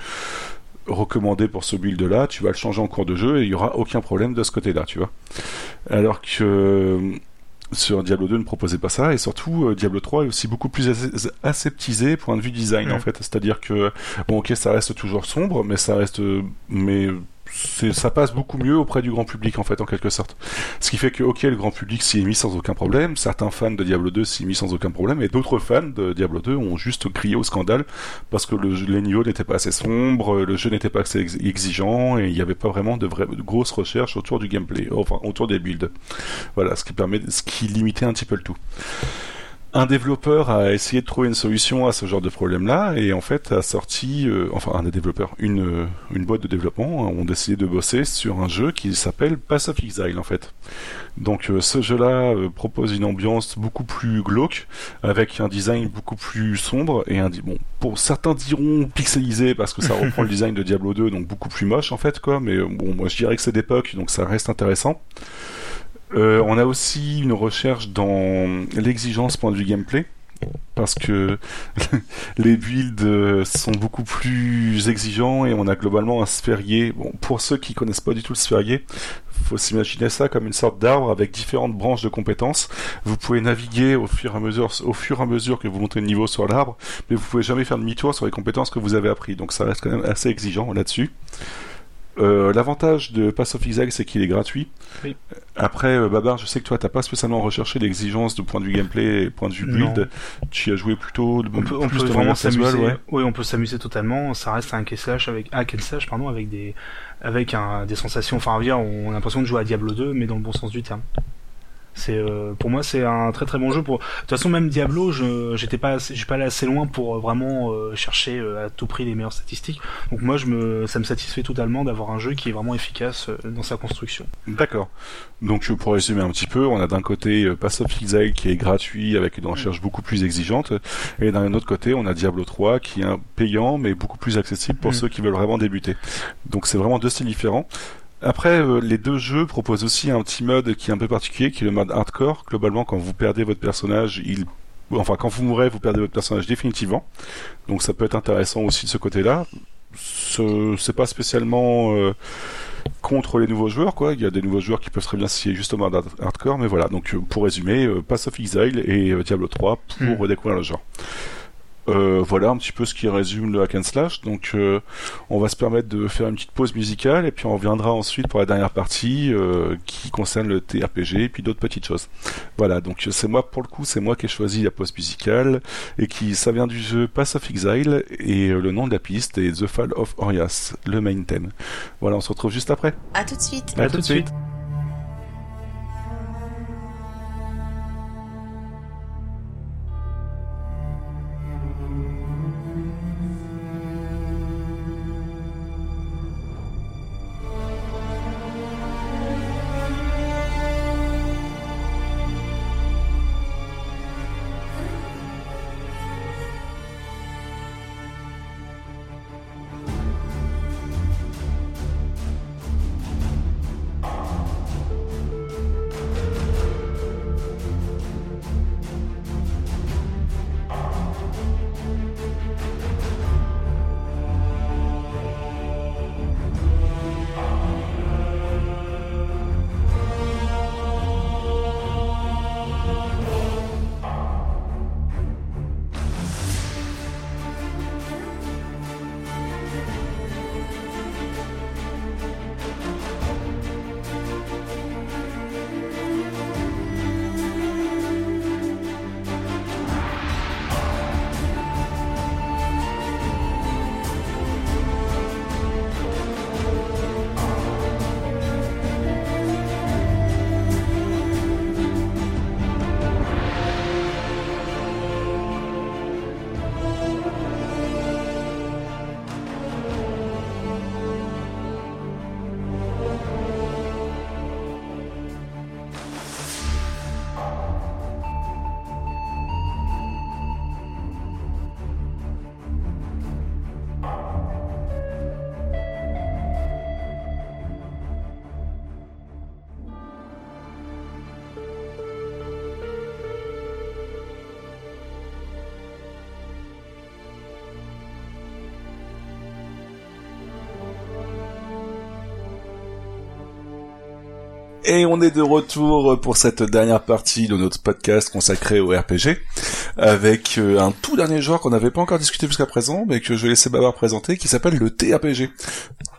recommandé pour ce build-là, tu vas le changer en cours de jeu et il y aura aucun problème de ce côté-là, tu vois. Alors que euh, sur Diablo 2 ne proposait pas ça et surtout euh, Diablo 3 est aussi beaucoup plus aseptisé point de vue design en fait c'est à dire que bon ok ça reste toujours sombre mais ça reste mais ça passe beaucoup mieux auprès du grand public en fait en quelque sorte. Ce qui fait que ok le grand public s'y est mis sans aucun problème, certains fans de Diablo 2 s'y est mis sans aucun problème et d'autres fans de Diablo 2 ont juste crié au scandale parce que le, les niveaux n'étaient pas assez sombres, le jeu n'était pas assez exigeant et il n'y avait pas vraiment de, vraies grosses recherches autour du gameplay, enfin autour des builds. Voilà, ce qui permet, ce qui limitait un petit peu le tout un développeur a essayé de trouver une solution à ce genre de problème-là et en fait a sorti, euh, enfin un des développeurs, une, euh, une boîte de développement ont décidé de bosser sur un jeu qui s'appelle Pass of Exile en fait. Donc euh, ce jeu-là propose une ambiance beaucoup plus glauque avec un design beaucoup plus sombre et un bon pour certains diront pixelisé parce que ça reprend le design de Diablo 2 donc beaucoup plus moche en fait quoi mais bon moi je dirais que c'est d'époque donc ça reste intéressant. Euh, on a aussi une recherche dans l'exigence point de vue gameplay parce que les builds sont beaucoup plus exigeants et on a globalement un sphérié. Bon, pour ceux qui connaissent pas du tout le sphérié, faut s'imaginer ça comme une sorte d'arbre avec différentes branches de compétences. Vous pouvez naviguer au fur et à mesure, au fur et à mesure que vous montez le niveau sur l'arbre, mais vous pouvez jamais faire demi-tour sur les compétences que vous avez appris. Donc ça reste quand même assez exigeant là-dessus. Euh, l'avantage de Pass of Exile, c'est qu'il est gratuit. Après, euh, Babar, je sais que toi, t'as pas spécialement recherché l'exigence de point de vue gameplay et point de vue build. Tu as joué plutôt de, on peut, on peut vraiment s'amuser. Ouais. Oui, on peut s'amuser totalement. Ça reste un slash avec hack slash, pardon, avec des avec un, des sensations. Enfin, on a l'impression de jouer à Diablo 2, mais dans le bon sens du terme. C'est euh, pour moi c'est un très très bon jeu pour. De toute façon même Diablo, je j'étais pas j'ai pas allé assez loin pour euh, vraiment euh, chercher à tout prix les meilleures statistiques. Donc moi je me ça me satisfait totalement d'avoir un jeu qui est vraiment efficace dans sa construction. D'accord. Donc pour résumer un petit peu, on a d'un côté Pass of Exile qui est gratuit avec une recherche beaucoup plus exigeante, et d'un autre côté on a Diablo 3 qui est payant mais beaucoup plus accessible pour mm. ceux qui veulent vraiment débuter. Donc c'est vraiment deux styles différents. Après, euh, les deux jeux proposent aussi un petit mode qui est un peu particulier, qui est le mode hardcore. Globalement, quand vous perdez votre personnage, il enfin quand vous mourrez, vous perdez votre personnage définitivement. Donc ça peut être intéressant aussi de ce côté-là. C'est pas spécialement euh, contre les nouveaux joueurs, quoi. Il y a des nouveaux joueurs qui peuvent très bien s'y juste au mode hardcore, mais voilà. Donc euh, pour résumer, Pass of Exile et Diablo 3 pour hmm. découvrir le genre. Euh, voilà un petit peu ce qui résume le hack and slash. Donc, euh, on va se permettre de faire une petite pause musicale et puis on reviendra ensuite pour la dernière partie euh, qui concerne le TRPG et puis d'autres petites choses. Voilà, donc c'est moi pour le coup, c'est moi qui ai choisi la pause musicale et qui ça vient du jeu Pass of Exile et le nom de la piste est The Fall of Orias, le main theme. Voilà, on se retrouve juste après. À tout de suite. À, tout, de suite. Et on est de retour pour cette dernière partie de notre podcast consacré au RPG, avec euh, un tout dernier genre qu'on n'avait pas encore discuté jusqu'à présent, mais que je vais laisser Babar présenter, qui s'appelle le TRPG.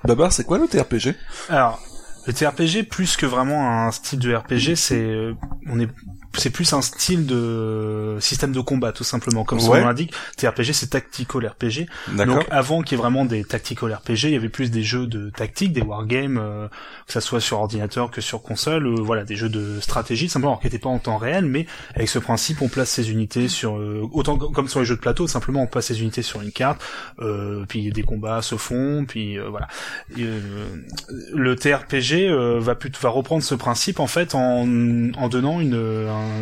Babar, c'est quoi le TRPG Alors, le TRPG, plus que vraiment un style de RPG, c'est euh, on est c'est plus un style de système de combat tout simplement comme son nom l'indique. TRPG c'est tactical RPG donc avant qu'il y ait vraiment des tactical RPG il y avait plus des jeux de tactique des wargames euh, que ça soit sur ordinateur que sur console euh, voilà des jeux de stratégie simplement qui n'étaient pas en temps réel mais avec ce principe on place ses unités sur euh, autant comme sur les jeux de plateau simplement on place ses unités sur une carte puis des combats se font puis voilà. Le TRPG va plutôt va reprendre ce principe en fait en, en donnant une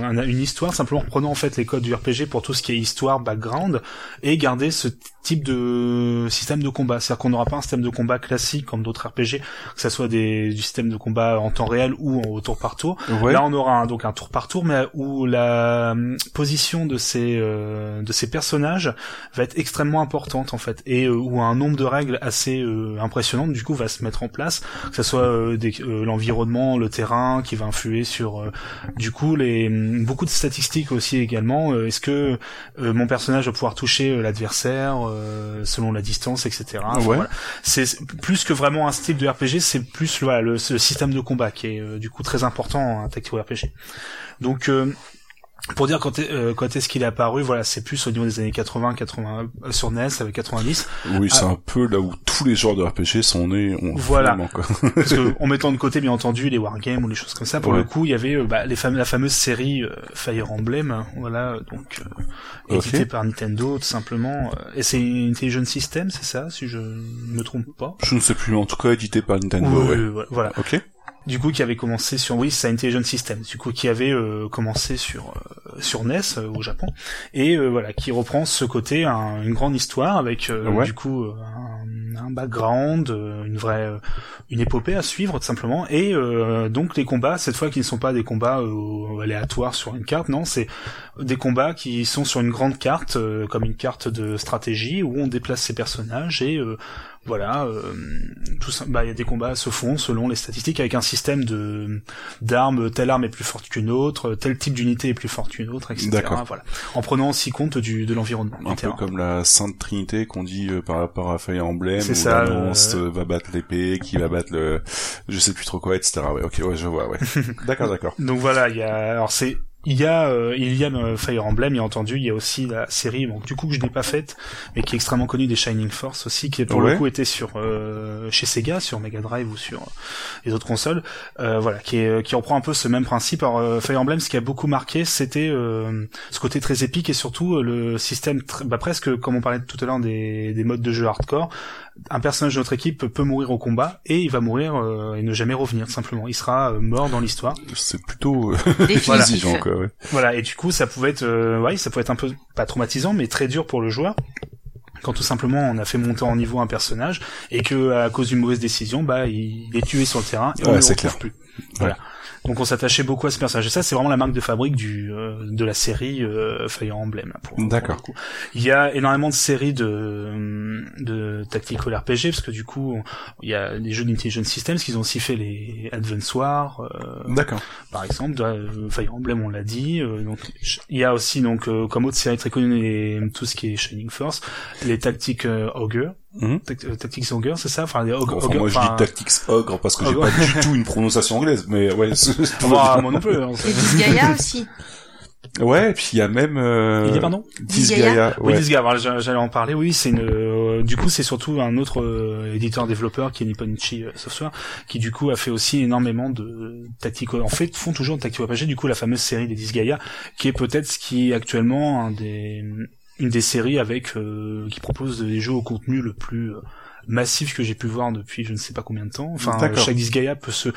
une histoire, simplement reprenant en fait les codes du RPG pour tout ce qui est histoire, background, et garder ce type de système de combat. C'est-à-dire qu'on n'aura pas un système de combat classique comme d'autres RPG, que ça soit des, du système de combat en temps réel ou au tour par tour. Là, on aura un, donc un tour par tour, mais où la hum, position de ces euh, de ces personnages va être extrêmement importante en fait, et euh, où un nombre de règles assez euh, impressionnantes du coup va se mettre en place, que ça soit l'environnement, le terrain qui va influer sur du coup les beaucoup de statistiques aussi également. Est-ce que mon personnage va pouvoir toucher l'adversaire euh, selon la distance, etc. C'est plus que vraiment un style de RPG, c'est plus voilà, le, système de combat qui est euh, du coup très important en tactical RPG. Donc euh, pour dire quand, euh, quand est-ce qu'il est apparu, voilà, c'est plus au niveau des années 80, 80 euh, sur NES avec 90. Oui, c'est ah. un peu là où tous les genres de RPG sont nés. voilà. Parce que en mettant de côté, bien entendu, les wargames ou les choses comme ça, pour le coup, il y avait euh, bah, les la fameuse série Fire Emblem, voilà, donc édité par Nintendo tout simplement. et c'est Intelligent System, c'est ça, si je ne me trompe pas? Je ne sais plus, mais en tout cas édité par Nintendo. ouais. Voilà. Ok du coup qui avait commencé sur oui c'est Intelligent System du coup qui avait euh, commencé sur euh, sur NES euh, au Japon. Et voilà qui reprend ce côté une grande histoire avec du coup un, un background une vraie une épopée à suivre tout simplement. Et donc les combats cette fois qui ne sont pas des combats aléatoires sur une carte non c'est des combats qui sont sur une grande carte comme une carte de stratégie où on déplace ses personnages et voilà, euh, tout ça, bah il y a des combats se font selon les statistiques avec un système de d'armes, telle arme est plus forte qu'une autre, tel type d'unité est plus forte qu'une autre, etc. Voilà, en prenant aussi compte du de l'environnement. Un peu comme la Sainte Trinité qu'on dit euh, par rapport à Fire Emblem, où ça, euh, va battre l'épée, qui va battre le, je sais plus trop quoi, etc. Ouais, ok, ouais, je vois, ouais. d'accord, d'accord. Donc voilà, il y a, alors c'est il y a euh, il y a euh, Fire Emblem, a entendu, il y a aussi la série, bon, du coup que je n'ai pas faite, mais qui est extrêmement connue des Shining Force aussi, qui pour le coup était sur euh, chez Sega, sur Mega Drive ou sur les autres consoles, voilà, qui est, qui reprend un peu ce même principe. Alors Fire Emblem, ce qui a beaucoup marqué, c'était ce côté très épique et surtout le système, bah, presque comme on parlait tout à l'heure des, des modes de jeu hardcore, un personnage de notre équipe peut mourir au combat et il va mourir euh, et ne jamais revenir simplement. Il sera euh, mort dans l'histoire. C'est plutôt voilà. quoi, ouais. voilà et du coup ça pouvait être euh, ouais ça pouvait être un peu pas traumatisant mais très dur pour le joueur quand tout simplement on a fait monter en niveau un personnage et que à cause d'une mauvaise décision bah il est tué sur le terrain et on ne le retrouve plus. Voilà. Donc on s'attachait beaucoup à ce personnage. Et ça, c'est vraiment la marque de fabrique du euh, de la série euh, Fire Emblem. D'accord. Il y a énormément de séries de de tactical RPG parce que du coup, il y a des jeux d'Intelligent Systems qui ont aussi fait les Advance Wars. Euh, D'accord. Par exemple, Fire Emblem, on l'a dit. donc il y a aussi donc comme autre série très connue tout ce qui est Shining Force, les Tactics Ogre Mmh. Tactics Ogre, c'est ça? Enfin, ogre, enfin, moi je dis Tactics Ogre parce que j'ai pas du tout une prononciation anglaise, mais ouais. Ah, moi non plus. Hein, et Disgaea aussi. Ouais, et puis il y a même euh... Il y a pardon Disgaea. Oui, Disgaea. J'allais en parler. Oui, c'est une. Euh, du coup, c'est surtout un autre euh, éditeur développeur qui est Nipponichi euh, Software, qui du coup a fait aussi énormément de tactiques. En fait, font toujours de RPG. Du coup, la fameuse série des Disgaea, qui est peut-être ce qui est actuellement un des une des séries avec euh, qui propose des jeux au contenu le plus euh, massif que j'ai pu voir depuis je ne sais pas combien de temps. Enfin, chaque Disgaea peut se,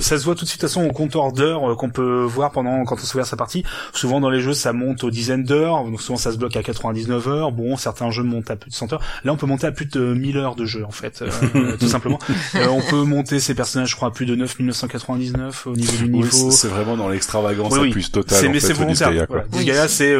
ça se voit tout de suite de toute façon au compteur d'heures euh, qu'on peut voir pendant quand on se sa partie. Souvent dans les jeux ça monte aux dizaines d'heures, donc souvent ça se bloque à 99 heures. Bon, certains jeux montent à plus de 100 heures. Là, on peut monter à plus de 1000 heures de jeu en fait, euh, tout simplement. Euh, on peut monter ses personnages, je crois, à plus de 9999 au niveau du niveau. c'est vraiment dans l'extravagance la plus totale. mais c'est volontaire. Disgaea, c'est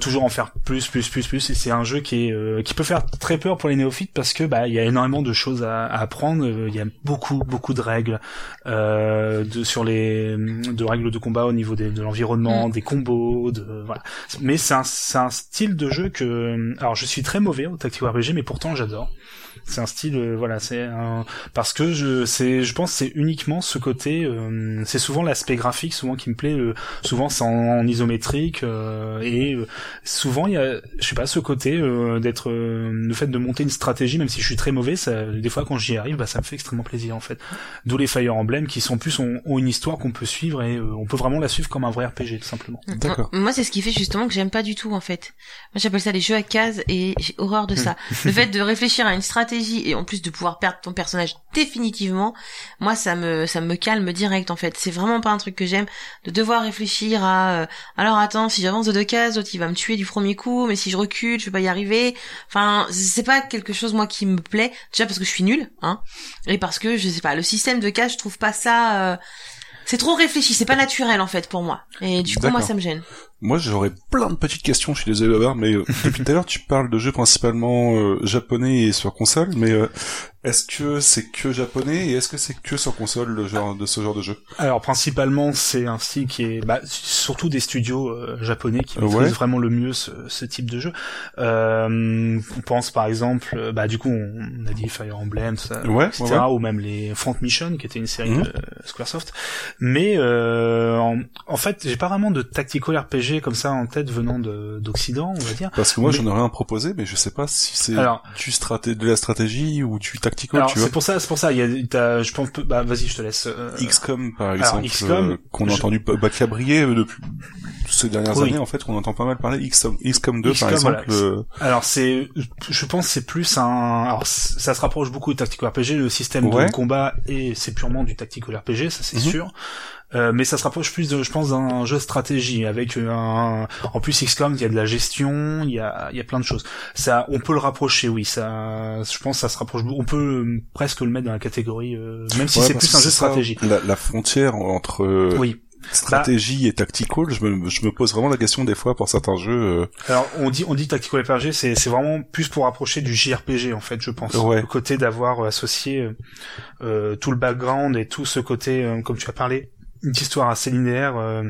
toujours en faire plus, plus, plus, plus. Et c'est un jeu qui est qui peut faire très peur pour les néophytes parce que bah il y a énormément énormément de choses à, apprendre. Il y a beaucoup beaucoup de règles euh, de sur les de règles de combat au niveau de l'environnement, mm. des combos, de voilà. Mais c'est un c'est un style de jeu que alors je suis très mauvais au tactical RPG, mais pourtant j'adore c'est un style euh, voilà c'est parce que je c'est je pense c'est uniquement ce côté euh, c'est souvent l'aspect graphique souvent qui me plaît euh, souvent c'est en, isométrique et souvent il y a je sais pas ce côté d'être le fait de monter une stratégie même si je suis très mauvais ça des fois quand j'y arrive bah ça me fait extrêmement plaisir en fait. D'où les Fire Emblem qui sont plus ont, une histoire qu'on peut suivre et on peut vraiment la suivre comme un vrai RPG tout simplement. D'accord. Moi c'est ce qui fait justement que j'aime pas du tout en fait. Moi j'appelle ça les jeux à cases et j'ai horreur de ça. Le fait de réfléchir à une stratégie et en plus de pouvoir perdre ton personnage définitivement, moi ça me ça me calme direct en fait. C'est vraiment pas un truc que j'aime de devoir réfléchir à euh, alors attends si j'avance de deux cases l'autre il va me tuer du premier coup mais si je recule je vais pas y arriver. Enfin c'est pas quelque chose moi qui me plaît déjà parce que je suis nulle hein et parce que je sais pas le système de cases je trouve pas ça euh, c'est trop réfléchi, c'est pas naturel en fait pour moi. Et du coup moi ça me gêne. Moi, j'aurais plein de petites questions. Je suis désolé, Babar, mais euh, depuis tout à l'heure, tu parles de jeux principalement euh, japonais et sur console, mais euh, est-ce que c'est que japonais et est-ce que c'est que sur console le genre de ce genre de jeu? Alors principalement, c'est un style qui est bah, surtout des studios japonais qui maîtrisent vraiment le mieux ce, ce type de jeu. on pense par exemple, bah du coup, on, a dit Fire Emblem, ça, etc., ou même les Front Mission, qui était une série mhm. de SquareSoft. Mais en, en fait, j'ai pas vraiment de tactical RPG comme ça en tête venant d'Occident, on va dire. Parce que moi j'en aurais un proposé, mais je sais pas si c'est du straté de la stratégie ou du tactical. tu vois. C'est pour ça, c'est pour ça. Il y a, je pense, bah vas-y, je te laisse. Euh, XCOM par exemple, euh, qu'on a entendu qui a brillé euh, depuis ces dernières années en fait, qu'on entend pas mal parler. XCOM, XCOM 2 par exemple. Alors c'est, je pense c'est plus un, alors ça se rapproche beaucoup du tactical RPG, le système de combat et c'est purement du tactical RPG, ça c'est mhm. sûr. Euh, mais ça se rapproche plus, de, je pense, d'un jeu stratégie avec un. En plus, XCOM, il y a de la gestion, il y a, il y a plein de choses. Ça, on peut le rapprocher, oui. Ça, je pense, ça se rapproche. On peut presque le mettre dans la catégorie, euh, même si c'est plus un jeu stratégie. La, la, frontière entre. Euh, oui stratégie et tactical, je me, je me pose vraiment la question des fois pour certains jeux. Alors on dit on dit tactical RPG, c'est c'est vraiment plus pour rapprocher du JRPG en fait, je pense. Ouais. Le côté d'avoir associé euh, tout le background et tout ce côté, comme tu as parlé, une histoire assez linéaire euh,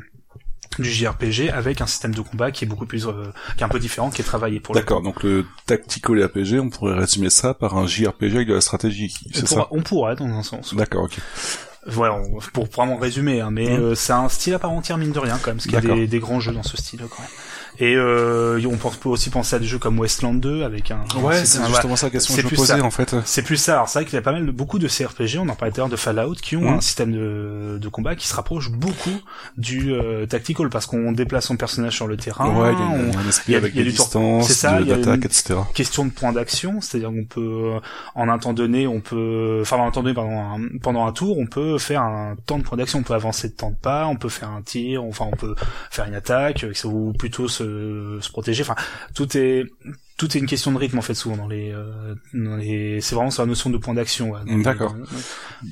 du JRPG avec un système de combat qui est beaucoup plus euh, qui est un peu différent qui est travaillé pour D'accord, donc le tactical RPG, on pourrait résumer ça par un JRPG avec de la stratégie, c'est ça? On pourrait dans un sens. D'accord, OK. Voilà, pour vraiment résumer, hein, mais mmh. euh, c'est un style à part entière mine de rien quand même, parce qu'il y a des, des, grands jeux dans ce style quand même. Et euh, on peut aussi penser à des jeux comme Westland 2 avec un. Ouais, c'est justement ça la question que je me posais en fait. C'est plus ça. Alors c'est vrai qu'il y a pas mal de beaucoup de CRPG, on en parlait tout à l'heure de Fallout, qui ont un système de, de combat qui se rapproche beaucoup du euh, tactical parce qu'on déplace son personnage sur le terrain. Ouais, il y a, avec des distances, c'est ça, il etc. Question de point d'action, c'est-à-dire qu'on peut en un temps donné, on peut, enfin en un temps donné pendant un, pendant un tour, on peut faire un temps de point d'action, on peut avancer de temps de pas, on peut faire un tir, enfin on peut faire une attaque, ou plutôt se se protéger. Enfin, tout est tout est une question de rythme en fait souvent dans les, euh, les... c'est vraiment sur la notion de point d'action. Ouais, D'accord.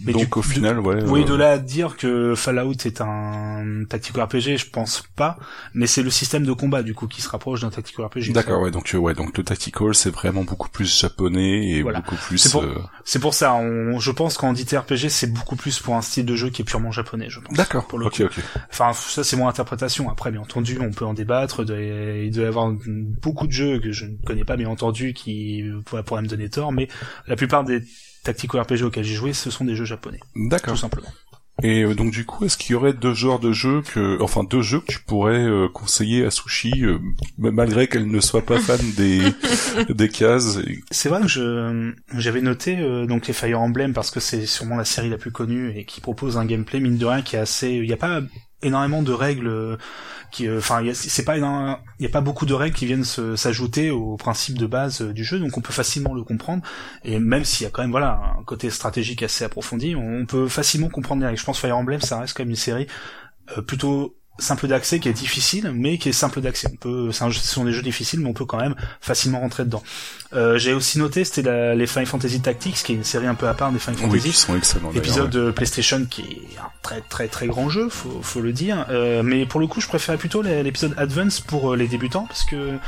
Mais Donc au final, ouais. Oui, de là à dire que Fallout est un tactical RPG, je pense pas. Mais c'est le système de combat du coup qui se rapproche d'un tactical RPG. D'accord, ouais. Donc ouais, donc le tactical c'est vraiment beaucoup plus japonais et beaucoup plus. C'est pour, euh, c'est pour ça. On, je pense qu'en dit RPG, c'est beaucoup plus pour un style de jeu qui est purement japonais, je pense. D'accord. Ok, ok. Enfin, ça c'est mon interprétation. Après, bien entendu, on peut en débattre. Il doit y avoir beaucoup de jeux que je ne connais pas bien entendu qui pourrait, me donner tort, mais la plupart des tactical RPG auxquels j'ai joué, ce sont des jeux japonais. D'accord. Tout simplement. Et euh, donc du coup, est-ce qu'il y aurait deux genres de jeux que, enfin deux jeux que tu pourrais euh, conseiller à Sushi, euh, malgré qu'elle ne soit pas fan des des cases C'est vrai que je j'avais noté donc les Fire Emblem parce que c'est sûrement la série la plus connue et qui propose un gameplay mine de rien qui est assez, il n'y a pas énormément de règles qui euh, enfin c'est pas il y a pas beaucoup de règles qui viennent s'ajouter au principe de base euh, du jeu donc on peut facilement le comprendre. Et même s'il y a quand même voilà un côté stratégique assez approfondi on peut facilement comprendre les règles. Je pense Fire Emblem ça reste quand même une série euh, plutôt simple d'accès qui est difficile, mais qui est simple d'accès. On peut, ce sont des jeux difficiles, mais on peut quand même facilement rentrer dedans. Euh, J'ai aussi noté, c'était les Final Fantasy Tactics, qui est une série un peu à part des Final Fantasy. Oui, qui sont excellents. Épisode de PlayStation qui est un très très très grand jeu, faut, faut le dire. Euh, mais pour le coup, je préférais plutôt l'épisode Advance pour euh, les débutants, parce que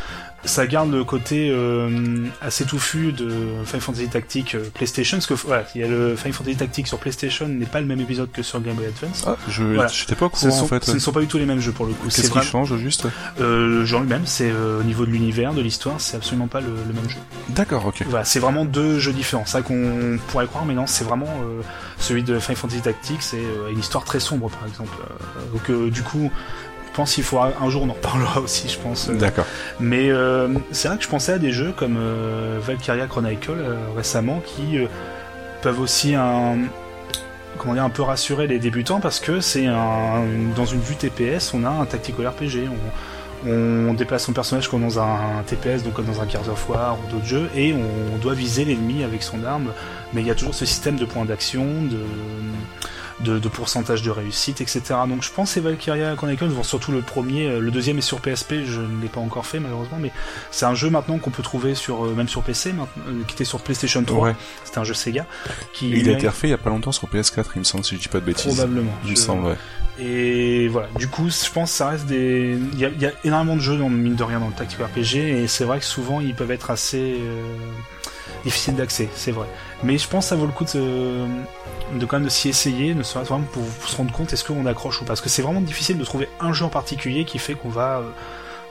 ça garde le côté euh, assez touffu de Final Fantasy Tactics euh, PlayStation, parce que voilà, il y a le Final Fantasy Tactics sur PlayStation n'est pas le même épisode que sur Game Boy Advance. Ah, je voilà. pas au courant en fait. Ce ne sont pas du tout les mêmes jeux pour le coup. Qu'est-ce qui change juste euh, Le genre lui-même, c'est euh, au niveau de l'univers, de l'histoire, c'est absolument pas le, le, même jeu. D'accord, ok. Voilà, c'est vraiment deux jeux différents. Ça qu'on pourrait croire, mais non, c'est vraiment celui de Final Fantasy Tactics, c'est une histoire très sombre par exemple. donc du coup, je pense qu'il faudra un jour on en reparlera aussi, je pense. Euh. D'accord. Mais euh, c'est vrai que je pensais à des jeux comme euh, Valkyria Chronicle récemment qui peuvent aussi un comment dire un peu rassurer les débutants parce que c'est un dans une vue TPS, on a un tactical RPG. On, déplace son personnage comme dans un, TPS, donc comme dans un Gears of War ou d'autres jeux, et on doit viser l'ennemi avec son arme. Mais il y a toujours ce système de points d'action, de de, de, pourcentage de réussite, etc. Donc je pense que Valkyria Chronicle vont surtout le premier, euh, le deuxième est sur PSP, je ne l'ai pas encore fait malheureusement, mais c'est un jeu maintenant qu'on peut trouver sur euh, même sur PC, euh, qui était sur PlayStation 3. Ouais. C'était un jeu Sega. Qui il a été refait il y a pas longtemps sur PS4, il me semble, si je dis pas de bêtises. Probablement. Il me semble, ouais. Et voilà, du coup, je pense que ça reste des. Il y a, il y a énormément de jeux, dans, mine de rien, dans le tactique RPG, et c'est vrai que souvent ils peuvent être assez difficiles d'accès, c'est vrai. Mais je pense que ça vaut le coup de, quand même de s'y essayer, ne se rendre compte est-ce qu'on accroche ou pas. Parce que c'est vraiment difficile de trouver un jeu en particulier qui fait qu'on va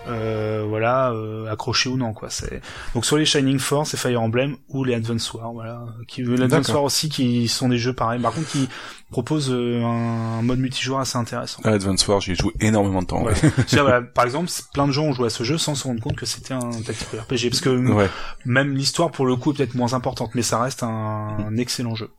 euh, euh voilà euh, accrocher ou non quoi. C'est donc soit les Shining Force et Fire Emblem ou les Advance Wars voilà. Qui les Advance Wars aussi qui sont des jeux pareils. Par contre qui proposent euh, un, mode multijoueur assez intéressant. À Advance Wars j'ai joué énormément de temps. Ouais. voilà, par exemple plein de gens ont joué à ce jeu sans se rendre compte que c'était un tactical RPG parce que même l'histoire pour le coup est peut-être moins importante mais ça reste un excellent jeu.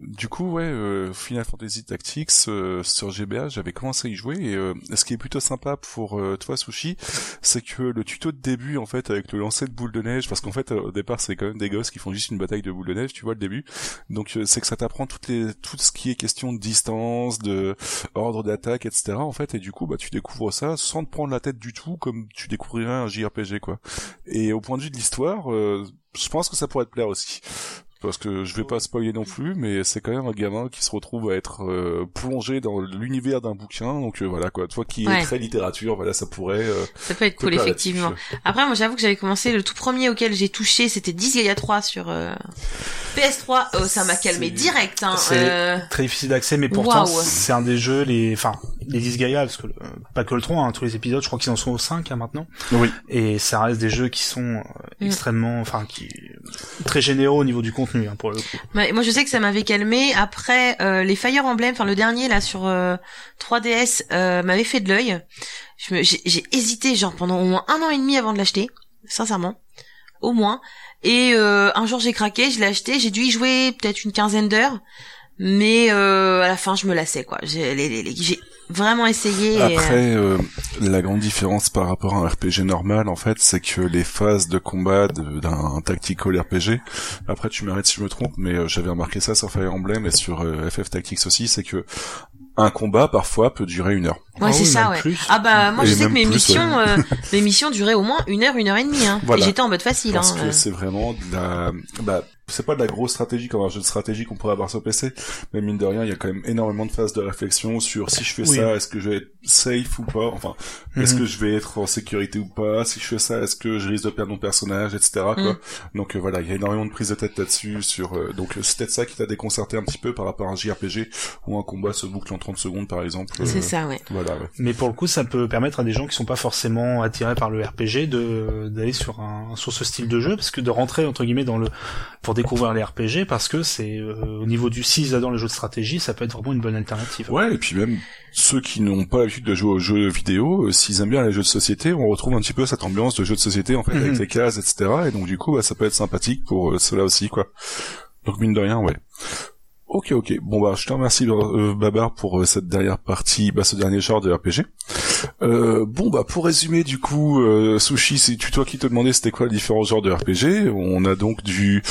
Du coup, ouais, euh, Final Fantasy Tactics euh, sur GBA, j'avais commencé à y jouer et euh, ce qui est plutôt sympa pour toi Sushi, c'est que le tuto de début en fait avec le lancer de boule de neige, parce qu'en fait au départ c'est quand même des gosses qui font juste une bataille de boule de neige, tu vois le début. Donc c'est que ça t'apprend toutes les tout ce qui est question de distance, de ordre d'attaque, etc. En fait et du coup bah tu découvres ça sans te prendre la tête du tout comme tu découvrirais un JRPG quoi. Et au point de vue de l'histoire, je pense que ça pourrait te plaire aussi parce que je vais pas spoiler non plus, mais c'est quand même un gamin qui se retrouve à être euh, plongé dans l'univers d'un bouquin, donc euh, voilà quoi. Toi qui es très littérature, voilà, ça pourrait. Euh, ça peut être cool effectivement. Après, moi j'avoue que j'avais commencé le tout premier auquel j'ai touché, c'était Disgaea 3 sur PS3. Oh, ça m'a calmé direct. Hein. C'est très difficile d'accès, mais pourtant c'est un des jeux les, enfin les Disgaea, parce que pas que le 3, hein, tous les épisodes, je crois qu'ils en sont au 5 hein, maintenant. Oui. Et ça reste des jeux qui sont mm. extrêmement, enfin qui très généraux au niveau du contenu Hein, coup. moi je sais que ça m'avait calmé. Après euh, les Fire Emblem, enfin le dernier là sur 3DS euh, euh, m'avait fait de l'œil. J'ai hésité genre pendant au moins un an et demi avant de l'acheter, sincèrement, au moins. Et un jour j'ai craqué, je l'ai acheté, j'ai dû y jouer peut-être une quinzaine d'heures, mais à la fin je me lassais quoi. J'ai vraiment essayé. Après, euh, la grande différence par rapport à un RPG normal, en fait, c'est que les phases de combat d'un tactical RPG, après tu m'arrêtes si je me trompe, mais euh, j'avais remarqué ça sur Fire Emblem et sur FF euh, Tactics aussi, c'est que un combat parfois peut durer une heure. Ouais, ah c'est ça, ouais. Ah bah moi je sais que mes missions, mes missions duraient au moins une heure, une heure et demie. Hein. Et j'étais en mode facile. Parce hein, que c'est vraiment de la, bah, c'est pas de la grosse stratégie comme un jeu de stratégie qu'on pourrait avoir sur PC, mais mine de rien, il y a quand même énormément de phases de réflexion sur si je fais ça, est-ce que je vais être safe ou pas, enfin, est-ce mhm. que je vais être en sécurité ou pas, si je fais ça, est-ce que je risque de perdre mon personnage, etc. Quoi. Mhm. Donc euh, voilà, il y a énormément de prise de tête là-dessus, sur euh, donc euh, c'est peut-être ça qui t'a déconcerté un petit peu par rapport à un JRPG où un combat se boucle en 30 secondes par exemple. c'est ça, ouais. Voilà. Ouais. Mais pour le coup, ça peut permettre à des gens qui sont pas forcément attirés par le RPG de d'aller sur un sur ce style de jeu, parce que de rentrer entre guillemets dans le pour découvrir les RPG parce que c'est euh, au niveau du 6 dans les jeux de stratégie, ça peut être vraiment une bonne alternative. Ouais, et puis même ceux qui n'ont pas l'habitude de jouer aux jeux vidéo, euh, s'ils aiment bien les jeux de société, on retrouve un petit peu cette ambiance de jeux de société en fait avec mhm. les cases, etc. Et donc du coup, bah, ça peut être sympathique pour euh, cela aussi, quoi. Donc mine de rien, ouais. Ok, ok. Bon bah, je te remercie Babar pour cette dernière partie, bah, ce dernier genre de RPG. bon bah, pour résumer, du coup, Sushi, c'est toi qui te demandais c'était quoi les différents genres de RPG. On a donc du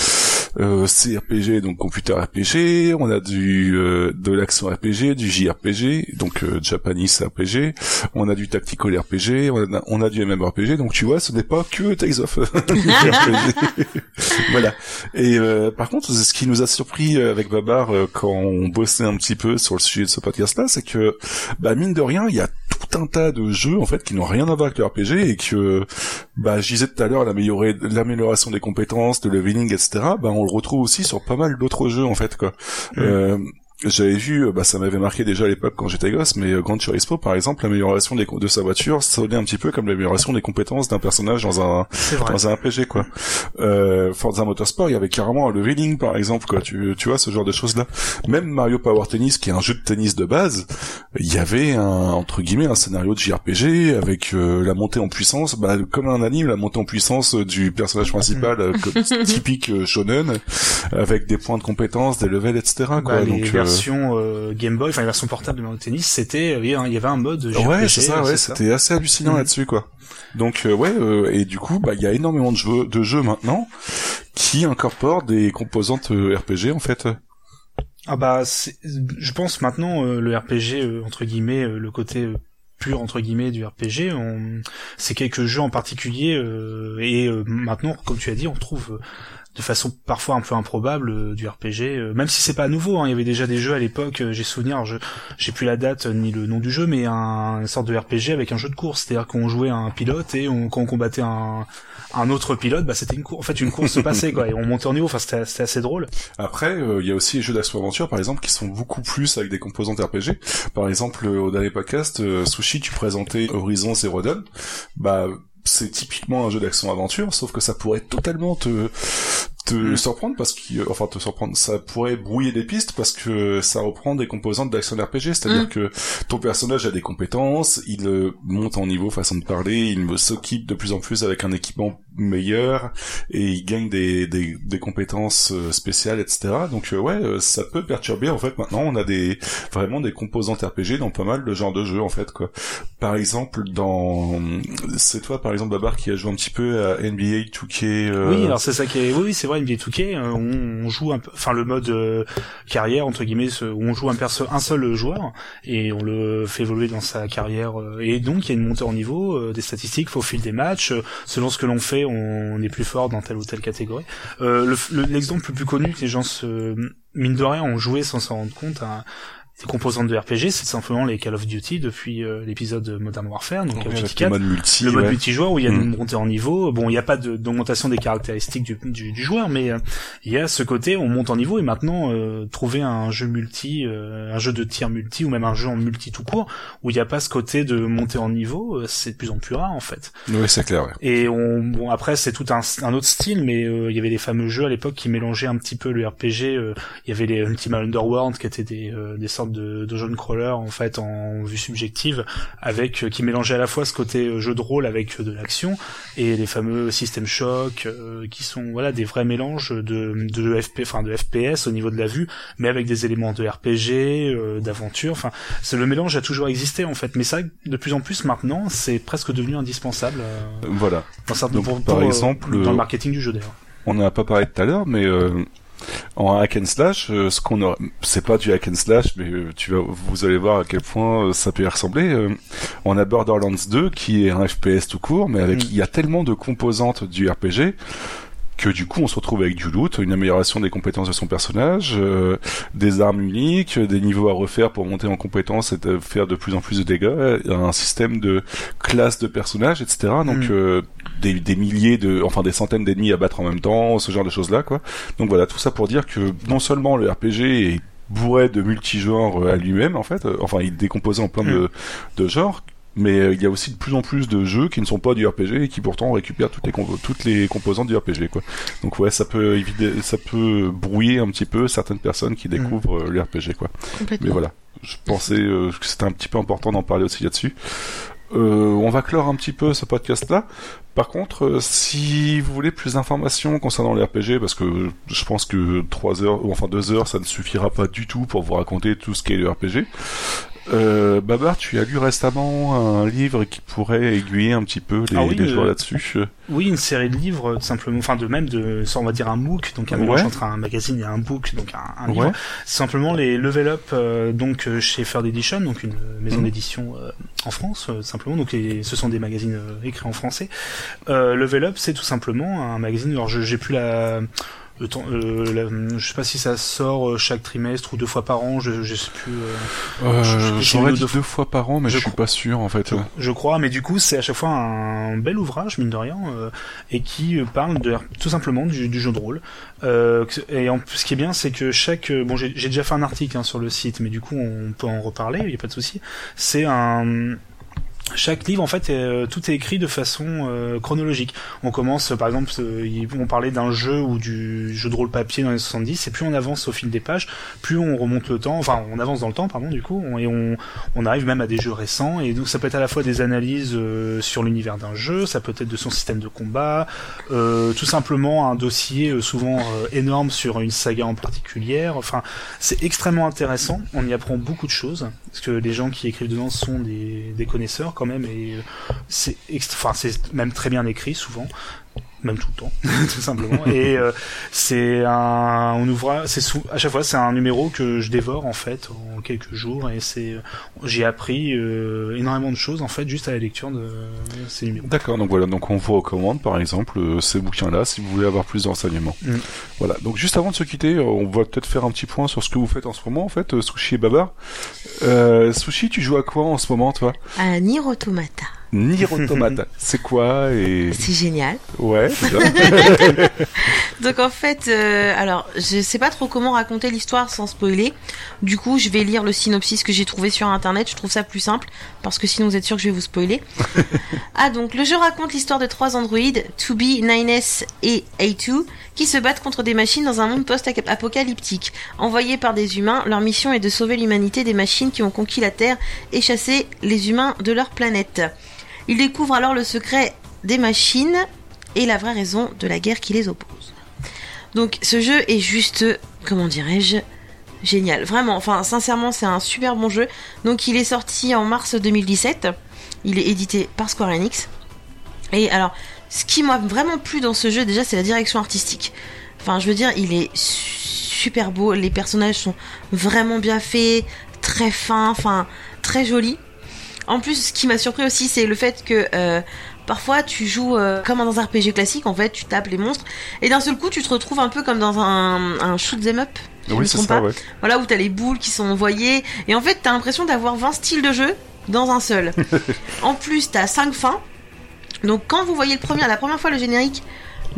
euh, CRPG, donc computer RPG, on a du euh, de l'action RPG, du JRPG, donc euh, Japanese RPG, on a du tactical RPG, on a, on a du MMORPG, donc tu vois, ce n'est pas que Tales of voilà. Et euh, par contre, ce qui nous a surpris avec Babar quand on bossait un petit peu sur le sujet de ce podcast-là, c'est que, bah mine de rien, il y a tout un tas de jeux en fait qui n'ont rien à voir avec le RPG et que, bah, je disais tout à l'heure, l'amélioration des compétences, de leveling, etc. Bah, on le retrouve aussi sur pas mal d'autres jeux en fait quoi. Mm. Euh, j'avais vu, euh, bah ça m'avait marqué déjà à l'époque quand j'étais gosse, mais euh, Grand Turismo par exemple, l'amélioration de sa voiture sonnait un petit peu comme l'amélioration des compétences d'un personnage dans un dans un RPG quoi. Euh, Forza Motorsport, il y avait carrément un leveling par exemple quoi. Tu tu vois ce genre de choses là. Même Mario Power Tennis, qui est un jeu de tennis de base, il y avait un entre guillemets un scénario de JRPG avec euh, la montée en puissance, bah comme un anime, la montée en puissance du personnage principal typique shonen, avec des points de compétences, des levels, etc. Quoi. Bah, Donc version euh, Game Boy, enfin la version portable de Mario Tennis, c'était il y avait un mode RPG, Ouais, c'est ça, ouais, c'était assez hallucinant mm. là-dessus quoi. Donc euh, ouais, euh, et du coup, bah il y a énormément de jeux, de jeux maintenant qui incorporent des composantes RPG en fait. Ah bah, je pense maintenant le RPG entre guillemets, le côté pur entre guillemets du RPG, on... c'est quelques jeux en particulier et maintenant, comme tu as dit, on trouve de façon parfois un peu improbable euh, du RPG euh, même si c'est pas nouveau hein, il y avait déjà des jeux à l'époque euh, j'ai souvenir je j'ai plus la date ni le nom du jeu mais un une sorte de RPG avec un jeu de course. C'est-à-dire qu'on jouait un pilote et on, quand on combattait un un autre pilote bah c'était une course en fait une course se passait quoi. Et on montait en niveau. Enfin c'était c'était assez drôle. Après il y a aussi les jeux d'action aventure par exemple qui sont beaucoup plus avec des composantes RPG par exemple au dernier podcast Sushi tu présentais Horizon Zero Dawn. Bah c'est typiquement un jeu d'action aventure, sauf que ça pourrait totalement te te mm. surprendre parce que enfin te surprendre ça pourrait brouiller des pistes parce que ça reprend des composantes d'action RPG c'est-à-dire mm. que ton personnage a des compétences il euh, monte en niveau façon de parler il s'occupe de plus en plus avec un équipement meilleur et il gagne des, des, des compétences euh, spéciales etc donc euh, ouais ça peut perturber en fait maintenant on a des vraiment des composantes RPG dans pas mal de genres de jeux en fait quoi par exemple dans c'est toi par exemple Babar qui a joué un petit peu à NBA 2K oui alors c'est ça qui est oui c'est vrai NBA 2K, euh, on, joue un peu, enfin le mode euh, carrière entre guillemets, où on joue un perso, un seul joueur et on le fait évoluer dans sa carrière. Euh, et donc il y a une montée en niveau, des statistiques au fil des matchs. selon ce que l'on fait, on est plus fort dans telle ou telle catégorie. L'exemple le, plus connu que les gens se mine de rien ont joué sans s'en rendre compte. Les composantes de RPG, c'est simplement les Call of Duty depuis euh, l'épisode Modern Warfare, donc le mode multi, le mode multijoueur où il y a une mm. montée en niveau. Bon, il n'y a pas d'augmentation des caractéristiques du, du, du joueur, mais euh, il y a ce côté on monte en niveau et maintenant euh, trouver un jeu multi, un jeu de tir multi ou même un jeu en multi tout court où il n'y a pas ce côté de monter en niveau, c'est de plus en plus rare en fait. Oui, c'est clair. Ouais. Et on, bon après c'est tout un, un, autre style, mais il y avait les fameux jeux à l'époque qui mélangeaient un petit peu le RPG. il y avait les Ultima Underworld qui étaient des, des sortes de, de John Crawler en fait en vue subjective avec euh, qui mélangeait à la fois ce côté euh, jeu de rôle avec euh, de l'action et les fameux System Shock qui sont voilà des vrais mélanges de de FP enfin de FPS au niveau de la vue mais avec des éléments de RPG d'aventure. Enfin c'est le mélange a toujours existé en fait. Mais ça de plus en plus maintenant c'est presque devenu indispensable voilà. Donc, par exemple dans le marketing du jeu d'ailleurs. on n'en a pas parlé tout à l'heure mais en hack and slash, euh, ce qu'on c'est pas du hack and slash, mais euh, tu vas, vous allez voir à quel point euh, ça peut y ressembler. on a Borderlands 2 qui est un FPS tout court, mais avec mm. il y a tellement de composantes du RPG que du coup on se retrouve avec du loot, une amélioration des compétences de son personnage, des armes uniques, des niveaux à refaire pour monter en compétences et de faire de plus en plus de dégâts, un système de classes de personnages, etc. Donc mm des, milliers de, enfin des centaines d'ennemis à battre en même temps, ce genre de choses là, quoi. Donc voilà, tout ça pour dire que non seulement le RPG est bourré de multigenres à lui-même, en fait, euh, enfin il est décomposé en plein de, mm. de genres, mais euh, il y a aussi de plus en plus de jeux qui ne sont pas du RPG et qui pourtant récupèrent toutes les toutes les composantes du RPG quoi. Donc ouais, ça peut éviter ça peut brouiller un petit peu certaines personnes qui mm. découvrent euh, le RPG quoi. Mais voilà, je pensais que c'était un petit peu important d'en parler aussi là-dessus. Euh, on va clore un petit peu ce podcast-là. Par contre, euh, si vous voulez plus d'informations concernant les RPG, parce que je pense que 3 heures, ou enfin 2 heures, ça ne suffira pas du tout pour vous raconter tout ce qu'est le RPG, Euh, Babar, tu as lu récemment un livre qui pourrait aiguiller un petit peu les, ah les joueurs là-dessus? Oui, une série de livres, tout simplement, enfin de même de, on va dire un MOOC, donc un mélange entre un magazine et un book, donc un, un livre. C'est simplement les Level Up, donc chez Third Edition, donc une maison mhm. d'édition en France, simplement. Donc ce sont des magazines écrits en français. Level Up, c'est tout simplement un magazine. Alors j'ai plus la euh, je sais pas si ça sort euh, chaque trimestre ou deux fois par an, je, je sais plus. Euh, euh J'aurais dit deux, fois par an, mais je, suis pas sûr en fait. Je, crois, mais du coup c'est à chaque fois un bel ouvrage mine de rien euh, et qui parle de tout simplement du, du jeu de rôle. et en, ce qui est bien, c'est que chaque bon, j'ai déjà fait un article hein, sur le site, mais du coup on peut en reparler, il y a pas de souci. C'est un chaque livre en fait euh, tout est écrit de façon euh, chronologique. On commence par exemple on parlait d'un jeu ou du jeu de rôle papier dans les 70 et plus on avance au fil des pages, plus on remonte le temps, enfin on avance dans le temps pardon du coup et on, on arrive même à des jeux récents et donc ça peut être à la fois des analyses euh, sur l'univers d'un jeu, ça peut être de son système de combat, tout simplement un dossier souvent énorme sur une saga en particulière. Enfin c'est extrêmement intéressant, on y apprend beaucoup de choses parce que les gens qui écrivent dedans sont des, des connaisseurs quand même et euh, c'est enfin c'est même très bien écrit souvent même tout le temps, tout simplement. Et euh, c'est un, on ouvre, c'est à chaque fois c'est un numéro que je dévore en fait en quelques jours et c'est, j'ai appris euh, énormément de choses en fait juste à la lecture de ces numéros. D'accord, donc voilà, donc on vous recommande par exemple euh, ces bouquins-là si vous voulez avoir plus d'enseignements. Mm. Voilà, donc juste avant de se quitter, on va peut-être faire un petit point sur ce que vous faites en ce moment en fait, Sushi et Babar. Sushi, tu joues à quoi en ce moment toi? À Nier Automata. Nier Automata. c'est quoi et C'est génial. Ouais. Donc en fait, euh, alors je sais pas trop comment raconter l'histoire sans spoiler. Du coup, je vais lire le synopsis que j'ai trouvé sur internet. Je trouve ça plus simple parce que sinon vous êtes sûr que je vais vous spoiler. ah donc le jeu raconte l'histoire de trois androïdes, 2B, 9S et A2, qui se battent contre des machines dans un monde post-apocalyptique. Envoyés par des humains, leur mission est de sauver l'humanité des machines qui ont conquis la Terre et chasser les humains de leur planète. Ils découvrent alors le secret des machines et la vraie raison de la guerre qui les oppose. Donc ce jeu est juste, comment dirais-je, génial. Vraiment, enfin sincèrement c'est un super bon jeu. Donc il est sorti en mars 2017. Il est édité par Square Enix. Et alors, ce qui m'a vraiment plu dans ce jeu déjà c'est la direction artistique. Enfin je veux dire, il est super beau, les personnages sont vraiment bien faits, très fins, enfin très jolis. En plus, ce qui m'a surpris aussi, c'est le fait que euh, parfois tu joues euh, comme dans un RPG classique, en fait, tu tapes les monstres, et d'un seul coup, tu te retrouves un peu comme dans un, un shoot them up. Oui, c'est ça, ouais. Voilà, où t'as les boules qui sont envoyées, et en fait, t'as l'impression d'avoir 20 styles de jeu dans un seul. en plus, t'as 5 fins. Donc, quand vous voyez le premier, la première fois le générique,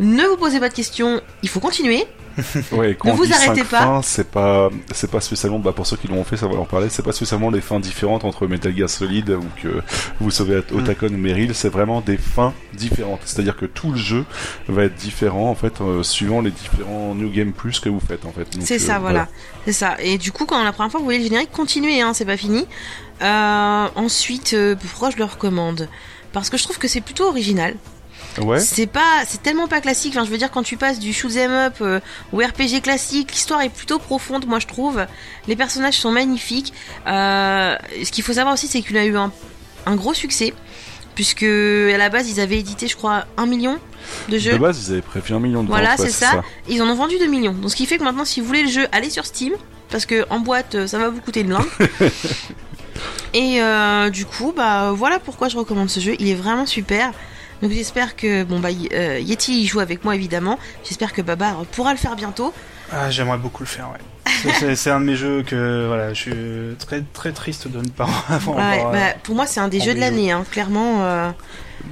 ne vous posez pas de questions, il faut continuer. ouais, ne vous arrêtez pas. C'est pas, c'est pas spécialement, bah pour ceux qui l'ont fait, ça va en parler. C'est pas spécialement les fins différentes entre Metal Gear Solid ou que vous sauvez mm. Otakon ou Meryl. C'est vraiment des fins différentes. C'est-à-dire que tout le jeu va être différent en fait euh, suivant les différents New Game Plus que vous faites en fait. C'est ça, euh, voilà. C'est ça. Et du coup, quand la première fois vous voyez le générique, continuez, hein, c'est pas fini. Euh, ensuite, pourquoi je le recommande? Parce que je trouve que c'est plutôt original. C'est pas, c'est tellement pas classique. Enfin, je veux dire, quand tu passes du shoot 'em up euh, au RPG classique, l'histoire est plutôt profonde, moi je trouve. Les personnages sont magnifiques. Euh, ce qu'il faut savoir aussi, c'est qu'il a eu un, gros succès, puisque à la base ils avaient édité, je crois, un million de jeux. De base, ils avaient prévu un million de Voilà, c'est ça. Ils en ont vendu 2 millions. Donc, ce qui fait que maintenant, si vous voulez le jeu, allez sur Steam, parce que en boîte, ça va vous coûter une blinde. Et euh, du coup, bah voilà pourquoi je recommande ce jeu. Il est vraiment super. Donc j'espère que bon bah euh, Yeti joue avec moi évidemment. J'espère que Babar pourra le faire bientôt. Ah, j'aimerais beaucoup le faire, ouais. c'est un de mes jeux que voilà, je suis très très triste de ne pas avoir. Ouais, bah, pour moi, c'est un des jeux de l'année, hein, clairement. Euh...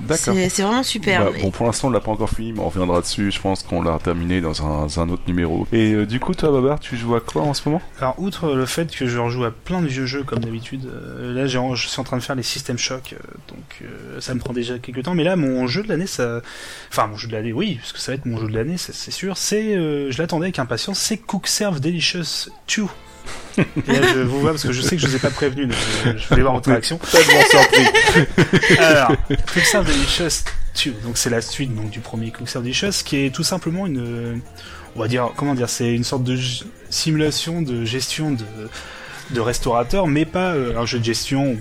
D'accord. C'est vraiment super. Bah, bon, pour l'instant, on l'a pas encore fini, mais on reviendra dessus. Je pense qu'on l'a terminé dans un, autre numéro. Et euh, du coup, toi, Babar, tu joues à quoi en ce moment? Alors, outre le fait que je rejoue à plein de vieux jeux comme d'habitude, euh, là, je suis en train de faire les System Shock, euh, donc ça me prend déjà quelques temps. Mais là, mon jeu de l'année, ça, enfin, mon jeu de l'année, oui, parce que ça va être mon jeu de l'année, c'est sûr. C'est, je l'attendais avec impatience. C'est Cook Serve Delicious 2 et là, je vous vois parce que je sais que je vous ai pas prévenu, donc je voulais voir votre réaction. Tellement surpris. Alors, Quicksand Delicious 2, donc c'est la suite donc du premier Quicksand Delicious, qui est tout simplement une, on va dire, comment dire, c'est une sorte de simulation de gestion de de restaurateur, mais pas un jeu de gestion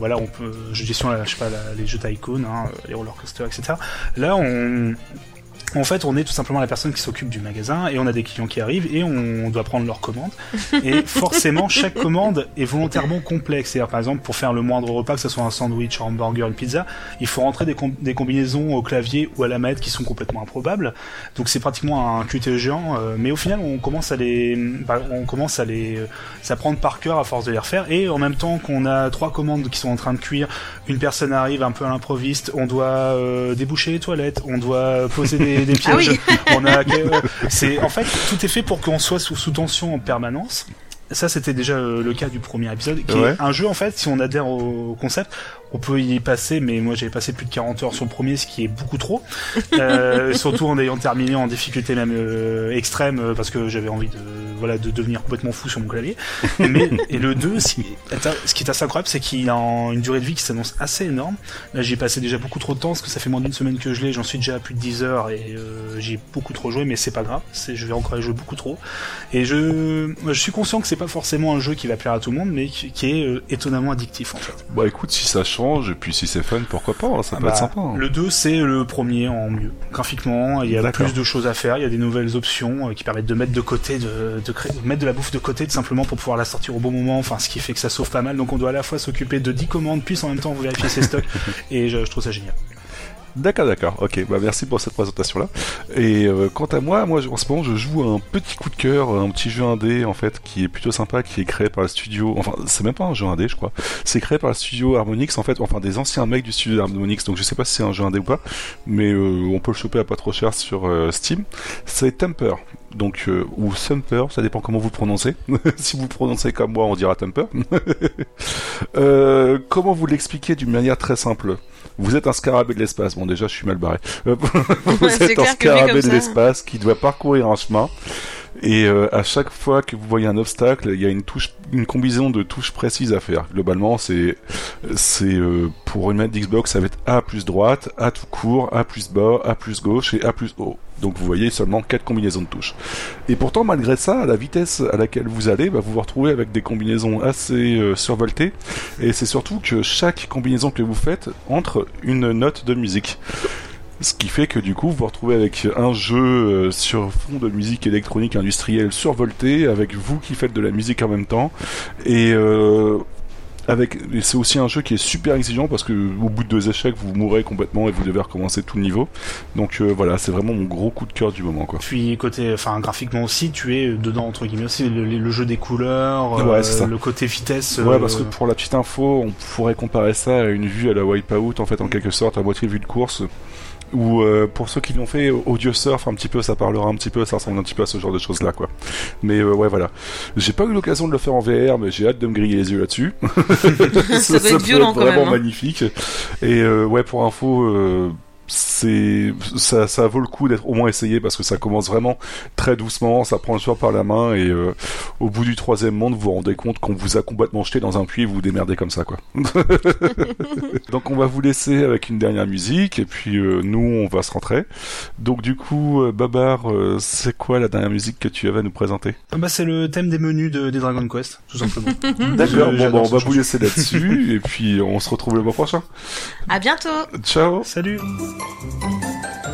voilà, on peut, jeu de gestion, je sais pas, les jeux tycoon, hein, les roller coasters, etc. Là, on, en fait, on est tout simplement la personne qui s'occupe du magasin et on a des clients qui arrivent et on doit prendre leurs commandes. Et forcément, chaque commande est volontairement complexe. C'est-à-dire, par exemple, pour faire le moindre repas, que ce soit un sandwich, un hamburger, une pizza, il faut rentrer des, des combinaisons au clavier ou à la manette qui sont complètement improbables. Donc c'est pratiquement un QTE géant. Euh, mais au final, on commence à les, bah, on commence à les, euh, s'apprendre par cœur à force de les refaire. Et en même temps qu'on a trois commandes qui sont en train de cuire, une personne arrive un peu à l'improviste, on doit euh, déboucher les toilettes, on doit poser des des, ah pièges. On a, c'est en fait tout est fait pour qu'on soit sous, sous tension en permanence. Ça c'était déjà le cas du premier épisode qui est un jeu en fait si on adhère au concept on peut y passer, mais moi j'avais passé plus de 40 heures sur le premier, ce qui est beaucoup trop. Euh, surtout en ayant terminé en difficulté même euh, extrême, euh, parce que j'avais envie de voilà de devenir complètement fou sur mon clavier. Mais et le 2, ce qui est assez incroyable, c'est qu'il a une durée de vie qui s'annonce assez énorme. Là j'ai passé déjà beaucoup trop de temps, parce que ça fait moins d'une semaine que je l'ai, j'en suis déjà à plus de 10 heures et j'ai beaucoup trop joué, mais c'est pas grave, je vais encore y jouer beaucoup trop. Et je, je suis conscient que c'est pas forcément un jeu qui va plaire à tout le monde, mais qui, est étonnamment addictif en fait. Bah écoute, si ça change et puis si c'est fun, pourquoi pas, hein, ça peut bah, être sympa. Hein. Le 2, c'est le premier en mieux. Graphiquement, il y a plus de choses à faire, il y a des nouvelles options euh, qui permettent de mettre de côté, de, de, créer, de mettre de la bouffe de côté tout simplement pour pouvoir la sortir au bon moment, enfin ce qui fait que ça sauve pas mal. Donc on doit à la fois s'occuper de 10 commandes, puis en même temps vérifier ses stocks, et je trouve ça génial. D'accord, d'accord. Ok, bah merci pour cette présentation-là. Et euh, quant à moi, moi en ce moment, je joue un petit coup de cœur, un petit jeu indé en fait, qui est plutôt sympa, qui est créé par le studio. Enfin, c'est même pas un jeu indé, je crois. C'est créé par le studio Harmonix en fait, enfin des anciens mecs du studio Harmonix. Donc je sais pas si c'est un jeu indé ou pas, mais euh, on peut le choper à pas trop cher sur euh, Steam. C'est Temper. Donc ou Sumper, ça dépend comment vous prononcez. si vous prononcez comme moi, on dira Temper. comment vous l'expliquer d'une manière très simple? Vous êtes un scarabée de l'espace. Bon, déjà, je suis mal barré. vous êtes un scarabée de l'espace qui doit parcourir un chemin. Et euh, à chaque fois que vous voyez un obstacle, il y a une combinaison de touches précises à faire. Globalement, c'est euh, pour une manette d'Xbox, ça va être A plus droite, A tout court, A plus bas, A plus gauche et A plus haut. Donc vous voyez seulement quatre combinaisons de touches. Et pourtant, malgré ça, à la vitesse à laquelle vous allez, bah, vous vous retrouvez avec des combinaisons assez euh, survoltées. Et c'est surtout que chaque combinaison que vous faites entre une note de musique. Ce qui fait que du coup, vous vous retrouvez avec un jeu euh, sur fond de musique électronique industrielle survolté, avec vous qui faites de la musique en même temps. Et euh, avec, c'est aussi un jeu qui est super exigeant parce que au bout de deux échecs, vous mourrez complètement et vous devez recommencer tout le niveau. Donc euh, voilà, c'est vraiment mon gros coup de cœur du moment, quoi. Puis côté, enfin graphiquement aussi, tu es dedans entre guillemets aussi le, jeu des couleurs, le côté vitesse. Ouais, parce que pour la petite info, on pourrait comparer ça à une vue à la Wipeout en fait, en quelque sorte, à moitié vue de course ou euh, pour ceux qui l'ont fait audio surf un petit peu ça parlera un petit peu ça ressemble un petit peu à ce genre de choses là quoi. Mais euh, ouais voilà. J'ai pas eu l'occasion de le faire en VR mais j'ai hâte de me griller les yeux là-dessus. Ça, ça, être violent quand vraiment même, hein. magnifique. Et euh, ouais pour info c'est ça, ça vaut le coup d'être au moins essayé parce que ça commence vraiment très doucement, ça prend le soir par la main et euh, au bout du troisième monde vous vous rendez compte qu'on vous a complètement jeté dans un puits et vous vous démerdez comme ça quoi. Donc on va vous laisser avec une dernière musique et puis euh, nous on va se rentrer. Donc du coup euh, Babar, c'est quoi la dernière musique que tu avais à nous présenter? Ah bah c'est le thème des menus de, des Dragon Quest tout simplement. D'accord, bon, bon on va vous laisser là-dessus et puis on se retrouve le mois prochain. À bientôt. Ciao. Salut. Thank you.